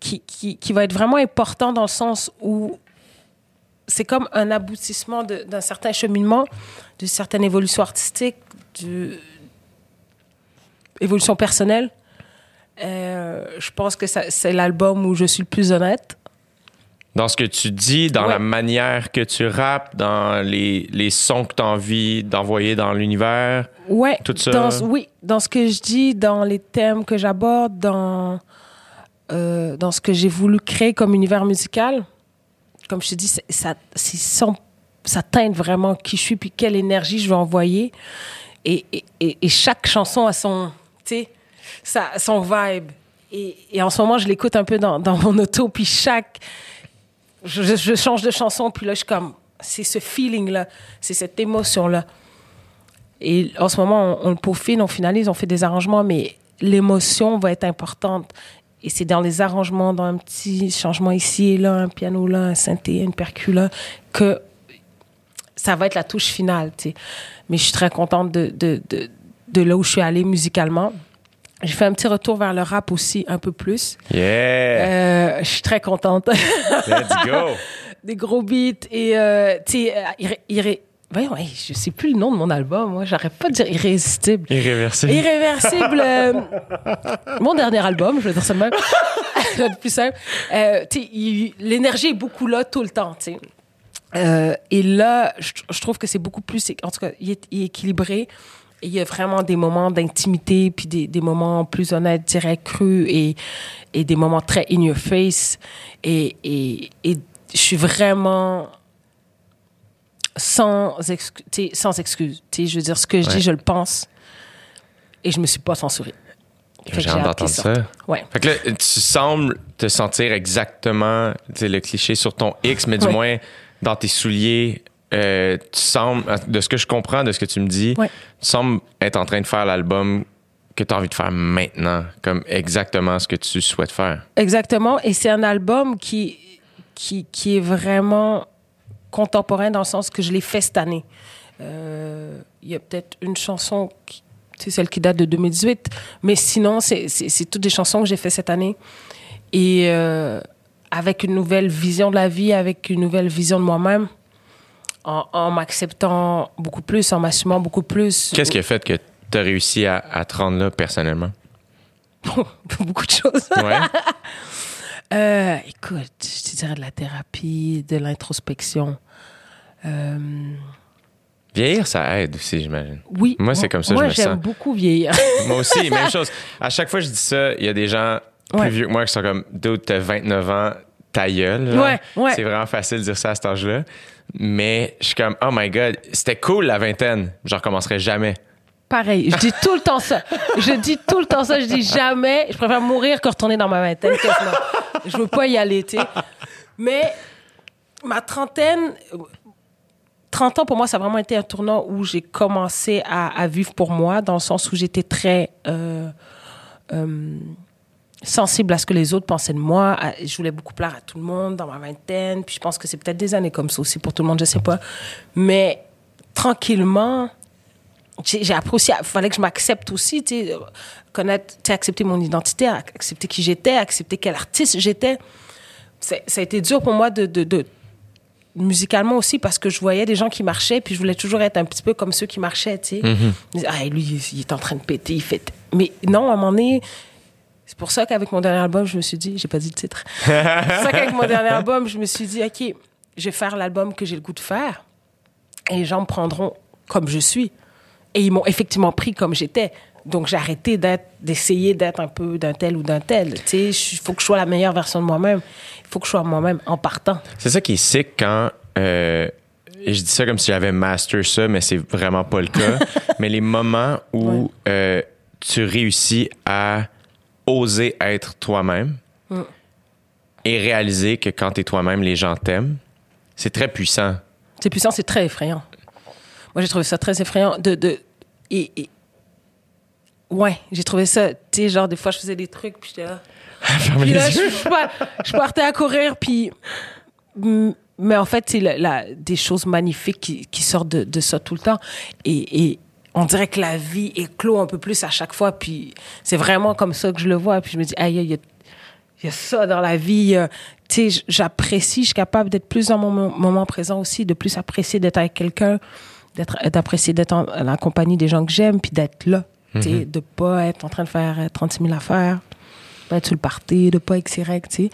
qui, qui, qui va être vraiment important dans le sens où c'est comme un aboutissement d'un certain cheminement, d'une certaine évolution artistique, d'une évolution personnelle. Euh, je pense que ça- c'est l'album où je suis le plus honnête. Dans ce que tu dis, dans Ouais. la manière que tu rappes, dans les, les sons que tu as envie d'envoyer dans l'univers. Ouais, Tout ça. Dans, oui, dans ce que je dis, dans les thèmes que j'aborde, dans, euh, dans ce que j'ai voulu créer comme univers musical. Comme je te dis, ça, sans- ça teinte vraiment qui je suis puis quelle énergie je veux envoyer. Et, et, et- et chaque chanson a son, sa- son vibe. Et, et en ce moment, je l'écoute un peu dans, dans mon auto, puis chaque. Je, change de chanson, puis là, je suis comme. C'est ce feeling-là, c'est cette émotion-là. Et en ce moment, on, on le peaufine, on finalise, on fait des arrangements, mais l'émotion va être importante. Et c'est dans les arrangements, dans un petit changement ici et là, un piano là, un synthé, une percu là, que ça va être la touche finale. tu sais. Mais je suis très contente de, de, de là où je suis allée musicalement. J'ai fait un petit retour vers le rap aussi, un peu plus. Yeah. Euh, je suis très contente. Let's go. des gros beats et euh, tu sais, euh, irré- irré- voyons, hey, je sais plus le nom de mon album, moi, j'arrête pas de dire irrésistible. Irréversible. Irréversible, euh, mon dernier album, je vais dire ça de même, plus simple. Tu l'énergie est beaucoup là tout le temps, tu sais. Et là, je, je trouve que c'est beaucoup plus, en tout cas, il est, il est équilibré. Il y a vraiment des moments d'intimité, puis des, des moments plus honnêtes, directs, crus, et, et des moments très in your face. Et, et, et je suis vraiment sans, excu- sans excuse. Je veux dire, ce que je Ouais. dis, je le pense. Et je me suis pas censurée. J'ai hâte d'entendre ça. Ouais. Fait que là, tu sembles te sentir exactement, le cliché sur ton X, mais du Ouais. moins dans tes souliers, euh, tu sembles, de ce que je comprends, de ce que tu me dis, Ouais. tu sembles être en train de faire l'album que tu as envie de faire maintenant, comme exactement ce que tu souhaites faire. Exactement. Et c'est un album qui, qui, qui est vraiment contemporain dans le sens que je l'ai fait cette année. Euh, Il y a peut-être une chanson, qui- c'est celle qui date de 2018, mais sinon, c'est c'est- c'est toutes des chansons que j'ai fait cette année. Et euh, avec une nouvelle vision de la vie, avec une nouvelle vision de moi-même, en, en m'acceptant beaucoup plus, en m'assumant beaucoup plus. Qu'est-ce qui a fait que tu as réussi à, à te rendre là personnellement? beaucoup de choses. Ouais. Euh, écoute, je te dirais de la thérapie, de l'introspection. Euh, Vieillir, ça aide aussi, j'imagine. oui. Moi, c'est comme ça que Moi, je me j'aime sens. beaucoup vieillir. Moi aussi, même chose. À chaque fois que je dis ça, il y a des gens plus Ouais. vieux que moi qui sont comme, dude, t'as 29 ans, ta gueule. Ouais, ouais. C'est vraiment facile de dire ça à cet âge-là. Mais je suis comme, oh my god, c'était cool la vingtaine. Je recommencerai jamais. Pareil, je dis tout le temps ça. Je dis tout le temps ça. Je dis jamais. Je préfère mourir que retourner dans ma vingtaine. Je veux pas y aller, tu sais. Mais ma trentaine, 30 ans pour moi, ça a vraiment été un tournant où j'ai commencé à, à vivre pour moi, dans le sens où j'étais très euh, euh, sensible à ce que les autres pensaient de moi. À- Je voulais beaucoup plaire à tout le monde dans ma vingtaine. Puis je pense que c'est peut-être des années comme ça aussi pour tout le monde, je sais pas. Mais tranquillement, j'ai appris aussi, il fallait que je m'accepte aussi, tu sais, connaître, tu sais, accepter mon identité, accepter qui j'étais, accepter quel artiste j'étais. Ça a été dur pour moi de, de, de- musicalement aussi parce que je voyais des gens qui marchaient puis je voulais toujours être un petit peu comme ceux qui marchaient, tu sais. Me disais, Ah, lui, il est en train de péter, il fait... Mais non, à un moment donné, c'est pour ça qu'avec mon dernier album, je me suis dit, j'ai pas dit le titre. c'est pour ça qu'avec mon dernier album, je me suis dit, OK, je vais faire l'album que j'ai le goût de faire et les gens me prendront comme je suis. Et ils m'ont effectivement pris comme j'étais. Donc j'ai arrêté d'essayer d'être un peu d'un tel ou d'un tel. Tu sais, il faut que je sois la meilleure version de moi-même. Il faut que je sois moi-même en partant. C'est ça qui est sick quand. euh, et je dis ça comme si j'avais master ça, mais c'est vraiment pas le cas. mais les moments où Ouais. euh, tu réussis à oser être toi-même Mm. et réaliser que quand tu es toi-même, les gens t'aiment, C'est très puissant. C'est puissant, c'est très effrayant. Moi, j'ai trouvé ça très effrayant. De, de, et, et- ouais, j'ai trouvé ça, tu sais, genre, des fois, je faisais des trucs, puis j'étais là. Puis je, je par- je partais à courir, puis. Mais en fait, c'est la- la- des choses magnifiques qui, qui sortent de, de ça tout le temps. Et, et on dirait que la vie éclot un peu plus à chaque fois. Puis c'est vraiment comme ça que je le vois. Puis je me dis, aïe, il y a, il y a ça dans la vie. euh, Tu sais, j'apprécie, je suis capable d'être plus dans mon mo- moment présent aussi, de plus apprécier d'être avec quelqu'un, d'être, d'apprécier d'être en, en la compagnie des gens que j'aime, puis d'être là. Tu sais, de pas être en train de faire euh, 36 000 affaires pas être sur le party, de pas être direct, tu sais.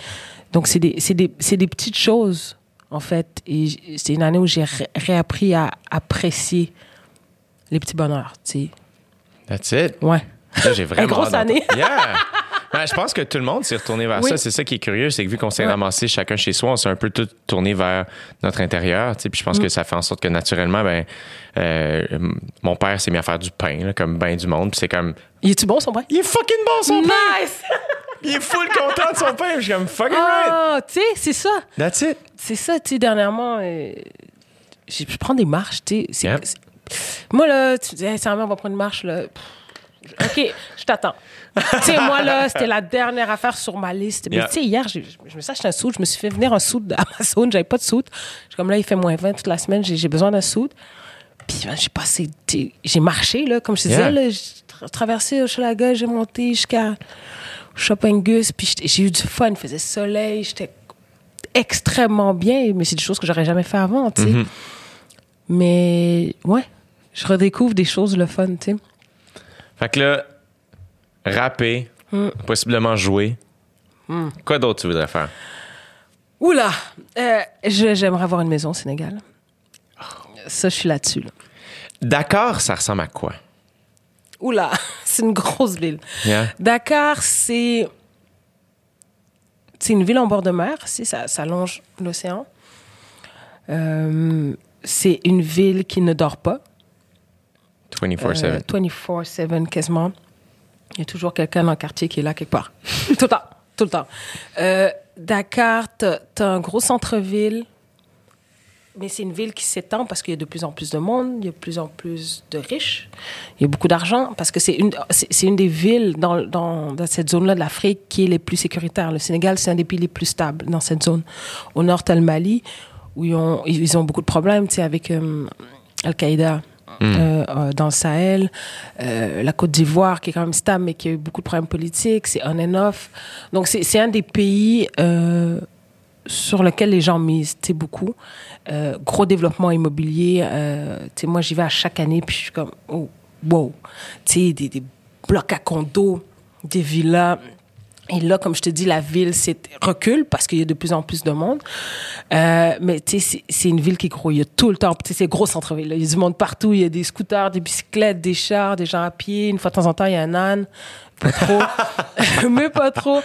Donc, c'est des, c'est des, c'est des petites choses, en fait. Et c'est une année où j'ai ré- réappris à apprécier les petits bonheurs, tu sais. That's it. Ouais. Là, j'ai vraiment. grosse hâte d'entendre- année. Yeah! Ben, je pense que tout le monde s'est retourné vers Oui. ça. C'est ça qui est curieux, c'est que vu qu'on s'est Ouais. ramassé chacun chez soi, on s'est un peu tout tourné vers notre intérieur. tu sais. Puis je pense Mm. que ça fait en sorte que naturellement, ben, euh, mon père s'est mis à faire du pain, là, comme ben du monde. Puis c'est comme, Il est-tu bon, son pain? il est fucking bon son pain! Nice! Il est full content de son pain. Je suis comme fucking right. Ah, tu sais, c'est ça. That's it. C'est ça, tu sais, dernièrement, euh, je prends des marches, tu sais. Moi, là, tu dis, hey, Sarah, on va prendre une marche, là. OK, je t'attends. tu sais, moi, là, c'était la dernière affaire sur ma liste. Mais Yeah. tu sais, hier, je, je me suis acheté un soude. Je me suis fait venir un soude d'Amazon. J'avais pas de soude. Comme là, il fait moins 20 toute la semaine. J'ai besoin d'un soude. Puis ben, j'ai passé, j'ai marché, là, comme je te disais, là, j'ai tra- traversé Hochelaga, j'ai monté jusqu'à Chopingus, puis j'ai eu du fun, il faisait soleil, j'étais extrêmement bien, mais c'est des choses que j'aurais jamais fait avant, tu sais. Mm-hmm. Mais ouais, je redécouvre des choses le fun, tu sais. Fait que là, rapper, Mm. possiblement jouer. Quoi d'autre tu voudrais faire? Oula, euh, j'aimerais avoir une maison au Sénégal. Ça, je suis là-dessus. Là. Dakar, ça ressemble à quoi? Oula, c'est une grosse ville. Yeah. Dakar, c'est c'est une ville en bord de mer, c'est ça, ça longe l'océan. Euh, c'est une ville qui ne dort pas. 24-7. Euh, 24-7 quasiment. Il y a toujours quelqu'un dans le quartier qui est là quelque part. tout le temps. Tout le temps. Euh, Dakar, t'as as un gros centre-ville, mais c'est une ville qui s'étend parce qu'il y a de plus en plus de monde, il y a de plus en plus de riches, il y a beaucoup d'argent, parce que c'est une, c'est c'est une des villes dans, dans, dans cette zone-là de l'Afrique qui est les plus sécuritaires. Le Sénégal, c'est un des pays les plus stables dans cette zone. Au nord, t'as le Mali, où ils ont, ils ont beaucoup de problèmes, tu sais, avec euh, Al-Qaïda. euh, euh, dans le Sahel, euh, la Côte d'Ivoire qui est quand même stable mais qui a eu beaucoup de problèmes politiques, c'est on and off. Donc c'est un des pays euh, sur lequel les gens misent, beaucoup. Gros développement immobilier. Tu sais, moi, j'y vais à chaque année, puis je suis comme, oh, wow. Tu sais, des, des blocs à condos, des villas. Et là, comme je te dis, la ville recule parce qu'il y a de plus en plus de monde. Euh, mais tu sais, c'est- une ville qui gros. Il y a tout le temps. Tu sais, c'est gros centre-ville. Il y a du monde partout. Il y a des scooters, des bicyclettes, des chars, des gens à pied. Une fois de temps en temps, il y a un âne. Pas trop. mais pas trop.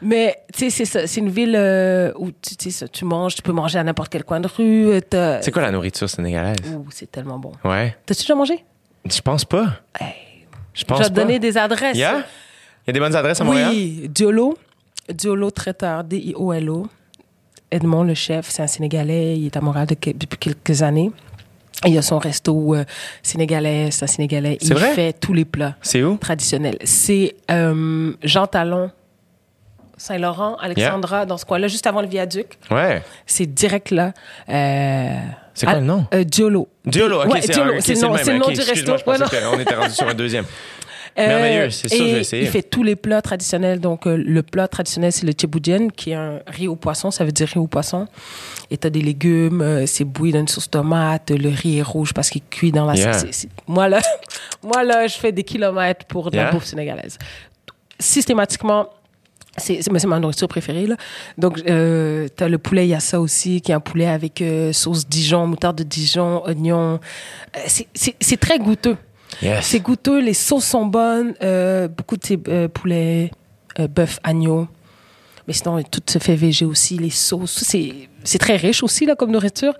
Mais tu sais, c'est ça. C'est une ville euh, où tu, ça, tu manges. Tu peux manger à n'importe quel coin de rue. euh, C'est quoi la nourriture sénégalaise? Ouh, c'est tellement bon. Ouais. T'as-tu déjà mangé? Je pense pas. Hey. Je pense Je vais te pas. donner des adresses. Yeah? Il y a des bonnes adresses à Montréal? Oui, Diolo. Diolo Traiteur, D-I-O-L-O. Edmond, le chef, c'est un Sénégalais. Il est à Montréal de- depuis quelques années. Il a son resto euh, sénégalais, c'est un Sénégalais. Il vrai? fait tous les plats C'est où? traditionnels. C'est euh, Jean Talon, Saint-Laurent, Alexandra, dans ce coin-là, juste avant le viaduc. Ouais. C'est direct là. Euh, C'est quoi le nom? euh, Diolo. Diolo, ok, Ouais, c'est le nom, le du resto. Je Ouais, qu'on était rendu sur un deuxième. Euh, Merveilleux, c'est sûr, je vais essayer. Il fait tous les plats traditionnels. Donc, euh, le plat traditionnel, c'est le tchéboudienne, qui est un riz au poisson. Ça veut dire riz au poisson. Et t'as des légumes, euh, c'est bouilli dans une sauce tomate. Le riz est rouge parce qu'il cuit dans la Yeah. c'est- Moi, là, moi, là, je fais des kilomètres pour de Yeah. la bouffe sénégalaise. Systématiquement, c'est ma nourriture préférée. Là. Donc, euh, tu as le poulet yassa aussi, qui est un poulet avec euh, sauce Dijon, moutarde de Dijon, oignon. Euh, c'est très goûteux. Yes. C'est goûteux, les sauces sont bonnes, euh, beaucoup de ces euh, poulets, euh, bœuf, agneau. Mais sinon, tout se fait végé aussi, les sauces. C'est très riche aussi là, comme nourriture.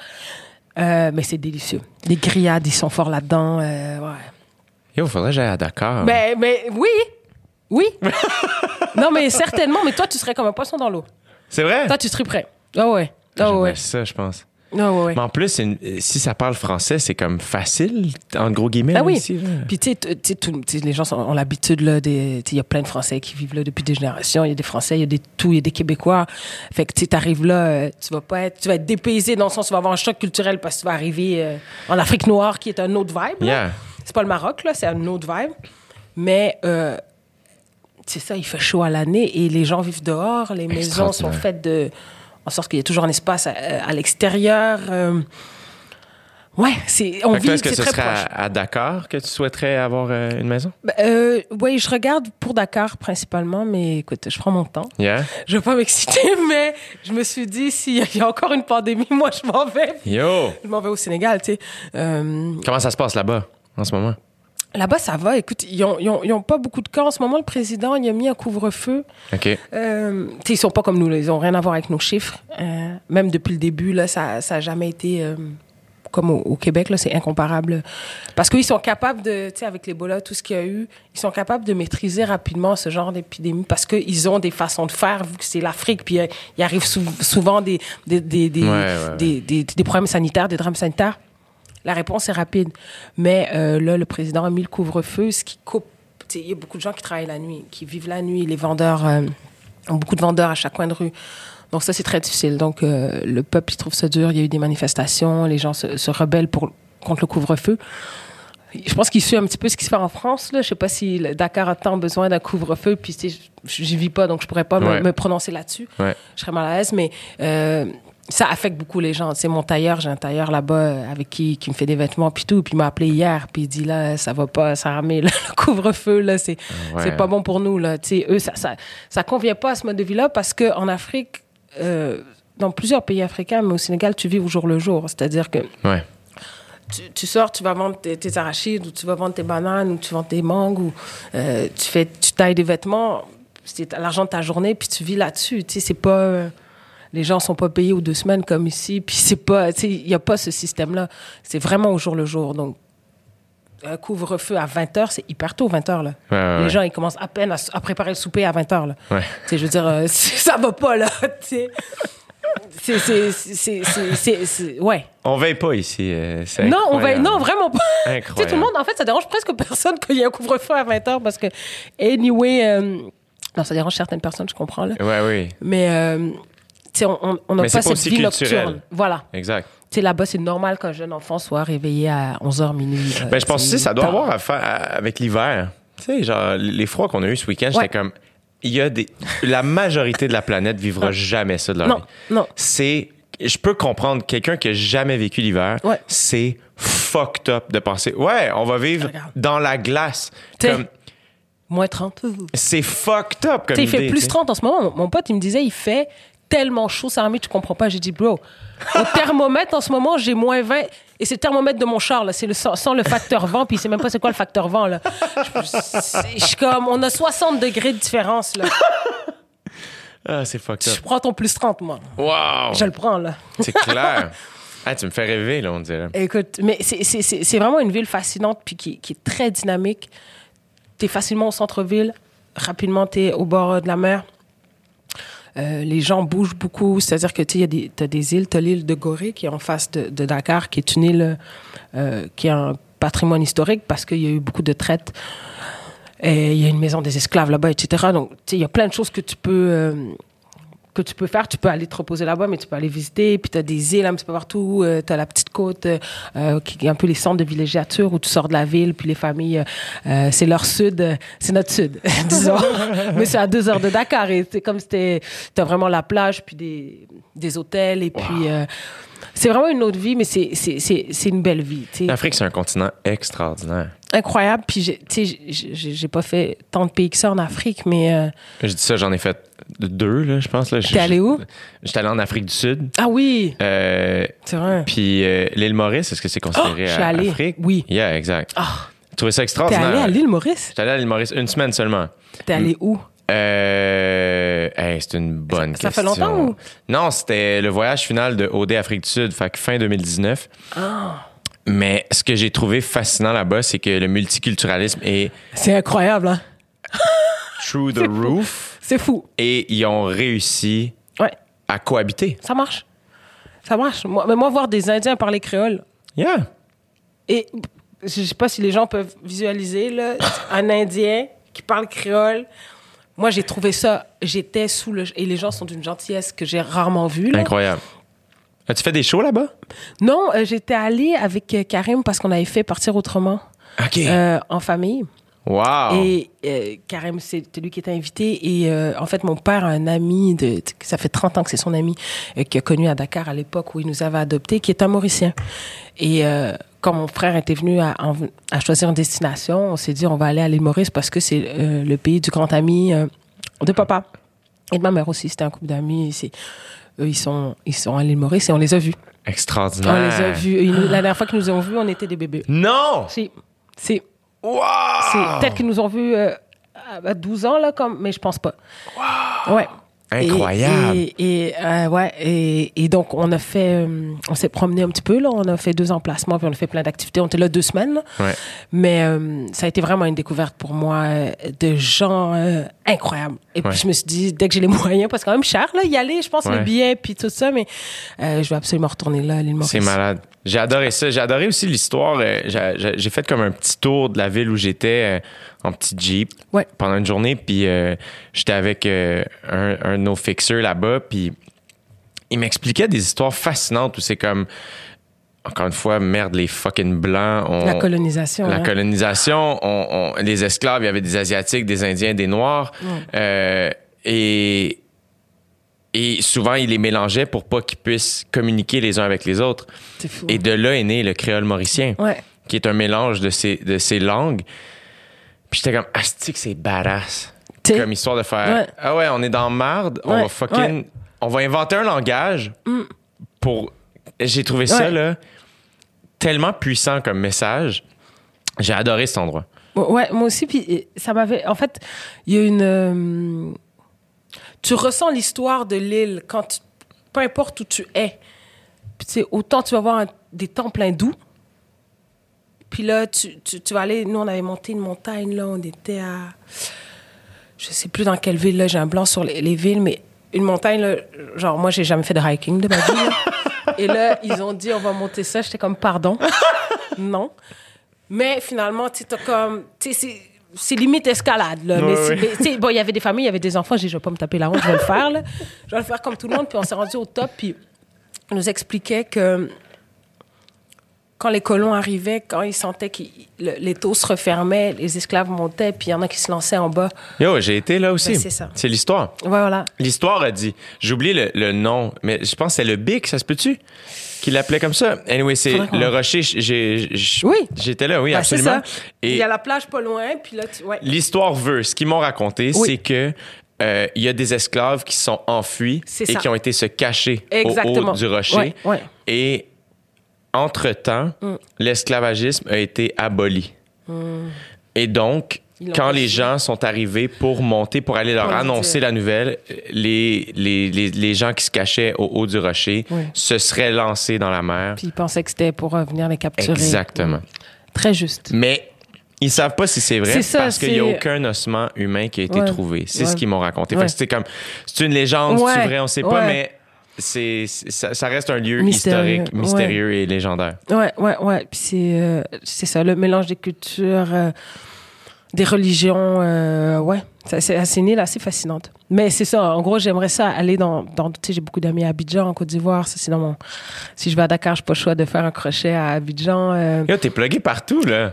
Euh, mais c'est délicieux. Les grillades, ils sont forts là-dedans. ouais. Yo, faudrait que j'aille à Dakar. Mais, mais oui, oui. non, mais certainement. Mais toi, tu serais comme un poisson dans l'eau. C'est vrai? Toi, tu serais prêt. Ah ouais. Ah J'aimerais ouais. ça, je pense. Ouais, ouais. Mais en plus, une- si ça parle français, c'est comme facile, en gros guillemets. Là, oui. ici. Puis tu sais, les gens sont- ont l'habitude là, il y a plein de Français qui vivent là depuis des générations. Il y a des Français, il y a des tout, il y a des Québécois. Fait que tu arrives là, euh, tu vas pas être, tu vas être dépaysé dans le sens où tu vas avoir un choc culturel parce que tu vas arriver euh, en Afrique noire qui est un autre vibe. Yeah. C'est pas le Maroc là, c'est un autre vibe. Mais euh, c'est ça, il fait chaud à l'année et les gens vivent dehors. Les maisons sont faites de, en sorte qu'il y a toujours un espace à, à l'extérieur. euh, ouais, c'est on vit, est-ce que ce très serait proche. à, à Dakar que tu souhaiterais avoir euh, une maison? Ben, euh, oui, je regarde pour Dakar principalement, mais écoute, je prends mon temps. Yeah. Je veux pas m'exciter, mais je me suis dit, s'il y a encore une pandémie, moi, je m'en vais. Yo! Je m'en vais au Sénégal, tu sais. Euh, Comment ça se passe là-bas en ce moment? Là-bas, ça va. Écoute, ils ont, ils, ont, ils ont pas beaucoup de cas. En ce moment, le président, il a mis un couvre-feu. OK. Euh, tu sais, ils sont pas comme nous, là. ils ont rien à voir avec nos chiffres. Euh, même depuis le début, là, ça, ça a jamais été euh, comme au, au Québec, là, c'est incomparable. Parce qu'ils sont capables de, tu sais, avec l'Ebola, tout ce qu'il y a eu, ils sont capables de maîtriser rapidement ce genre d'épidémie parce qu'ils ont des façons de faire, vu que c'est l'Afrique, puis euh, il arrive sou- souvent des, des, des, des, Ouais, ouais, ouais. des, des- des problèmes sanitaires, des drames sanitaires. La réponse est rapide. Mais euh, là, le président a mis le couvre-feu, ce qui coupe. Il y a beaucoup de gens qui travaillent la nuit, qui vivent la nuit. Les vendeurs euh, ont beaucoup de vendeurs à chaque coin de rue. Donc ça, c'est très difficile. Donc euh, le peuple, il trouve ça dur. Il y a eu des manifestations. Les gens se, se rebellent pour, contre le couvre-feu. Je pense qu'il suit un petit peu ce qui se fait en France. Là. Je sais pas si Dakar a tant besoin d'un couvre-feu. Puis tu sais, je j'y vis pas, donc je pourrais pas me- Ouais. me, prononcer là-dessus. Ouais. Je serais mal à l'aise, mais ça affecte beaucoup les gens. Sais, mon tailleur, j'ai un tailleur là-bas euh, avec qui, qui me fait des vêtements puis tout. Puis il m'a appelé hier, puis il dit là, ça va pas, ça a mis le couvre-feu là, c'est Ouais. c'est pas bon pour nous là. Tu sais, eux, ça, ça ça convient pas à ce mode de vie-là parce que en Afrique, euh, dans plusieurs pays africains, mais au Sénégal, tu vis au jour le jour. C'est-à-dire que Ouais. tu, tu sors, tu vas vendre tes, tes arachides, ou tu vas vendre tes bananes, ou tu vends tes mangues, ou euh, tu fais, tu tailles des vêtements. C'est l'argent de ta journée, puis tu vis là-dessus. Tu sais, c'est pas les gens sont pas payés aux deux semaines comme ici, puis c'est pas, tu il y a pas ce système-là. C'est vraiment au jour le jour. Donc un couvre-feu à 20 h c'est hyper tôt 20 h là. Ouais, ouais, Les ouais. gens ils commencent à peine à, préparer le souper à 20 h là. Ouais. Tu sais, je veux dire, euh, ça va pas là. tu sais. C'est, ouais. On veille pas ici. euh, Non, on va, incroyable. non, vraiment pas. Tu sais, Incroyable. tout le monde, en fait, ça dérange presque personne qu'il y ait un couvre-feu à 20 h parce que, anyway, euh, non, ça dérange certaines personnes, je comprends, là. Ouais, oui. Mais, euh, tu on n'a pas pas cette vie nocturne. Voilà. Exact. Là-bas, c'est normal qu'un jeune enfant soit réveillé à 11h minuit. euh, Ben, je pense aussi que ça doit avoir à faire avec l'hiver. Tu sais, genre, les froids qu'on a eu ce week-end, Ouais. j'étais comme. Il y a des. La majorité de la planète vivra jamais ça de leur Non, vie. non. C'est. Je peux comprendre quelqu'un qui a jamais vécu l'hiver. Ouais. C'est fucked up de penser. Ouais, on va vivre Regarde. dans la glace. T'sais, Comme, Moins 30. Tu c'est fucked up comme sais, il fait plus t'sais. 30 en ce moment. Mon, mon pote, il me disait, il fait tellement chaud, ça tu comprends pas. J'ai dit, bro, au thermomètre, en ce moment, j'ai moins 20. Et c'est le thermomètre de mon char, là. C'est le, sans, le facteur vent, puis il sait même pas c'est quoi le facteur vent, là. Je, je suis comme, on a 60 degrés de différence, là. Ah, c'est fucked Je up. prends ton plus 30, moi. Wow! Je le prends, là. C'est clair. ah, tu me fais rêver, là, on dirait. Écoute, mais c'est- c'est c'est- c'est vraiment une ville fascinante puis qui, qui est très dynamique. Tu es facilement au centre-ville, rapidement tu es au bord de la mer. Euh, les gens bougent beaucoup, c'est-à-dire que tu sais, il y a des, t'as des îles, tu as l'île de Gorée qui est en face de, de Dakar, qui est une île euh, qui a un patrimoine historique parce qu'il y a eu beaucoup de traites. Et il y a une maison des esclaves là-bas, etc. Donc, tu sais, il y a plein de choses que tu peux, euh, que tu peux faire. Tu peux aller te reposer là-bas, mais tu peux aller visiter. Puis tu as des îles un petit peu partout. tu as la petite côte, euh, euh, qui est un peu les centres de villégiature où tu sors de la ville. Puis les familles, euh, euh, c'est leur sud, euh, c'est notre sud, disons. mais c'est à deux heures de Dakar. Et c'est comme c'était, tu as vraiment la plage, puis des, des hôtels. Et puis, euh, c'est vraiment une autre vie, mais c'est, c'est, c'est, c'est une belle vie. L'Afrique, c'est un continent extraordinaire. incroyable. Puis, tu sais, j'ai pas fait tant de pays que ça en Afrique, mais. euh, Je dis ça, j'en ai fait deux, là, je pense. là. T'es allé où? J'étais allé en Afrique du Sud. Ah oui, Euh, c'est vrai. puis euh, l'île Maurice, est-ce que c'est considéré Oh, à- allée. Afrique? Oui. Yeah, exact. Ah, J'ai trouvé ça t'es extraordinaire. allé à l'île Maurice? J'étais allé à l'île Maurice une semaine seulement. T'es allé où? Euh, hey, c'est une bonne Ça- question. ça fait longtemps ou? Non, c'était le voyage final de OD Afrique du Sud, fait que fin 2019. Ah. Mais ce que j'ai trouvé fascinant là-bas, c'est que le multiculturalisme est C'est incroyable, hein? through the roof C'est fou. et ils ont réussi Ouais, à cohabiter. ça marche. Ça marche. Moi, mais moi, voir des Indiens parler créole, Yeah. et je sais pas si les gens peuvent visualiser, là, un Indien qui parle créole. Moi, j'ai trouvé ça, j'étais sous le... Et les gens sont d'une gentillesse que j'ai rarement vue. là. Incroyable. As-tu fait des shows là-bas? Non, euh, j'étais allée avec euh, Karim parce qu'on avait fait Partir autrement OK. euh, en famille. Wow. Et euh, Karim, c'était lui qui était invité. Et euh, en fait, mon père a un ami, de, ça fait 30 ans que c'est son ami, euh, qui a connu à Dakar à l'époque où il nous avait adoptés, qui est un Mauricien. Et euh, quand mon frère était venu à, choisir une destination, on s'est dit on va aller à l'île Maurice parce que c'est euh, le pays du grand ami euh, de papa. Et de ma mère aussi, c'était un couple d'amis. C'est- Eux, ils sont, ils sont à l'île Maurice et on les a vus. Extraordinaire. On les a vus. Ils la dernière fois qu'ils nous ont vus, on était des bébés. Non! Si, si. Wow! C'est- Peut-être qu'ils nous ont vus euh, à 12 ans, là, comme, mais je pense pas. Ouais. Incroyable. Et, et, euh, ouais, et, et donc, on a fait, euh, on s'est promené un petit peu, là. On a fait deux emplacements, puis on a fait plein d'activités. On était là deux semaines, là. Ouais. Mais euh, ça a été vraiment une découverte pour moi euh, de gens euh, incroyables. Et Ouais. puis, je me suis dit, dès que j'ai les moyens, parce que c'est quand même cher, là, y aller, je pense, Ouais. les billets, puis tout ça, mais euh, je vais absolument retourner là, à l'île Maurice. C'est malade. J'ai adoré ça. J'ai adoré aussi l'histoire. j'ai- fait comme un petit tour de la ville où j'étais euh, en petit Jeep Ouais. pendant une journée. Puis euh, j'étais avec euh, un, un de nos fixeurs là-bas. Puis il m'expliquait des histoires fascinantes où c'est comme, encore une fois, merde, les fucking blancs. La colonisation. la hein. colonisation, on, on- les esclaves, il y avait des Asiatiques, des Indiens, des Noirs. Euh, et, et souvent, ils les mélangeaient pour pas qu'ils puissent communiquer les uns avec les autres. Fou. Et de là est né le créole mauricien, Ouais. qui est un mélange de ces, de ces langues. Puis j'étais comme, asti que c'est badass. T'sais, Comme histoire de faire, Ouais. ah ouais, on est dans marde, on va fucking, ouais. Mm. on va inventer un langage pour. J'ai trouvé ça, là, tellement puissant comme message. J'ai adoré cet endroit. Ouais, moi aussi. Puis euh, ça m'avait. En fait, il y a une. euh, tu ressens l'histoire de l'île quand. tu- peu importe où tu es. Puis tu sais, autant tu vas voir un- des temps pleins doux. Puis là, tu, tu, tu vas aller. Nous, on avait monté une montagne, là. On était à. Je sais plus dans quelle ville, là. J'ai un blanc sur les, les villes, mais une montagne, là. Genre, moi, j'ai jamais fait de hiking de ma vie, là. Et là, ils ont dit, on va monter ça. J'étais comme, pardon? non. Mais finalement, tu sais, comme. Tu sais, c'est- limite escalade, là. mais Ouais, ouais. bon, il y avait des familles, il y avait des enfants. J'ai dit, je vais pas me taper la honte, je vais le faire, là. Je vais le faire comme tout le monde. Puis on s'est rendu au top, puis on nous expliquait que quand les colons arrivaient, quand ils sentaient que les taux se refermaient, les esclaves montaient, puis il y en a qui se lançaient en bas. Yo, j'ai été là aussi. Ben, c'est ça. C'est l'histoire. Voilà. L'histoire a dit, j'ai oublié le, le nom, mais je pense que c'est le Bic, ça se peut-tu? Qui l'appelait comme ça. Anyway, c'est le rocher. j'ai- Oui. J'étais là, oui, Ben, c'est absolument. ça. Et Il y a la plage pas loin, puis là, tu... ouais. l'histoire veut, ce qu'ils m'ont raconté, Oui. c'est que euh, il y a des esclaves qui sont enfuis et qui ont été se cacher au haut du rocher. Ouais, ouais. Et entre-temps, Mm. l'esclavagisme a été aboli. Et donc, quand les gens sont arrivés pour monter, pour aller leur annoncer la nouvelle, les, les, les, les gens qui se cachaient au haut du rocher Oui. se seraient lancés dans la mer. Puis ils pensaient que c'était pour venir les capturer. Exactement. Très juste. Mais ils savent pas si c'est vrai C'est ça, parce qu'il n'y a c'est- aucun ossement humain qui a été Ouais. trouvé. C'est Ouais. ce qu'ils m'ont raconté. Ouais. c'était comme, c'est une légende, c'est vrai, on sait pas, mais c'est, ça, ça reste un lieu Mystérieux. historique, mystérieux et légendaire. Ouais, ouais, ouais. Puis c'est, euh, c'est ça, le mélange des cultures, euh, des religions, euh, ouais. C'est assez une île assez fascinante. Mais c'est ça, en gros, j'aimerais ça aller dans. dans tu sais, j'ai beaucoup d'amis à Abidjan, en Côte d'Ivoire. Ça, c'est dans mon. Si je vais à Dakar, je n'ai pas le choix de faire un crochet à Abidjan. Yo, t'es plugué partout, là.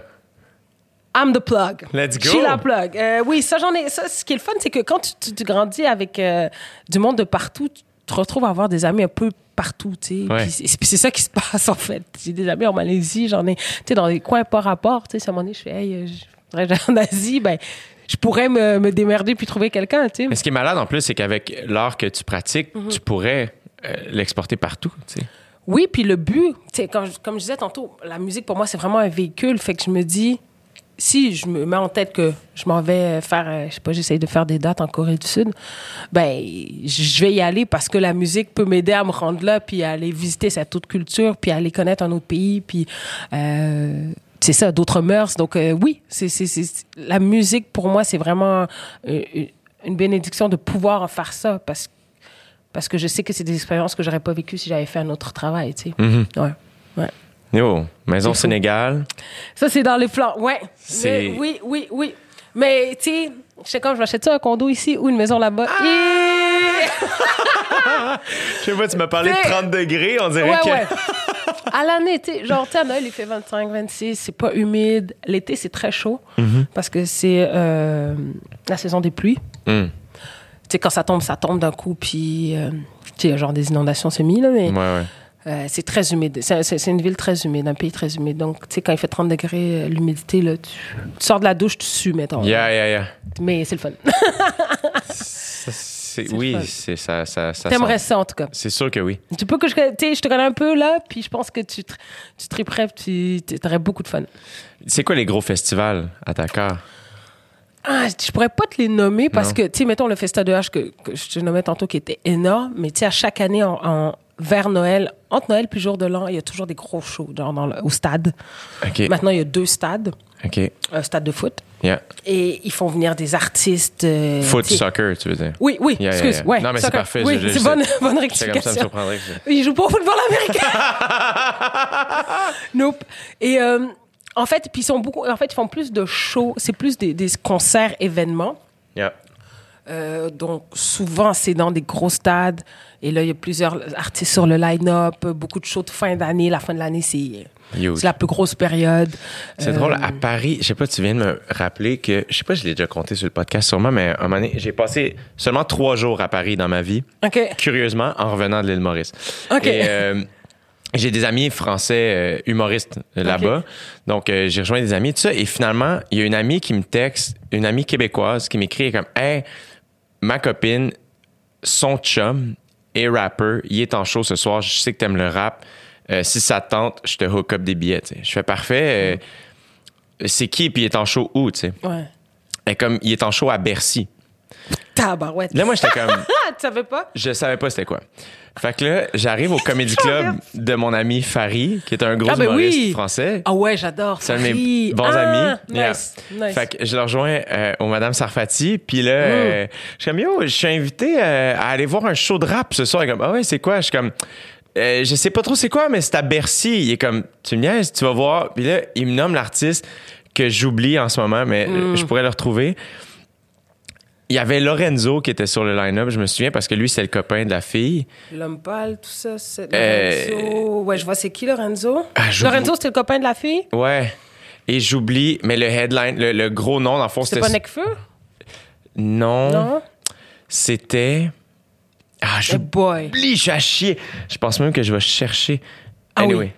I'm the plug. Let's go. Je suis la plug. Euh, oui, ça, j'en ai. Ça, ce qui est le fun, c'est que quand tu, tu- tu grandis avec euh, du monde de partout, tu te retrouves à avoir des amis un peu partout, tu sais. Ouais. C'est- ça qui se passe, en fait. J'ai des amis en Malaisie, j'en ai, tu sais, dans des coins pas rapport, tu sais. À un moment donné, je fais, hey, je voudrais aller en Asie, ben, je pourrais me, me démerder puis trouver quelqu'un, tu sais. Mais ce qui est malade en plus, c'est qu'avec l'art que tu pratiques, Mhm. tu pourrais euh, l'exporter partout, tu sais. Oui, puis le but, tu sais, comme, je- comme je disais tantôt, la musique pour moi, c'est vraiment un véhicule. Fait que je me dis, si je me mets en tête que je m'en vais faire, euh, je sais pas, j'essaye de faire des dates en Corée du Sud, ben, je vais y aller parce que la musique peut m'aider à me rendre là, puis à aller visiter cette autre culture, puis à aller connaître un autre pays, puis. euh, c'est ça, d'autres mœurs. Donc, euh, oui, c'est, c'est, c'est- la musique, pour moi, c'est vraiment une bénédiction de pouvoir faire ça parce que parce que je sais que c'est des expériences que j'aurais pas vécues si j'avais fait un autre travail, tu sais. Mhm. Ouais. Ouais. Yo, maison. Sénégal. Ça, c'est dans les plans. Ouais. C'est- Mais Oui, oui, oui. Mais, tu sais, je sais quand je m'achète ça un condo ici ou une maison là-bas. Ah! Et- Je sais pas, tu m'as parlé de C'est- 30 degrés, on dirait Ouais, que. ouais. À l'année, tu sais, genre, tu sais, à Noël, il fait 25, 26, c'est pas humide. L'été, c'est très chaud Mhm. parce que c'est euh, la saison des pluies. Hmm. Tu sais, quand ça tombe, ça tombe d'un coup, puis, euh, tu sais, il y a genre des inondations semi, là, mais Ouais, ouais. Euh, c'est très humide. C'est une ville très humide, un pays très humide. Donc, tu sais, quand il fait 30 degrés, euh, l'humidité, là, tu, tu sors de la douche, tu sues, mettons. Yeah, yeah, yeah. Mais c'est le fun. Ça, oui, c'est ça. ça, ça T'aimerais ça, en tout cas. C'est sûr que oui. Tu peux que je, je te connais un peu, là, puis je pense que tu, tu triperais, puis tu aurais beaucoup de fun. C'est quoi les gros festivals à Dakar? Ah, je pourrais pas te les nommer parce Non. que, tu sais, mettons le Festa de H que, que je te nommais tantôt qui était énorme, mais tu sais, à chaque année, en, en- vers Noël, entre Noël puis jour de l'an, il y a toujours des gros shows genre dans le- au stade. Maintenant, il y a deux stades, un stade de foot, Yeah. et ils font venir des artistes. euh, Foot, soccer, tu veux dire? Oui, oui, Yeah, excuse. yeah. Ouais, Non, mais c'est parfait, Oui, c'est bonne, bonne comme ça, me rectification. surprendrait. que- Ils jouent pas au football américain. nope. Et euh, en fait, puis ils sont beaucoup. En fait, ils font plus de shows. C'est plus des, des concerts, événements. Yeah. Euh, donc souvent c'est dans des gros stades. Et là, il y a plusieurs artistes sur le line-up. Beaucoup de shows de fin d'année. La fin de l'année, c'est la plus grosse période. C'est Euh, drôle, à Paris, je sais pas, tu viens de me rappeler que, je sais pas, je l'ai déjà compté sur le podcast sûrement, mais un moment donné, j'ai passé seulement trois jours à Paris dans ma vie, Ok. curieusement, en revenant de l'île Maurice. Et euh, j'ai des amis français euh, humoristes euh, là-bas, donc euh, j'ai rejoint des amis, tout ça, et finalement, il y a une amie qui me texte, une amie québécoise qui m'écrit comme, hey, ma copine, son chum est rapper, il est en show ce soir, je sais que t'aimes le rap. Euh, si ça te tente, je te hook up des billets. Je fais parfait. euh, c'est qui puis il est en show où? Ouais. Et comme il est en show à Bercy. Tabarouette. Là, moi, j'étais comme, tu savais pas? je savais pas c'était quoi. Fait que là, j'arrive au Comedy Club de mon ami Farid, qui est un gros Ah, ben humoriste oui. français. Ah ouais, j'adore. C'est un de mes bons Ah, amis. Yeah. Nice. nice. Fait que je le rejoins euh, au Madame Sarfati. Puis Mm. là, euh, je suis comme, yo, je suis invité euh, à aller voir un show de rap ce soir. Il est comme, ah ouais, c'est quoi? Je suis comme, euh, je sais pas trop c'est quoi, mais c'est à Bercy. Il est comme, tu me niaises, tu vas voir. Puis là, il me nomme l'artiste que j'oublie en ce moment, mais Mm. euh, je pourrais le retrouver. Il y avait Lorenzo qui était sur le line-up, je me souviens, parce que lui, c'est le copain de la fille. L'homme pâle, tout ça, c'est Euh, Lorenzo. Ouais, je vois c'est qui Lorenzo? Ah. Lorenzo, c'était le copain de la fille? Ouais. Et j'oublie, mais le headline, le, le gros nom, dans le fond, C'était c'était. pas Necfeu? Non. Non? C'était. Ah, j'oublie. boy. je suis à chier. Je pense même que je vais chercher. Ah oui. Anyway.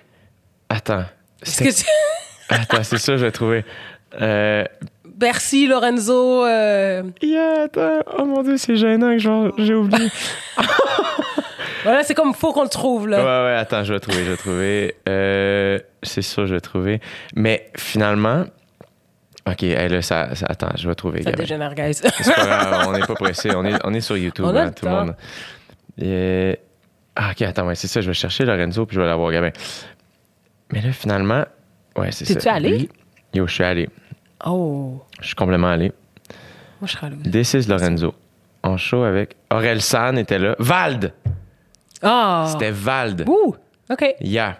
Attends. Est-ce que tu- Attends, c'est ça, je vais trouver. Euh... Bercy, Lorenzo. euh, Yeah, attends. Oh mon dieu, c'est gênant que genre, j'ai oublié. Voilà, c'est comme faut qu'on le trouve, ouais, là. ouais, attends, je vais trouver, je vais trouver. Euh... C'est sûr, je vais trouver. Mais finalement. Ok, hey, là, ça, ça- Attends, je vais trouver. Ça Gabin. dégénère, guys. C'est pas grave, on n'est pas pressé. On est, on est sur YouTube, On a hein, le tout le monde. Et- Ah, ok, attends, ouais, c'est ça. Je vais chercher Lorenzo puis je vais l'avoir, Gabin. Mais là, finalement, ouais, c'est ça. T'es-tu allé? Lui- Yo, je suis allé. Oh. Je suis complètement allé. Moi, je serais allée. This is Lorenzo. En show avec Aurel San était là. Vald! Ah. C'était Vald. Ouh. OK. Yeah.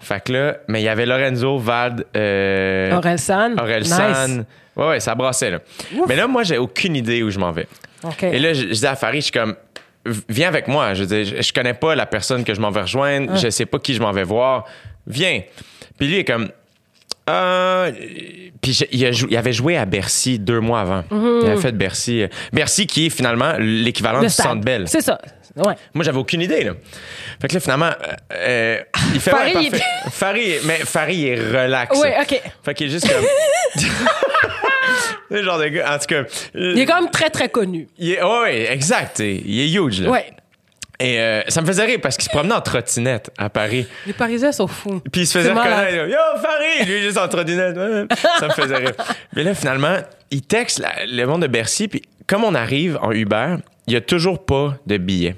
Fait que là, mais il y avait Lorenzo, Vald, euh, Aurel San. Aurel Nice. San. Ouais, ouais, ça brassait, là. Mais là, moi, j'ai aucune idée où je m'en vais. OK. Et là, je, je dis à Farid, je suis comme, viens avec moi. Je dis, je, je connais pas la personne que je m'en vais rejoindre. Je sais pas qui je m'en vais voir. Viens. Puis lui est comme, euh, puis je- il, a jou- il avait joué à Bercy deux mois avant. Il avait fait Bercy. euh, Bercy qui est finalement l'équivalent Le du. Centre Bell. C'est ça. Ouais. Moi, j'avais aucune idée, là. Fait que là, finalement, euh, euh, il fait Farid, ouais, parfait. Farid, mais Farid est relax. Oui, OK. Fait qu'il est juste comme. C'est le genre de gars, en tout cas. Il est quand même très, très connu. Il est, ouais, ouais, exact. Il est huge, là. Ouais. Et euh, ça me faisait rire parce qu'il se promenait en trottinette à Paris. Les Parisiens sont fous. Puis il se faisait reconnaître. Yo, Farid! Lui, juste en trottinette. Ça me faisait rire. Mais là, finalement, il texte la- le monde de Bercy. Puis comme on arrive en Uber, il y a toujours pas de billets.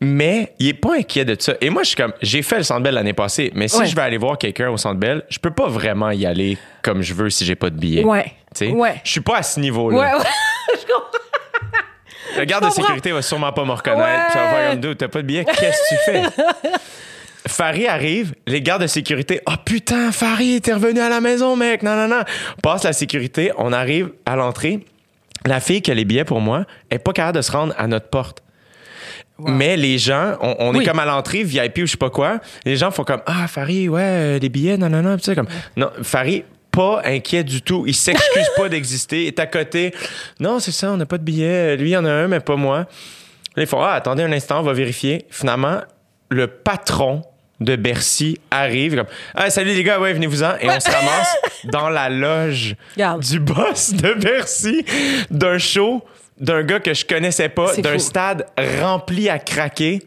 Mais il est pas inquiet de ça. Et moi, je suis comme, j'ai fait le Centre Bell l'année passée, mais si Ouais. je vais aller voir quelqu'un au Centre Bell, je peux pas vraiment y aller comme je veux si j'ai pas de billet. Ouais. Tu sais? Ouais. Je suis pas à ce niveau-là. Ouais, ouais. Le garde de sécurité va sûrement pas me reconnaître. Ça va faire comme deux, t'as pas de billet, qu'est-ce que tu fais? Farid arrive, les gardes de sécurité. Oh putain, Farid, t'es revenu à la maison, mec. Non, non, non. Passe la sécurité, on arrive à l'entrée. La fille qui a les billets pour moi est pas capable de se rendre à notre porte. Mais les gens, on, on Oui. est comme à l'entrée, VIP ou je sais pas quoi. Les gens font comme Ah, Farid, ouais, euh, les billets, non, non, non. Puis comme, non, Farid, pas inquiet du tout. Il s'excuse pas d'exister. Il est à côté. Non, c'est ça, on n'a pas de billets. Lui, il y en a un, mais pas moi. Là, ils font Ah, attendez un instant, on va vérifier. Finalement, le patron de Bercy arrive comme Ah, salut les gars, ouais, venez-vous-en. Et on se ramasse dans la loge du boss de Bercy d'un show d'un gars que je connaissais pas, d'un stade rempli à craquer.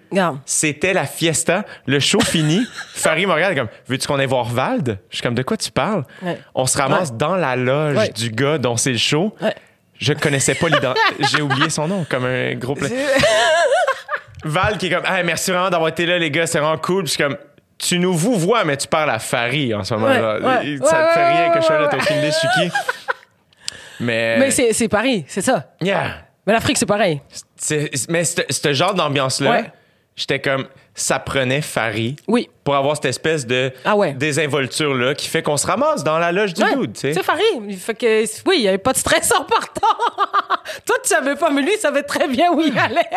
C'était la fiesta. Le show fini. Farid me regarde comme Veux-tu qu'on aille voir Vald? Je suis comme De quoi tu parles? Ouais. On se ramasse dans la loge Ouais. du gars dont c'est le show. Je connaissais pas l'identité. J'ai oublié son nom comme un gros pla- Val qui est comme Hey, merci vraiment d'avoir été là, les gars, c'est vraiment cool. Puis je suis comme Tu nous vous vois, mais tu parles à Farid en ce moment. Ouais, là. ouais, ça te fait rien que je sois là, t'as aucune idée, je suis qui. Mais. Mais c'est c'est Paris, c'est ça. Yeah. Mais l'Afrique, c'est pareil. Mais ce genre d'ambiance-là, Ouais. j'étais comme, ça prenait Farid Oui. pour avoir cette espèce de Ah ouais. désinvolture-là qui fait qu'on se ramasse dans la loge du Ouais. dude. C'est Farid. Il fait que, oui, il n'y avait pas de stress en partant. Toi, tu savais pas, mais lui, il savait très bien où il allait.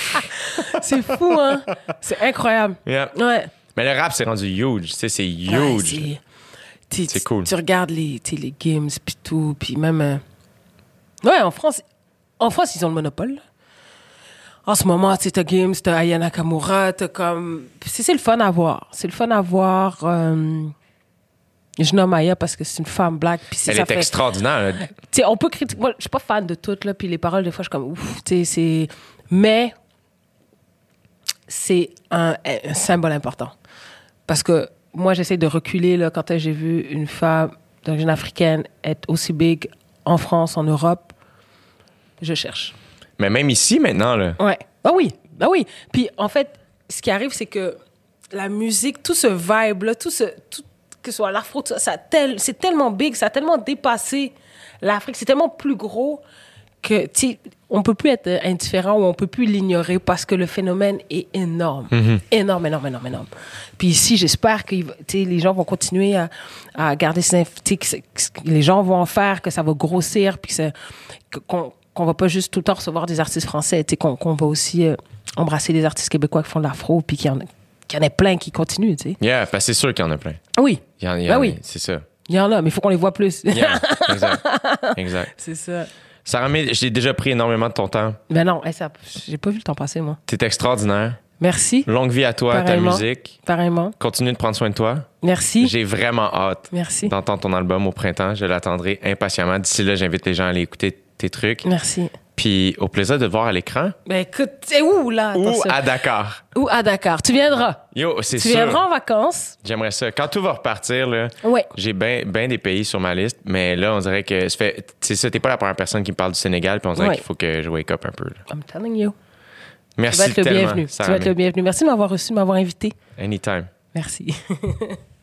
c'est fou, hein? C'est incroyable. Yeah. Ouais. Mais le rap, c'est rendu huge, c'est huge. C'est- tu- tu- cool. Tu regardes les, tu les games, puis tout, puis même... euh, Ouais, en France, en France, ils ont le monopole. En ce moment, tu t'as Games, t'as Ayana Kamura, t'as comme... C'est c'est le fun à voir. C'est le fun à voir. euh, Je nomme Aya parce que c'est une femme black, puis c'est Elle ça est fait- extraordinaire. là. tu sais, on peut critiquer. Moi, je suis pas fan de toutes, là. Puis les paroles, des fois, je suis comme, ouf, tu c'est. Mais, c'est un, un symbole important. Parce que moi, j'essaie de reculer, là, quand j'ai vu une femme d'origine africaine être aussi big en France, en Europe. Je cherche. Mais même ici, maintenant, là. Ouais. Bah oui, bah oui. Puis en fait, ce qui arrive, c'est que la musique, tout ce vibe-là, tout ce, tout, que ce soit l'afro, tout ça, ça tel- c'est tellement big, ça a tellement dépassé l'Afrique, c'est tellement plus gros que, on peut plus être indifférent ou on peut plus l'ignorer parce que le phénomène est énorme. Énorme, énorme, énorme, énorme. Puis ici, j'espère que les gens vont continuer à, à garder ces c'est- les gens vont en faire, que ça va grossir, puis que- qu'on qu'on va pas juste tout le temps recevoir des artistes français, qu'on qu'on va aussi euh, embrasser des artistes québécois qui font de l'afro, puis qu'il y, en a- qu'il y en ait plein qui continuent, tu sais. Yeah, c'est sûr qu'il y en a plein. Oui, Il y en, il y Ben en a, oui. c'est ça. il y en a, mais il faut qu'on les voit plus. Yeah, exact. exact. C'est ça. Sarah May, j'ai déjà pris énormément de ton temps. Ben non, hey, ça, j'ai pas vu le temps passer, moi. T'es extraordinaire. Merci, Longue vie à toi, Pareillement. ta musique. pareillement. Continue de prendre soin de toi. Merci. J'ai vraiment hâte Merci. d'entendre ton album au printemps. Je l'attendrai impatiemment. D'ici là, j'invite les gens à aller écouter tes trucs. Merci. Puis au plaisir de te voir à l'écran Ben écoute, c'est où là? ou Attention. à Dakar. Ou à Dakar. Tu viendras. Yo, c'est Tu sûr. viendras en vacances. J'aimerais ça. Quand tout va repartir, là, Ouais. j'ai bien ben des pays sur ma liste, mais là, on dirait que. C'est ça, t'es pas la première personne qui me parle du Sénégal, puis on dirait Ouais. qu'il faut que je wake up un peu. là. I'm telling you. Tu Merci vas être le bienvenu. Tu vas être le bienvenu. Merci de m'avoir reçu, de m'avoir invité. Anytime. Merci.